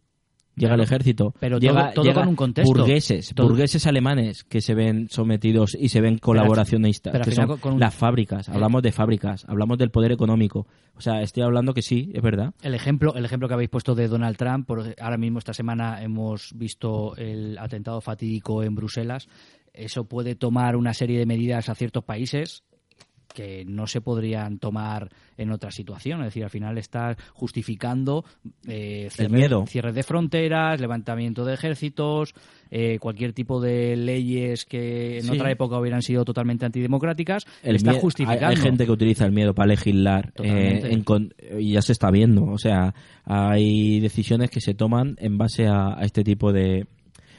Llega Claro. el ejército. Pero llega, todo- todo llega con un contexto. Burgueses, Todo- burgueses alemanes que se ven sometidos y se ven colaboracionistas, pero que son con un- las fábricas. Hablamos de fábricas, hablamos del poder económico. O sea, estoy hablando que sí, es verdad. El ejemplo, el ejemplo que habéis puesto de Donald Trump, por, ahora mismo esta semana hemos visto el atentado fatídico en Bruselas. Eso puede tomar una serie de medidas a ciertos países que no se podrían tomar en otra situación. Es decir, al final está justificando eh, cierre- miedo. cierres de fronteras, levantamiento de ejércitos, eh, cualquier tipo de leyes que en Sí. otra época hubieran sido totalmente antidemocráticas. El está justificando. Hay, hay gente que utiliza el miedo para legislar eh, en con- y ya se está viendo. O sea, hay decisiones que se toman en base a, a este tipo de,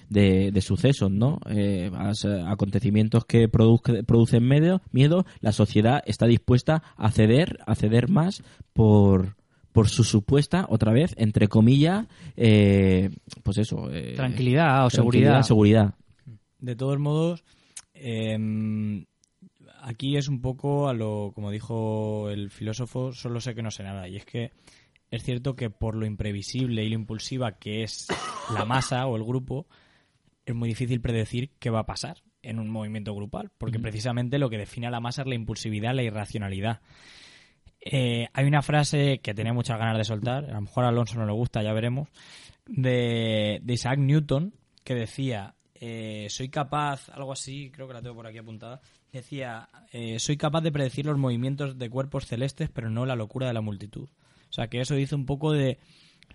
de, de sucesos, ¿no? Eh, a acontecimientos que produzca- producen medio, miedo. La sociedad está dispuesta a ceder, a ceder más por por su supuesta, otra vez, entre comillas, eh, pues eso. eh, Tranquilidad o tranquilidad, seguridad. seguridad. De todos modos, eh, aquí es un poco a lo, como dijo el filósofo, solo sé que no sé nada. Y es que es cierto que por lo imprevisible y lo impulsiva que es la masa o el grupo, es muy difícil predecir qué va a pasar en un movimiento grupal, porque precisamente lo que define a la masa es la impulsividad, la irracionalidad. Eh, hay una frase que tenía muchas ganas de soltar, a lo mejor a Alonso no le gusta, ya veremos, de, de Isaac Newton, que decía, eh, soy capaz, algo así, creo que la tengo por aquí apuntada, decía, eh, soy capaz de predecir los movimientos de cuerpos celestes, pero no la locura de la multitud. O sea, que eso dice un poco de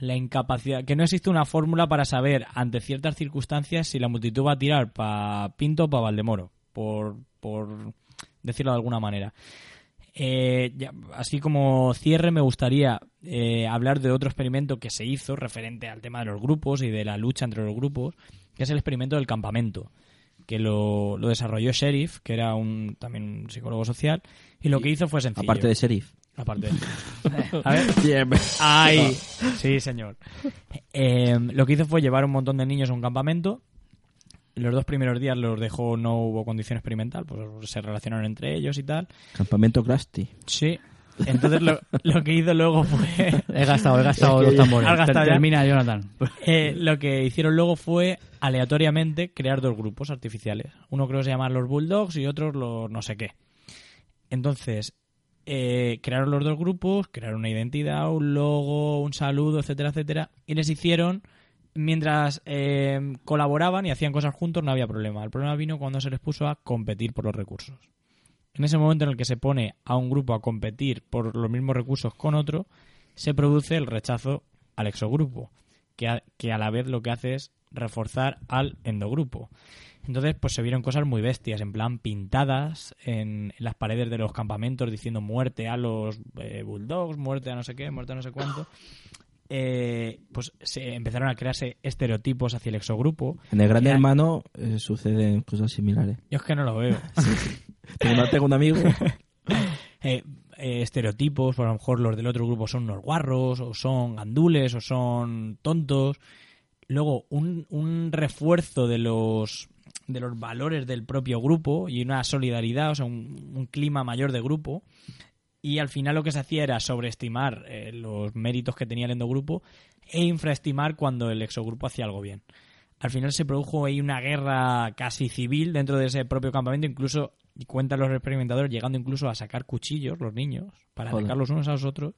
la incapacidad, que no existe una fórmula para saber ante ciertas circunstancias si la multitud va a tirar para Pinto o para Valdemoro, por, por decirlo de alguna manera. Eh, ya, así como cierre, me gustaría eh, hablar de otro experimento que se hizo referente al tema de los grupos y de la lucha entre los grupos, que es el experimento del campamento, que lo, lo desarrolló Sheriff, que era un, también un psicólogo social, y lo que hizo fue sencillo. Aparte de sheriff. Aparte. A ver. ¡Ay! Sí, señor. Eh, lo que hizo fue llevar un montón de niños a un campamento. Los dos primeros días los dejó, no hubo condición experimental, pues se relacionaron entre ellos y tal. Campamento Krusty. Sí. Entonces lo, lo que hizo luego fue... He gastado, he gastado Es que los tambores. has gastado ya. Termina, Jonathan. Eh, lo que hicieron luego fue aleatoriamente crear dos grupos artificiales. Uno creo que se llama los Bulldogs y otros los no sé qué. Entonces, eh, crearon los dos grupos, crearon una identidad, un logo, un saludo, etcétera, etcétera, y les hicieron, mientras eh, colaboraban y hacían cosas juntos, no había problema. El problema vino cuando se les puso a competir por los recursos. En ese momento en el que se pone a un grupo a competir por los mismos recursos con otro, se produce el rechazo al exogrupo, que a, que a la vez lo que hace es reforzar al endogrupo. Entonces, pues se vieron cosas muy bestias, en plan pintadas en, en las paredes de los campamentos diciendo muerte a los eh, bulldogs, muerte a no sé qué, muerte a no sé cuánto. Eh, pues se empezaron a crearse estereotipos hacia el exogrupo. En el Gran Era- Hermano eh, suceden cosas similares. Yo es que no lo veo. Tengo, tengo un amigo. Eh, eh, estereotipos, por a lo mejor los del otro grupo son unos guarros, o son gandules, o son tontos. Luego, un, un refuerzo de los de los valores del propio grupo y una solidaridad, o sea, un, un clima mayor de grupo. Y al final lo que se hacía era sobreestimar eh, los méritos que tenía el endogrupo e infraestimar cuando el exogrupo hacía algo bien. Al final se produjo ahí una guerra casi civil dentro de ese propio campamento, incluso, y cuentan los experimentadores, llegando incluso a sacar cuchillos, los niños, para Joder. atacar los unos a los otros.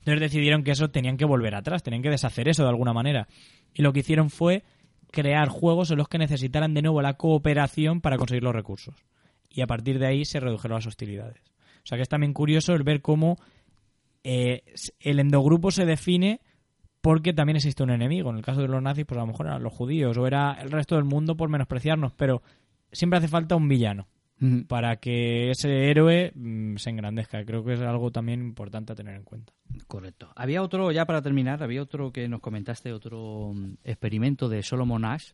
Entonces decidieron que eso tenían que volver atrás, tenían que deshacer eso de alguna manera. Y lo que hicieron fue crear juegos en los que necesitaran de nuevo la cooperación para conseguir los recursos. Y a partir de ahí se redujeron las hostilidades. O sea que es también curioso el ver cómo eh, el endogrupo se define porque también existe un enemigo. En el caso de los nazis, pues a lo mejor eran los judíos o era el resto del mundo por menospreciarnos, pero siempre hace falta un villano para que ese héroe mm, se engrandezca. Creo que es algo también importante a tener en cuenta. Correcto. Había otro, ya para terminar, había otro que nos comentaste, otro mm, experimento de Solomon Ash,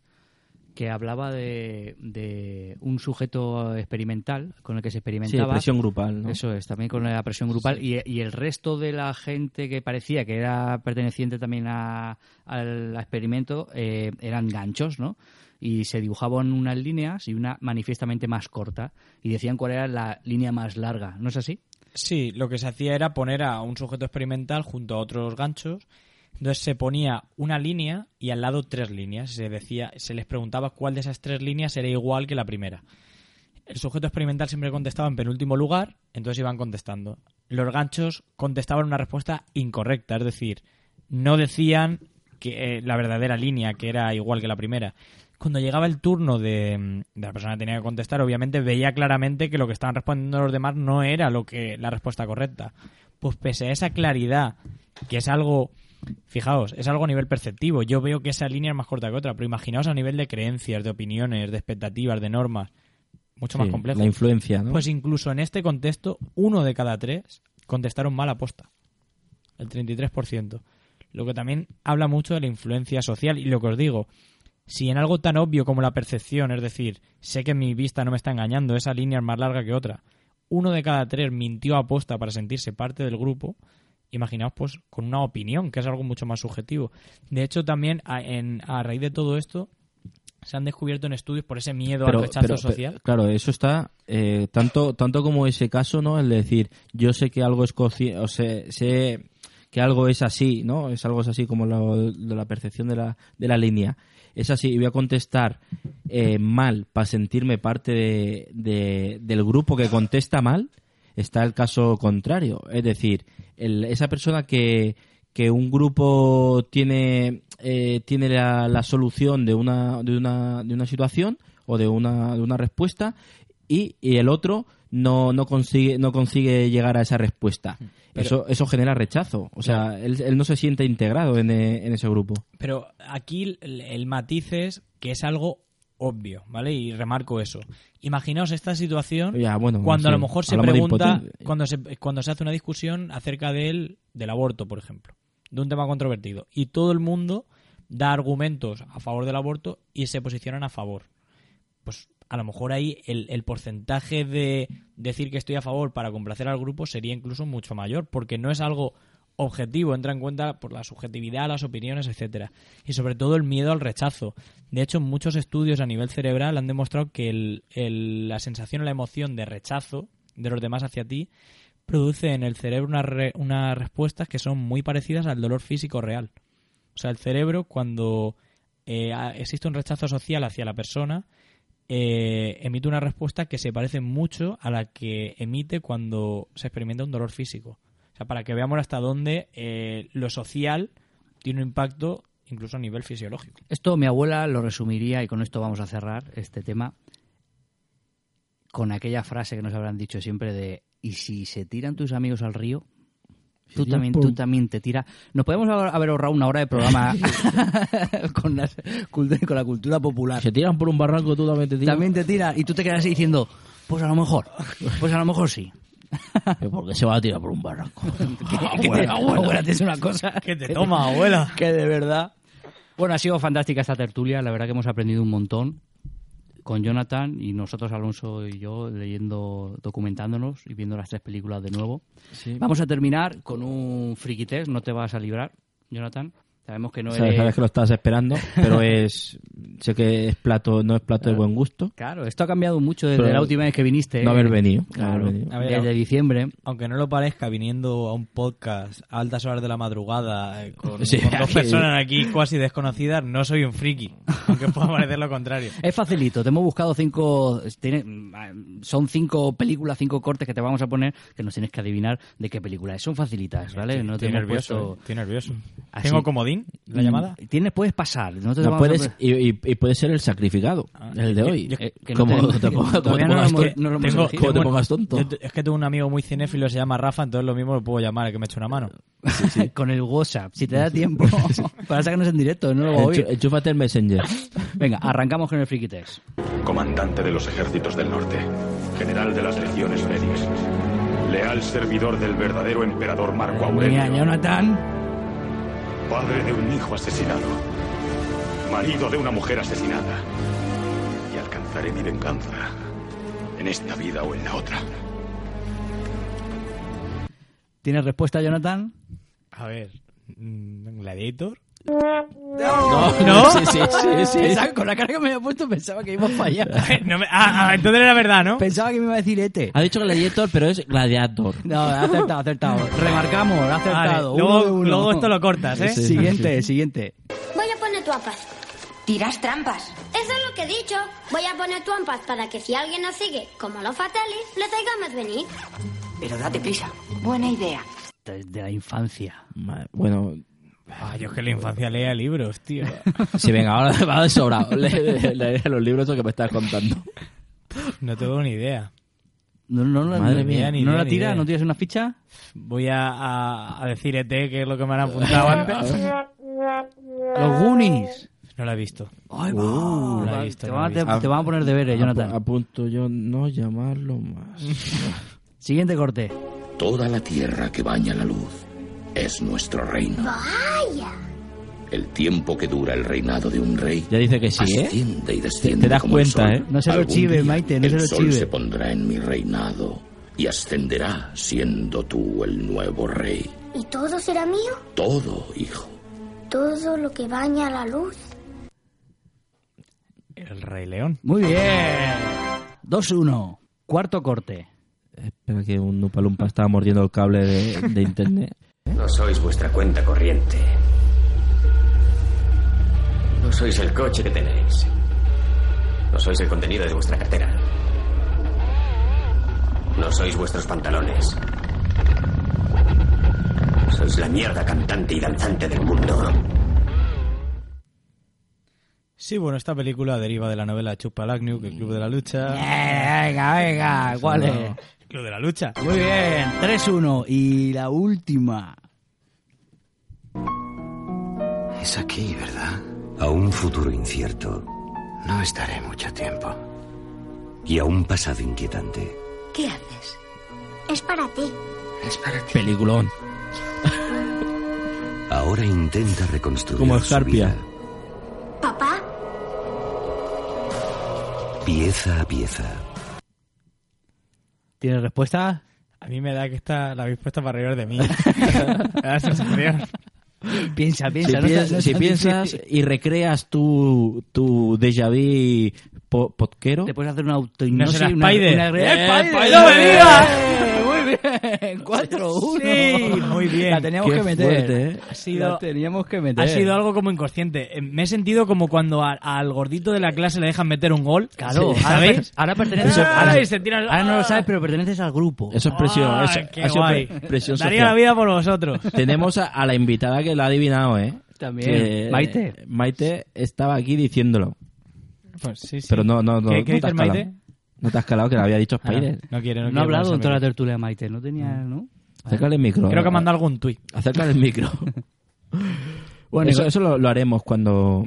que hablaba de, de un sujeto experimental con el que se experimentaba. Sí, presión grupal, ¿no? Eso es, también con la presión grupal. Y, y el resto de la gente que parecía que era perteneciente también a- al experimento eh, eran ganchos, ¿no? Y se dibujaban unas líneas y una manifiestamente más corta. Y decían cuál era la línea más larga. ¿No es así? Sí, lo que se hacía era poner a un sujeto experimental junto a otros ganchos. Entonces se ponía una línea y al lado tres líneas. Se decía, se les preguntaba cuál de esas tres líneas era igual que la primera. El sujeto experimental siempre contestaba en penúltimo lugar, entonces iban contestando. Los ganchos contestaban una respuesta incorrecta, es decir, no decían que eh, la verdadera línea, que era igual que la primera. Cuando llegaba el turno de, de la persona que tenía que contestar, obviamente veía claramente que lo que estaban respondiendo los demás no era lo que la respuesta correcta. Pues pese a esa claridad, que es algo, fijaos, es algo a nivel perceptivo. Yo veo que esa línea es más corta que otra, pero imaginaos a nivel de creencias, de opiniones, de expectativas, de normas, mucho más complejo. la influencia, ¿no? Pues incluso en este contexto, uno de cada tres contestaron mal aposta. El 33%. Lo que también habla mucho de la influencia social. Y lo que os digo, si en algo tan obvio como la percepción, es decir, sé que mi vista no me está engañando, esa línea es más larga que otra, uno de cada tres mintió aposta para sentirse parte del grupo, imaginaos pues con una opinión, que es algo mucho más subjetivo. De hecho, también a, en- a raíz de todo esto, se han descubierto en estudios por ese miedo al rechazo pero, social. pero, claro, eso está eh, tanto tanto como ese caso, ¿no? El de decir, yo sé que algo es o sé, sé que algo es así, ¿no? Es algo es así como lo- de la percepción de la, de la línea. Es así, y voy a contestar eh, mal para sentirme parte de, de- del grupo que contesta mal. Está el caso contrario, es decir, el- esa persona que, que un grupo tiene eh, tiene la, la solución de una, de una de una situación o de una, de una respuesta y, y el otro no, no consigue no consigue llegar a esa respuesta Pero- eso eso genera rechazo o sea él, él no se siente integrado en, eh, en ese grupo Pero aquí el, el matiz es que es algo obvio, ¿vale? Y remarco eso. Imaginaos esta situación Ya, bueno, cuando a lo mejor se hablamos pregunta, cuando se, cuando se hace una discusión acerca del, del aborto, por ejemplo, de un tema controvertido, y todo el mundo da argumentos a favor del aborto y se posicionan a favor. Pues a lo mejor ahí el, el porcentaje de decir que estoy a favor para complacer al grupo sería incluso mucho mayor, porque no es algo objetivo, entra en cuenta por la subjetividad, las opiniones, etcétera, y sobre todo el miedo al rechazo. De hecho, muchos estudios a nivel cerebral han demostrado que el- la sensación o la emoción de rechazo de los demás hacia ti produce en el cerebro unas re- respuestas que son muy parecidas al dolor físico real. O sea, el cerebro cuando eh, existe un rechazo social hacia la persona, eh, emite una respuesta que se parece mucho a la que emite cuando se experimenta un dolor físico. O sea, para que veamos hasta dónde eh, lo social tiene un impacto incluso a nivel fisiológico. Esto mi abuela lo resumiría, y con esto vamos a cerrar este tema, con aquella frase que nos habrán dicho siempre de ¿y si se tiran tus amigos al río? Tú también, por- tú también te tiras. Nos podemos haber ahorrado una hora de programa con, las cult- con la cultura popular. Se tiran por un barranco, tú también te tiras. También te tiras y tú te quedas así diciendo, pues a lo mejor, pues a lo mejor sí. ¿Por qué se va a tirar por un barranco? que te, abuela, tienes una cosa. Que te toma, abuela. Que de verdad. Bueno, ha sido fantástica esta tertulia. La verdad que hemos aprendido un montón con Jonathan y nosotros, Alonso y yo, leyendo, documentándonos y viendo las tres películas de nuevo. Sí. Vamos a terminar con un friki test. No te vas a librar, Jonathan. Sabemos que no Sabes, eres... sabes que lo estás esperando, pero es sé que es plato no es plato de buen gusto. Claro, esto ha cambiado mucho desde Pero la última vez que viniste. no ¿eh? haber venido, no Claro, haber venido. A ver, desde aunque- diciembre. Aunque no lo parezca, viniendo a un podcast a altas horas de la madrugada, eh, con, Sí, con dos aquí- personas aquí casi desconocidas, no soy un friki. Aunque pueda parecer lo contrario. Es facilito, te hemos buscado cinco, tiene- son cinco películas, cinco cortes que te vamos a poner que nos tienes que adivinar de qué película es. Son facilitas, ¿vale? No te estoy hemos nervioso, puesto- eh, estoy nervioso. Así- ¿Tengo comodín la Mm, llamada? Tienes, puedes pasar. No te No a puedes y, y- y puede ser el sacrificado, el de hoy. yo- eh, que no como te, pongas- te tonto. yo- es que tengo un amigo muy cinéfilo, se llama Rafa, entonces lo mismo lo puedo llamar, que me eche una mano. Con el WhatsApp, si te da tiempo para sacarnos en directo, no lo va a Enchu- oír. Enchúfate el Messenger. Venga, arrancamos con el Friki Test. Comandante de los ejércitos del norte, general de las legiones Félix, leal servidor del verdadero emperador Marco Aurelio, Venga, Jonathan. Padre de un hijo asesinado, marido de una mujer asesinada, y alcanzaré mi venganza en esta vida o en la otra. ¿Tienes respuesta, Jonathan? A ver, mm, Gladiator. No, ¿No? Sí, sí, sí, sí. Pensaba- Con la cara que me había puesto pensaba que iba a fallar. No me- ah, ah, entonces era verdad, ¿no? Pensaba que me iba a decir Ete. Ha dicho gladiator, pero es gladiator. No, ha acertado, ha acertado. Remarcamos, ha acertado. Vale, Uno luego- de uno. luego esto lo cortas, ¿eh? Siguiente, siguiente. Voy a poner trampas. ¿Tiras trampas? Eso es lo que he dicho. Voy a poner trampas para que si alguien nos sigue, como los Fatalis, les digamos venir. Pero date prisa. Buena idea. Desde la infancia. Ma- Bueno, Ah, yo es que en la infancia leía libros, tío. si venga, ahora va de sobrado. Lee- lee los libros que me estás contando. No tengo ni idea. No, no, no, Madre no, mía, ni ¿no idea, la ni tiras? idea. ¿No tienes una ficha? Voy a, a- a decir ET, que es lo que me han apuntado antes. Los Goonies. No la he visto. Ay, Uh, no la he Va, visto, te, no la van he a, visto. te van a poner deberes, Jonathan. A, a punto yo no llamarlo más. Siguiente corte. Toda la tierra que baña la luz es nuestro reino. ¡Vaya! El tiempo que dura el reinado de un rey Ya dice que sí, ¿eh? asciende y desciende Te das como el cuenta, sol. ¿eh? No se lo chive, Maite, no se el lo sol chive. se pondrá en mi reinado y ascenderá siendo tú el nuevo rey. ¿Y todo será mío? Todo, hijo. Todo lo que baña la luz. El Rey León. Muy bien. 2-1. Cuarto corte. Espera que un Upalumpa estaba mordiendo el cable de, de internet. No sois vuestra cuenta corriente. No sois el coche que tenéis. No sois el contenido de vuestra cartera. No sois vuestros pantalones. Sois la mierda cantante y danzante del mundo. Sí, bueno, esta película deriva de la novela Chupalagniu, que Club de la Lucha. Eh, venga, venga. ¿Cuál es? Club de la Lucha. Muy bien. 3-1. Y la última. Es aquí, ¿verdad? A un futuro incierto No estaré mucho tiempo. y a un pasado inquietante. ¿Qué haces? Es para ti. Es para ti. Peliculón. Ahora intenta reconstruir Como su Escarpia. vida, ¿Papá? Pieza a pieza. ¿Tienes respuesta? A mí me da que esta la habéis puesto para reír de mí. me da la sensación. Piensa, Si, piensa. no piensas, no si piensas y recreas tu, tu déjà vu po- podquero. Te puedes hacer una No autohipnosis. será una- Spider. una- ¡Eh, ¡Eh, Spider! ¡No me ¡Eh! digas! Muy bien. 4-1. Sí, muy bien. La teníamos Qué que meter. fuerte, ¿eh? Ha sido- La teníamos que meter. Ha sido algo como inconsciente. Eh, Me he sentido como cuando a- al gordito de la clase le dejan meter un gol. Claro, Sí. ahora, ¿sabéis? ahora perteneces ahora, ahora no lo sabes, pero perteneces al grupo. Eso es presión. Eso- qué ha sido guay. pre- presión Daría social. la vida por vosotros. Tenemos a, a la invitada que la ha adivinado, ¿eh? También. Que- Maite. Maite estaba aquí diciéndolo. Pues sí, sí. Pero no, no, no. ¿Qué, no qué dices. Maite? No te has calado que le había dicho Ah, no, Spider. no quiere, no No quiere ha hablado en toda la tertulia Maite, no tenía, ¿no? Acércale el micro. Creo que ha mandado algún tuit. Acércale el micro. Bueno, eso eso lo, lo haremos cuando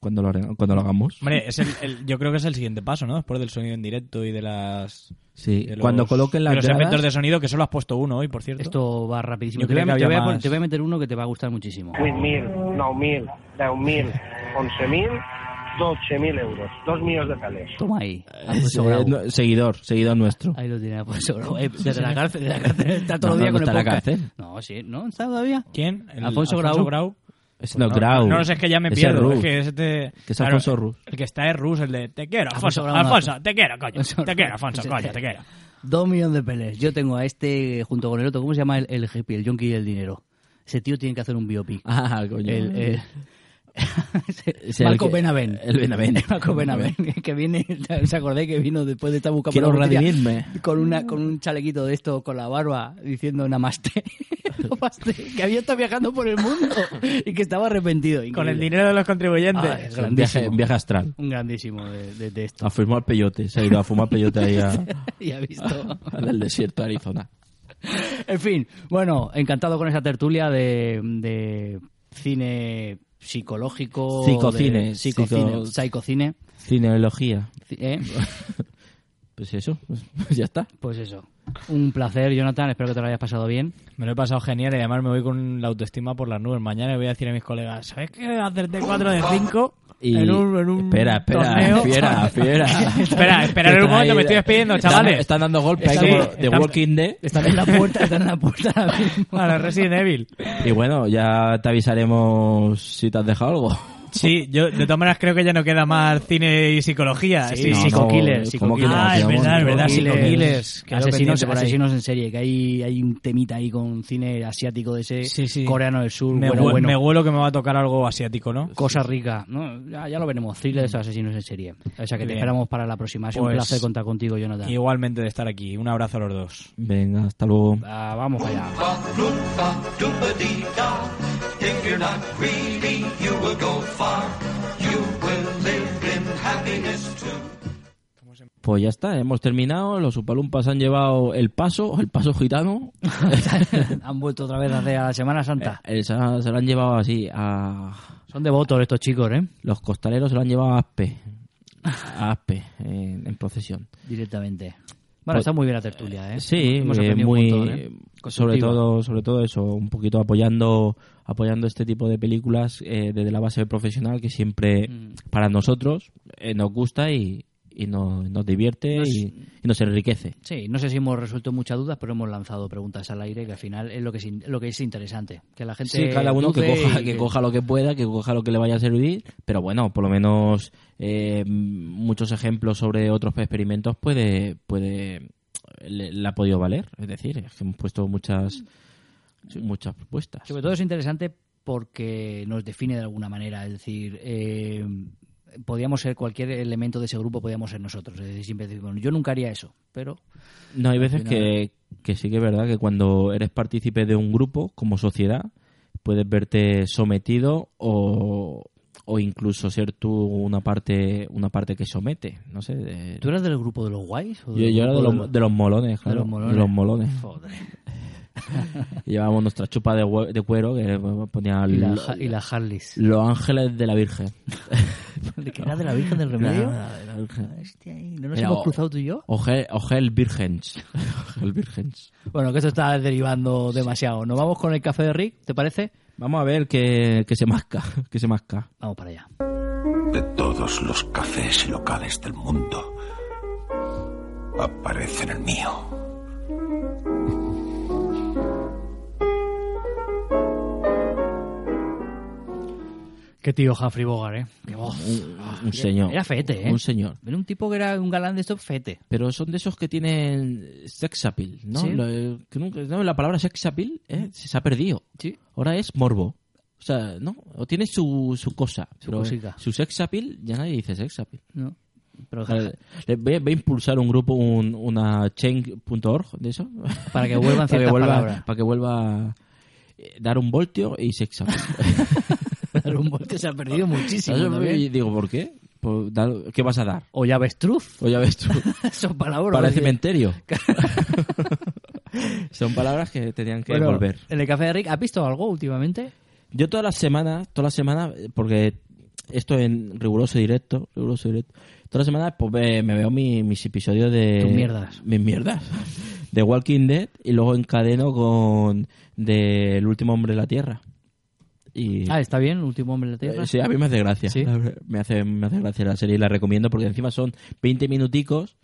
cuando lo, cuando lo hagamos. Hombre, es el, el- yo creo que es el siguiente paso, ¿no? Después del sonido en directo y de las... Sí, de los- cuando coloquen las de los gradas- efectos de sonido, que solo has puesto uno hoy, por cierto. Esto va rapidísimo. Yo Te voy, a, que te voy a te voy a meter uno que te va a gustar muchísimo. 8.000, 9.000, 10.000, 11.000, 12.000 euros. Dos millones de peles. Toma ahí. Eh, Alfonso Grau. no, seguidor, seguidor nuestro. Ahí lo tiene Alfonso Grau. Eh, Desde la cárcel, desde la cárcel está todo No, el día no, con no el está en la cárcel. No, sí, ¿no? ¿Está todavía? ¿Quién? El Alfonso Grau. Es no, No, Grau. No, lo sé, es que ya me Ese pierdo. Es que ese te- Que es claro, Alfonso Rus. El que está es Rus, el de te quiero, Alfonso Alfonso. Grau, no. Alfonso, te quiero, coño. Alfonso Te quiero, Alfonso, coño, te quiero. Dos millones de peles. Yo tengo a este junto con el otro. ¿Cómo se llama el, el hippie, el junkie del dinero? Ese tío tiene que hacer un biopic. Ah, coño. El, el- Es el Marco que- Benavent. el Benavent. Marco Benavent, que viene, ¿se acordé que vino después de estar buscando Quiero redimirme. Con, una, con un chalequito de esto, con la barba, diciendo namaste. Namaste, que había estado viajando por el mundo y que estaba arrepentido. Con el dinero de los contribuyentes. Ah, es un viaje, un viaje astral. Un grandísimo de, de- de esto. A fumar peyote. Se ha ido a fumar peyote ahí a, Y ha visto. al desierto de Arizona. En fin, bueno, encantado con esa tertulia de, de cine psicológico. Psicocine, de psicocine, psico- psicocine. Cineología. ¿eh? Pues eso, pues ya está. Pues eso. Un placer, Jonathan. Espero que te lo hayas pasado bien. Me lo he pasado genial y además me voy con la autoestima por las nubes. Mañana le voy a decir a mis colegas, ¿sabes qué? Acerté 4 de 5 Y- en un, en un espera, espera, torneo. fiera, fiera. espera, esperad Que un momento, me estoy despidiendo, chavales. Están dando golpes ahí Sí, como de Walking Dead. Están en la puerta, están en la puerta ahora mismo. A la Resident Evil. Y bueno, ya te avisaremos si te has dejado algo. Sí, yo de todas maneras creo que ya no queda más cine y psicología. Sí, Sí, no, psico-killers, no, ¿cómo que psico-killers. Ah, es verdad, es verdad, Psico-killers, Asesinos, en serie, que hay, hay un temita ahí con cine asiático de ese Sí, sí. coreano del sur. Me, bueno, hue- bueno. me huelo que me va a tocar algo asiático, ¿no? Cosa rica. No, ya, ya lo veremos. Thrillers, asesinos en serie. O sea que te Bien. esperamos para la próxima. Ha sido un Pues- placer contar contigo, Jonathan. Igualmente de estar aquí. Un abrazo a los dos. Venga, hasta luego. Ah, vamos allá. If you're not greedy, you will go far. You will live in happiness too. Pues ya está, hemos terminado. Los Upalumpas han llevado el paso, el paso gitano. Han vuelto otra vez hacia la Semana Santa. Eh, se, lo- se lo han llevado así a. Son devotos estos chicos, ¿eh? Los costaleros se lo han llevado a Aspe. A Aspe, en, en procesión. Directamente. Bueno, Pues- está muy bien la tertulia, ¿eh? Sí, Hemos eh, muy montón, ¿eh? sobre todo sobre todo eso, un poquito apoyando apoyando este tipo de películas eh, desde la base profesional que siempre Mm. para nosotros eh, nos gusta y, y nos, nos divierte Nos- y, y nos enriquece. Sí, no sé si hemos resuelto muchas dudas, pero hemos lanzado preguntas al aire que al final es lo que es, lo que es interesante. Que la gente Sí, cada uno que coja, que coja lo que pueda, que coja lo que le vaya a servir, pero bueno, por lo menos eh, muchos ejemplos sobre otros experimentos puede, puede le, le ha podido valer. Es decir, es que hemos puesto muchas, muchas propuestas. Sobre todo es interesante porque nos define de alguna manera. Es decir, eh, podíamos ser cualquier elemento de ese grupo, podíamos ser nosotros. Es decir, siempre decimos, yo nunca haría eso, pero No, hay veces final- que, que sí que es verdad que cuando eres partícipe de un grupo, como sociedad, puedes verte sometido o, o incluso ser tú una parte una parte que somete. No sé. de- ¿tú eras del grupo de los guays? o yo, era de los, de los molones, de claro. los molones? de los molones. Joder. Llevábamos nuestra chupa de, hue- de cuero que ponía Y la, lo- y la Harleys. Los ángeles de la Virgen. ¿De qué era de la Virgen del Remedio? Nada, de la Virgen. Hostia, ¿y ¿no nos Era hemos o- cruzado tú y yo? Ogel, Ogel Virgens. Ogel Virgens. Bueno, que esto está derivando demasiado. ¿Nos vamos con el café de Rick? ¿Te parece? Vamos a ver qué, qué se masca. qué se masca. Vamos para allá. De todos los cafés y locales del mundo, aparece en el mío. Qué tío Humphrey Bogart, ¿eh? Qué voz. Un, un señor. Era fete, ¿eh? Un señor. Era un tipo que era un galán de estos fete. Pero son de esos que tienen sex appeal, ¿no? Sí. Lo- eh, que nunca- no, la palabra sex appeal eh, se ha perdido. Sí. Ahora es morbo. O sea, ¿no? O tiene su, su cosa. Su pero cosica. Su sex appeal, ya nadie dice sex appeal. No. Pero O sea, le- voy, a- voy a impulsar un grupo, un, una change.org de eso. Para que vuelvan ciertas vuelva, palabras. Para que vuelva eh, dar un voltio y sex appeal. Dar un voltio se ha perdido muchísimo. Y digo, ¿por qué? Pues, ¿Qué vas a dar? O ya ves truz. O ya ves. Son palabras. Para el que- cementerio. Son palabras que tenían que Bueno, volver. En el café de Rick, ¿has visto algo últimamente? Yo todas las semanas, todas las semanas, porque esto en riguroso directo, riguroso directo, todas las semanas pues me veo mi- mis episodios de... Tus mierdas. Mis mierdas. De Walking Dead y luego encadeno con de El último hombre de la Tierra. Y, Ah, está bien, Último Hombre de la Tierra. eh, Sí, a mí me hace gracia. Sí. Me hace, me hace gracia la serie y la recomiendo porque encima son 20 minuticos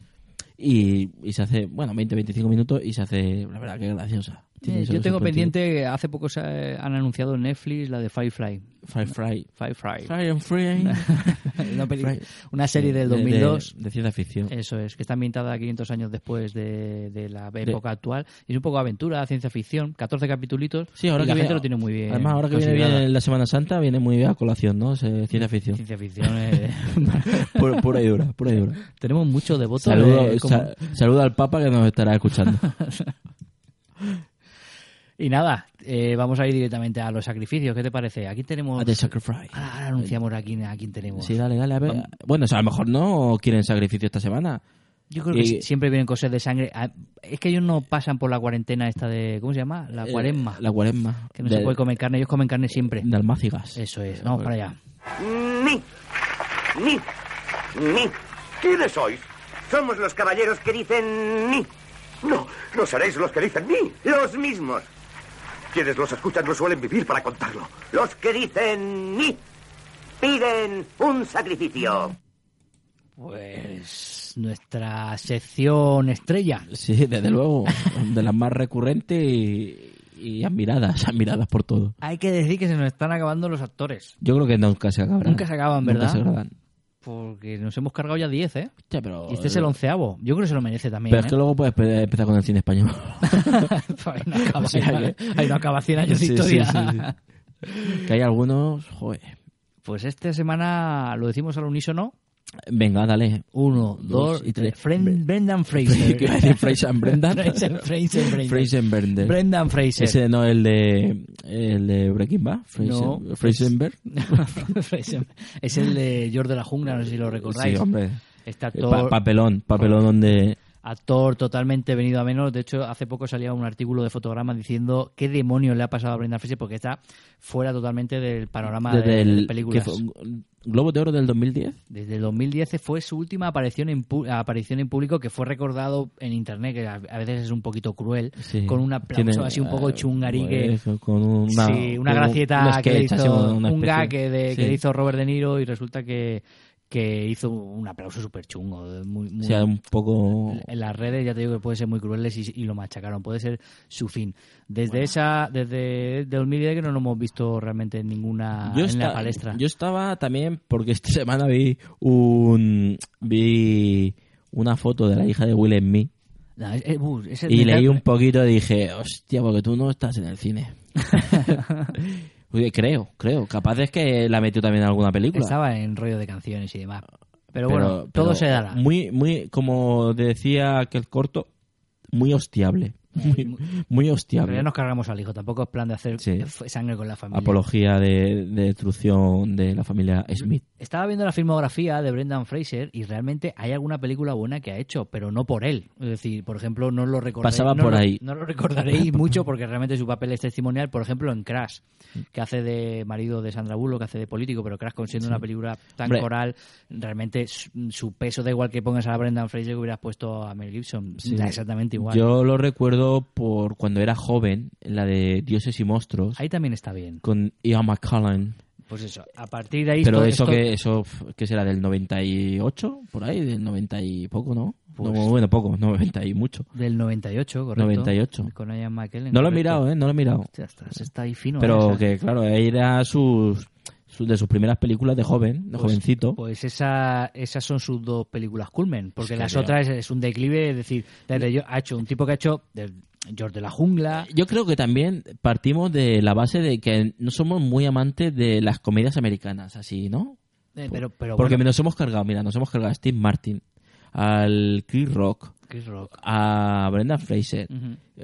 y, y se hace, bueno, 20-25 minutos y se hace, la verdad, que graciosa. Eh, yo tengo pendiente, hace poco se ha- han anunciado en Netflix la de Firefly. Firefly. Firefly. Fire and Free. una, Fry- una serie del de- de- 2002. De, ciencia ficción. Eso es, que está ambientada 500 años después de, de la época actual. Y es un poco aventura, ciencia ficción, 14 capitulitos. Sí, ahora y que la viene- gente lo tiene muy bien. Además, ahora que viene la Semana Santa, viene muy bien a colación, ¿no? Se- Ciencia ficción. Ciencia ficción. eh, pura, pura y dura, pura y dura. Tenemos mucho devoto. Saludo, de- sa- saludo al Papa que nos estará escuchando. Y nada, eh, vamos a ir directamente a los sacrificios. ¿Qué te parece? Aquí tenemos. A The Sacrifice. Ahora, ahora anunciamos a quién, a quién tenemos. Sí, dale, dale, a ver. Bueno, o sea, a lo mejor no quieren sacrificio esta semana. Yo creo que Y- sí- siempre vienen cosas de sangre. Ah, Es que ellos no pasan por la cuarentena esta de. ¿Cómo se llama? La Eh, cuaresma. la cuaresma. Que no De- se puede comer carne. Ellos comen carne siempre. De almácigas. Eso es. Vamos para allá. Ni. Ni. Ni. ¿Quiénes sois? Somos los caballeros que dicen ni. No, no seréis los que dicen ni. Los mismos. Quienes los escuchan no suelen vivir para contarlo. Los que dicen ni. Piden un sacrificio. Pues nuestra sección estrella. Sí, desde luego. De las más recurrentes y, y admiradas, admiradas por todo. Hay que decir que se nos están acabando los actores. Yo creo que nunca se acabarán. Nunca se acaban, Nunca ¿verdad? se acabarán. Porque nos hemos cargado ya 10, ¿eh? Hostia, pero, Y este es el onceavo. Yo creo que se lo merece también. Pero es ¿eh? que luego puedes pe- empezar con el cine español. ahí, no acaba, O sea ahí no- que- ahí no acaba 100 años de historia. sí, sí, sí. Que hay algunos, joder. Pues esta semana lo decimos al unísono. Venga, dale. Uno, dos, y tres. Brendan Fraser. ¿Qué iba a decir? Fraser Brendan. Fraser, Fraser, Brendan. Fraser Brendan. Brendan Fraser. Ese no el de el de Breaking Bad, Fraser, No. Frasenberg. Es el de George de la Jungla, no sé si lo recordáis. Sí, hombre. Este Pa- actor, papelón, papelón donde actor totalmente venido a menos. De hecho, hace poco salía un artículo de fotograma diciendo qué demonios le ha pasado a Brendan Fraser porque está fuera totalmente del panorama de, desde de el películas. ¿qué fue? Globo de Oro del 2010. Desde el 2010 fue su última aparición en, pu- aparición en público que fue recordado en internet, que a, a veces es un poquito cruel, Sí. con un aplauso así un poco eh, chungarique. pues, con una, sí, una gracieta un que le hizo, un gag que, de- que le hizo Robert De Niro y resulta que, que hizo un aplauso súper chungo. Muy, muy- O sea, un poco en las redes ya te digo que pueden ser muy crueles y, y lo machacaron, puede ser su fin. Desde esa, desde 2010 que no lo hemos visto realmente en ninguna yo, en esta- la palestra. yo estaba también porque esta semana vi un vi una foto de la hija de Will Smith No, es- es- uh, es y leí un poquito y dije, hostia, porque tú no estás en el cine. Creo, creo. Capaz es que la metió también en alguna película. Estaba en rollo de canciones y demás. Pero, bueno, todo pero se dará. Muy, muy, como decía aquel corto, muy hostiable. Muy, muy Pero hostiable. ya nos cargamos al hijo, tampoco es plan de hacer Sí. sangre con la familia. Apología de, de destrucción de la familia Smith. Estaba viendo la filmografía de Brendan Fraser y realmente hay alguna película buena que ha hecho, pero no por él. Es decir, por ejemplo, no lo recordaréis. Pasaba no por lo- ahí. No lo recordaréis mucho porque realmente su papel es testimonial. Por ejemplo, en Crash, que hace de marido de Sandra Bullock, que hace de político, pero Crash, con siendo Sí. una película tan Hombre. coral, realmente su, peso da igual que pongas a Brendan Fraser que hubieras puesto a Mel Gibson. Sí. Da exactamente igual. Yo lo recuerdo por cuando era joven, en la de Dioses y Monstruos, Ahí también está bien. con Ian McCullen. Pues eso, a partir de ahí... Pero eso esto- que eso que será del 98, por ahí, del 90 y poco, ¿no? Pues- No, bueno, poco, 90 y mucho. Del 98, correcto. 98. Con Ian McKellen. No lo he correcto. mirado, ¿eh? No lo he mirado. Hostia, estás- está ahí fino. Pero ¿eh? que, claro, era sus, su- de sus primeras películas de joven, de Pues- jovencito. Pues esa, esas son sus dos películas culmen, porque Es las otras es, un declive, es decir, desde yo, ha hecho un tipo que ha hecho George de la Jungla. Yo creo que también partimos de la base de que no somos muy amantes de las comedias americanas, así, ¿no? eh, pero, pero Porque bueno, nos hemos cargado, mira, nos hemos cargado a Steve Martin, al Chris Rock, Chris Rock. a Brendan Fraser,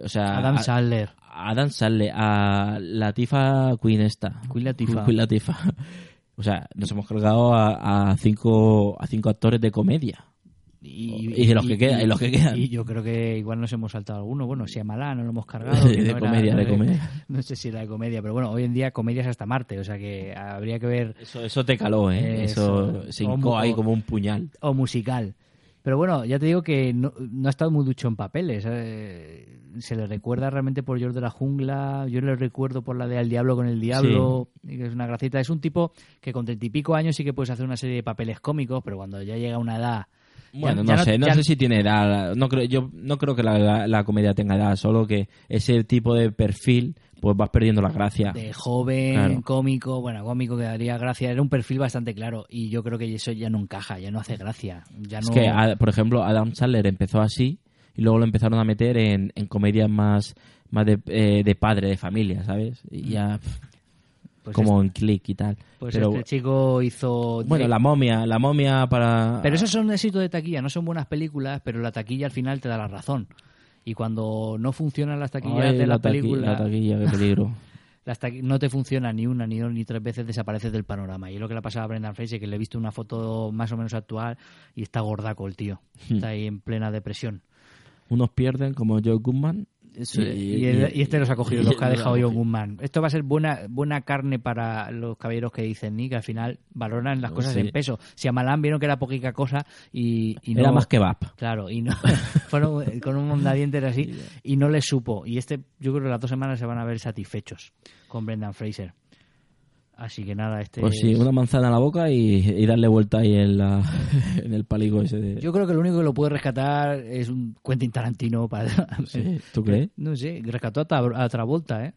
o sea, Adam Sandler. a Adam Sandler, a Latifa Queen esta. Queen Latifah. Queen Latifah. O sea, nos hemos cargado a, a cinco a cinco actores de comedia. Y, de los que quedan, y los que quedan. Y yo creo que igual nos hemos saltado alguno. Bueno, si a Malá no lo hemos cargado. De no era- comedia, de no- comedia. No sé si era de comedia, pero bueno, hoy en día comedia es hasta Marte, o sea que habría que ver. Eso, eso te caló, ¿eh? Eso, se O hincó ahí como un puñal. O musical. Pero bueno, ya te digo que no, no ha estado muy ducho en papeles. eh, Se le recuerda realmente por George de la Jungla. Yo le recuerdo por la de Al Diablo con el Diablo. y que es una gracita. Es un tipo que con treinta y pico años sí que puedes hacer una serie de papeles cómicos, pero cuando ya llega a una edad. Bueno, ya no sé, no sé si tiene edad. No creo, yo no creo que la, la- la comedia tenga edad, solo que ese tipo de perfil, pues vas perdiendo la gracia. de joven, Claro. cómico, bueno, cómico que daría gracia, era un perfil bastante claro y yo creo que eso ya no encaja, ya no hace gracia, ya Es que, por ejemplo, Adam Sandler empezó así y luego lo empezaron a meter en, en comedias más, más de, eh, de padre, de familia, ¿sabes? Y ya, pff, Pues como en Click y tal. pues Pero, este chico hizo bueno, la momia, la momia para... Pero esos son éxitos de taquilla, no son buenas películas, pero la taquilla al final te da la razón. Y cuando no funcionan las taquillas Ay, de la, la taqui- película, la taquilla, qué peligro. las no te funciona ni una, ni dos, ni tres veces, desapareces del panorama. Y es lo que le ha pasado a Brendan Fraser, que le he visto una foto más o menos actual y está gordaco el tío. Hmm. Está ahí en plena depresión. Unos pierden como Joe Goodman. Eso, y, el- y este los ha cogido, los que ha dejado John Goodman. Esto va a ser buena buena carne para los caballeros que dicen ni que al final valoran las cosas Sí. en peso. Si a Malán vieron que era poquita cosa y, y no, Era más kebab. Claro, y no fueron con un mondadientes así y no les supo. Y este, yo creo que las dos semanas se van a ver satisfechos con Brendan Fraser. Así que nada, este. Pues sí, es- una manzana a la boca y, y darle vuelta ahí en, la, en el paligo ese de... Yo creo que lo único que lo puede rescatar es un Quentin Tarantino para. Sí, ¿tú crees? No sé, rescató a, Tra- a Travolta, ¿eh?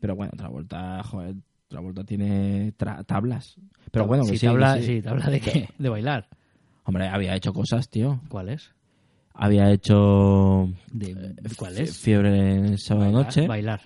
Pero bueno, Travolta, joder, Travolta tiene tra- tablas. Pero bueno, que sí, sí, tabla, que sí. sí, tabla de qué? De bailar. Hombre, había hecho cosas, tío. ¿Cuál es? Había hecho... De, ¿Cuál Fie- es? Fiebre en sábado Bailar, noche. Bailar.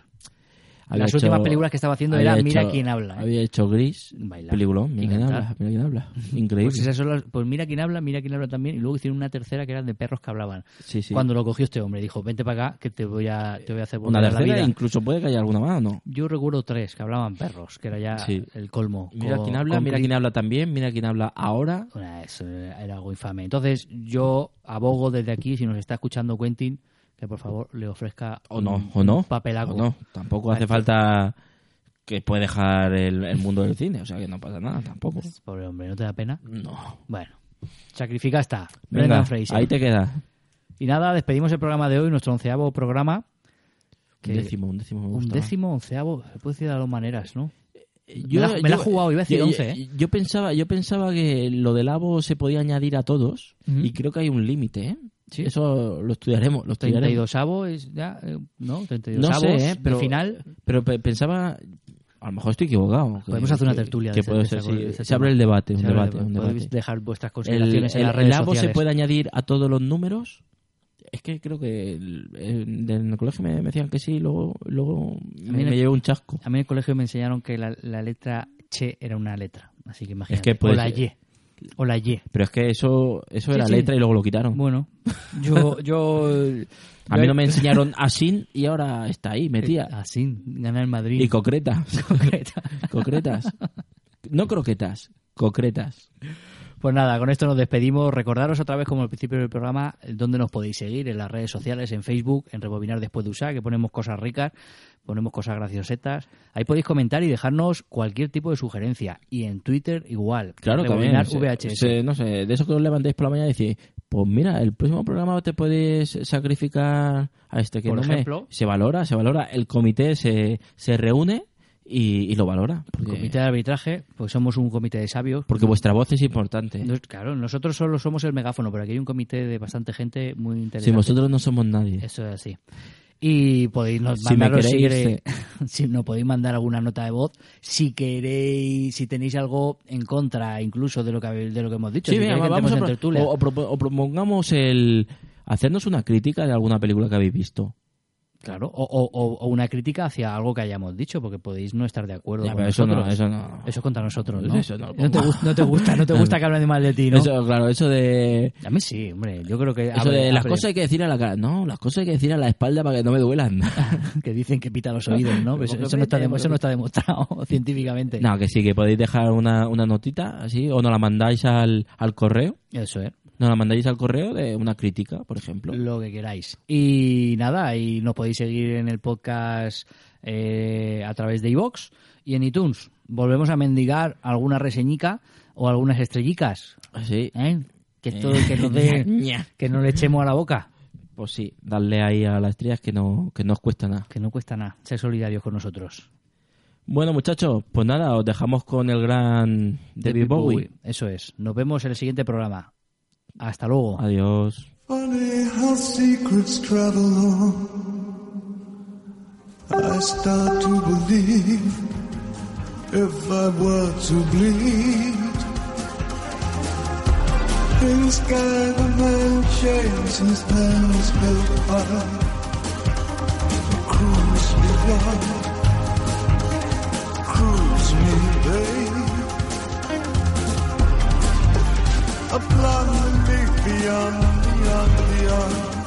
Había Las hecho- últimas películas que estaba haciendo era Mira hecho- quién habla. ¿eh? Había hecho Gris. Bailar. Peliculón. Mira quién habla. Mira quién habla. Increíble. Pues, esas son las- pues mira quién habla, mira quién habla también. Y luego hicieron una tercera que eran de perros que hablaban. Sí, sí. Cuando lo cogió este hombre, dijo, vente para acá que te voy a, te voy a hacer Una volver a la vida". incluso puede que haya alguna más, ¿o ¿no? Yo recuerdo tres que hablaban perros, que era ya Sí. el colmo. Mira Con- quién habla, mira Chris- quién habla también, mira quién habla ahora. Una- Eso era algo infame. Entonces, yo abogo desde aquí, si nos está escuchando Quentin, que por favor le ofrezca O no, o no. papelaco. O no. Tampoco hace falta que puede dejar el, el mundo del cine, o sea que no pasa nada tampoco. Pobre hombre, ¿no te da pena? No. Bueno, sacrifica está. Venga, Fraser. ahí te queda. Y nada, despedimos el programa de hoy, nuestro onceavo programa. Un décimo, un décimo me Un décimo, onceavo, se puede decir de dos maneras, ¿no? Yo- me la, me la he jugado, iba a decir yo- ¿eh? Yo pensaba, yo pensaba que lo del abo se podía añadir a todos y creo que hay un límite, ¿eh? Sí. Eso lo estudiaremos, lo estudiaremos. 32 avo es ya, eh, ¿no? 32 No sé, ¿eh? pero, final. pero pe- pensaba, a lo mejor estoy equivocado. que- Podemos hacer una que- tertulia. Que de puede ser, sí. Se abre el debate, un el Podéis dejar vuestras El, consideraciones en el- las el abo se puede añadir a todos los números. Es que creo que el- el- en el colegio me, me decían que sí, luego, luego me, me el- llevé un chasco. A mí en el colegio me enseñaron que la, la letra che era una letra. Así que imagínate. que puede o la y. O la y. Pero es que eso, eso Sí, era sí. letra y luego lo quitaron. Bueno, yo... yo A mí no me enseñaron así y ahora está ahí, metía. Así, gana el Madrid. Y concretas. Concreta. concretas. No croquetas, concretas. Pues nada, con esto nos despedimos. Recordaros otra vez, como al principio del programa, dónde nos podéis seguir en las redes sociales, en Facebook, en Rebobinar después de usar, que ponemos cosas ricas, ponemos cosas graciosetas. Ahí podéis comentar y dejarnos cualquier tipo de sugerencia. Y en Twitter igual. Claro, también. VHS. se- no sé, de eso que os levantéis por la mañana y decís, pues mira, el próximo programa te puedes sacrificar a este que Por no me- ejemplo. Se valora, se valora. El comité se, se reúne y, y lo valora. Porque, Comité de arbitraje, pues somos un comité de sabios. porque vuestra voz es importante. Nos- claro, nosotros solo somos el megáfono, pero aquí hay un comité de bastante gente muy interesante. Si vosotros no somos nadie. Eso es así. Y podéis nos Si mandaros si queréis, queréis- si nos podéis mandar alguna nota de voz, si queréis, si tenéis algo en contra incluso de lo que de lo que hemos dicho. Sí, si vamos a pro- o, o propongamos el hacernos una crítica de alguna película que habéis visto. Claro, o, o- o- una crítica hacia algo que hayamos dicho, porque podéis no estar de acuerdo Ya, con pero eso no, eso no. Eso contra nosotros, ¿no? Eso no lo te, no te gusta, no te gusta que hablen de mal de ti, ¿no? Eso, claro, eso de A mí sí, hombre, yo creo que... eso abre- de las abre- cosas hay que decir a la cara. No, las cosas hay que decir a la espalda para que no me duelan. que dicen que pita los oídos, ¿no? Pues eso, no está, dem- eso no está demostrado científicamente. No, que sí, que podéis dejar una, una notita así o nos la mandáis al, al correo. Eso es. Nos la mandáis al correo de una crítica, por ejemplo. Lo que queráis. Y nada, y nos podéis seguir en el podcast eh, a través de iVox y en iTunes. Volvemos a mendigar alguna reseñica o algunas estrellicas. Sí. ¿Eh? Que esto que nos Ña. que no le echemos a la boca. Pues sí, darle ahí a las estrellas que no, que no os cuesta nada. Que no cuesta nada. Ser solidarios con nosotros. Bueno, muchachos, pues nada, os dejamos con el gran David Bowie. Eso es. Nos vemos en el siguiente programa. Hasta luego. Adiós. I start to believe if I were to bleed. The man his hands built Cruise me, Cruise me, babe. A young, yan, young.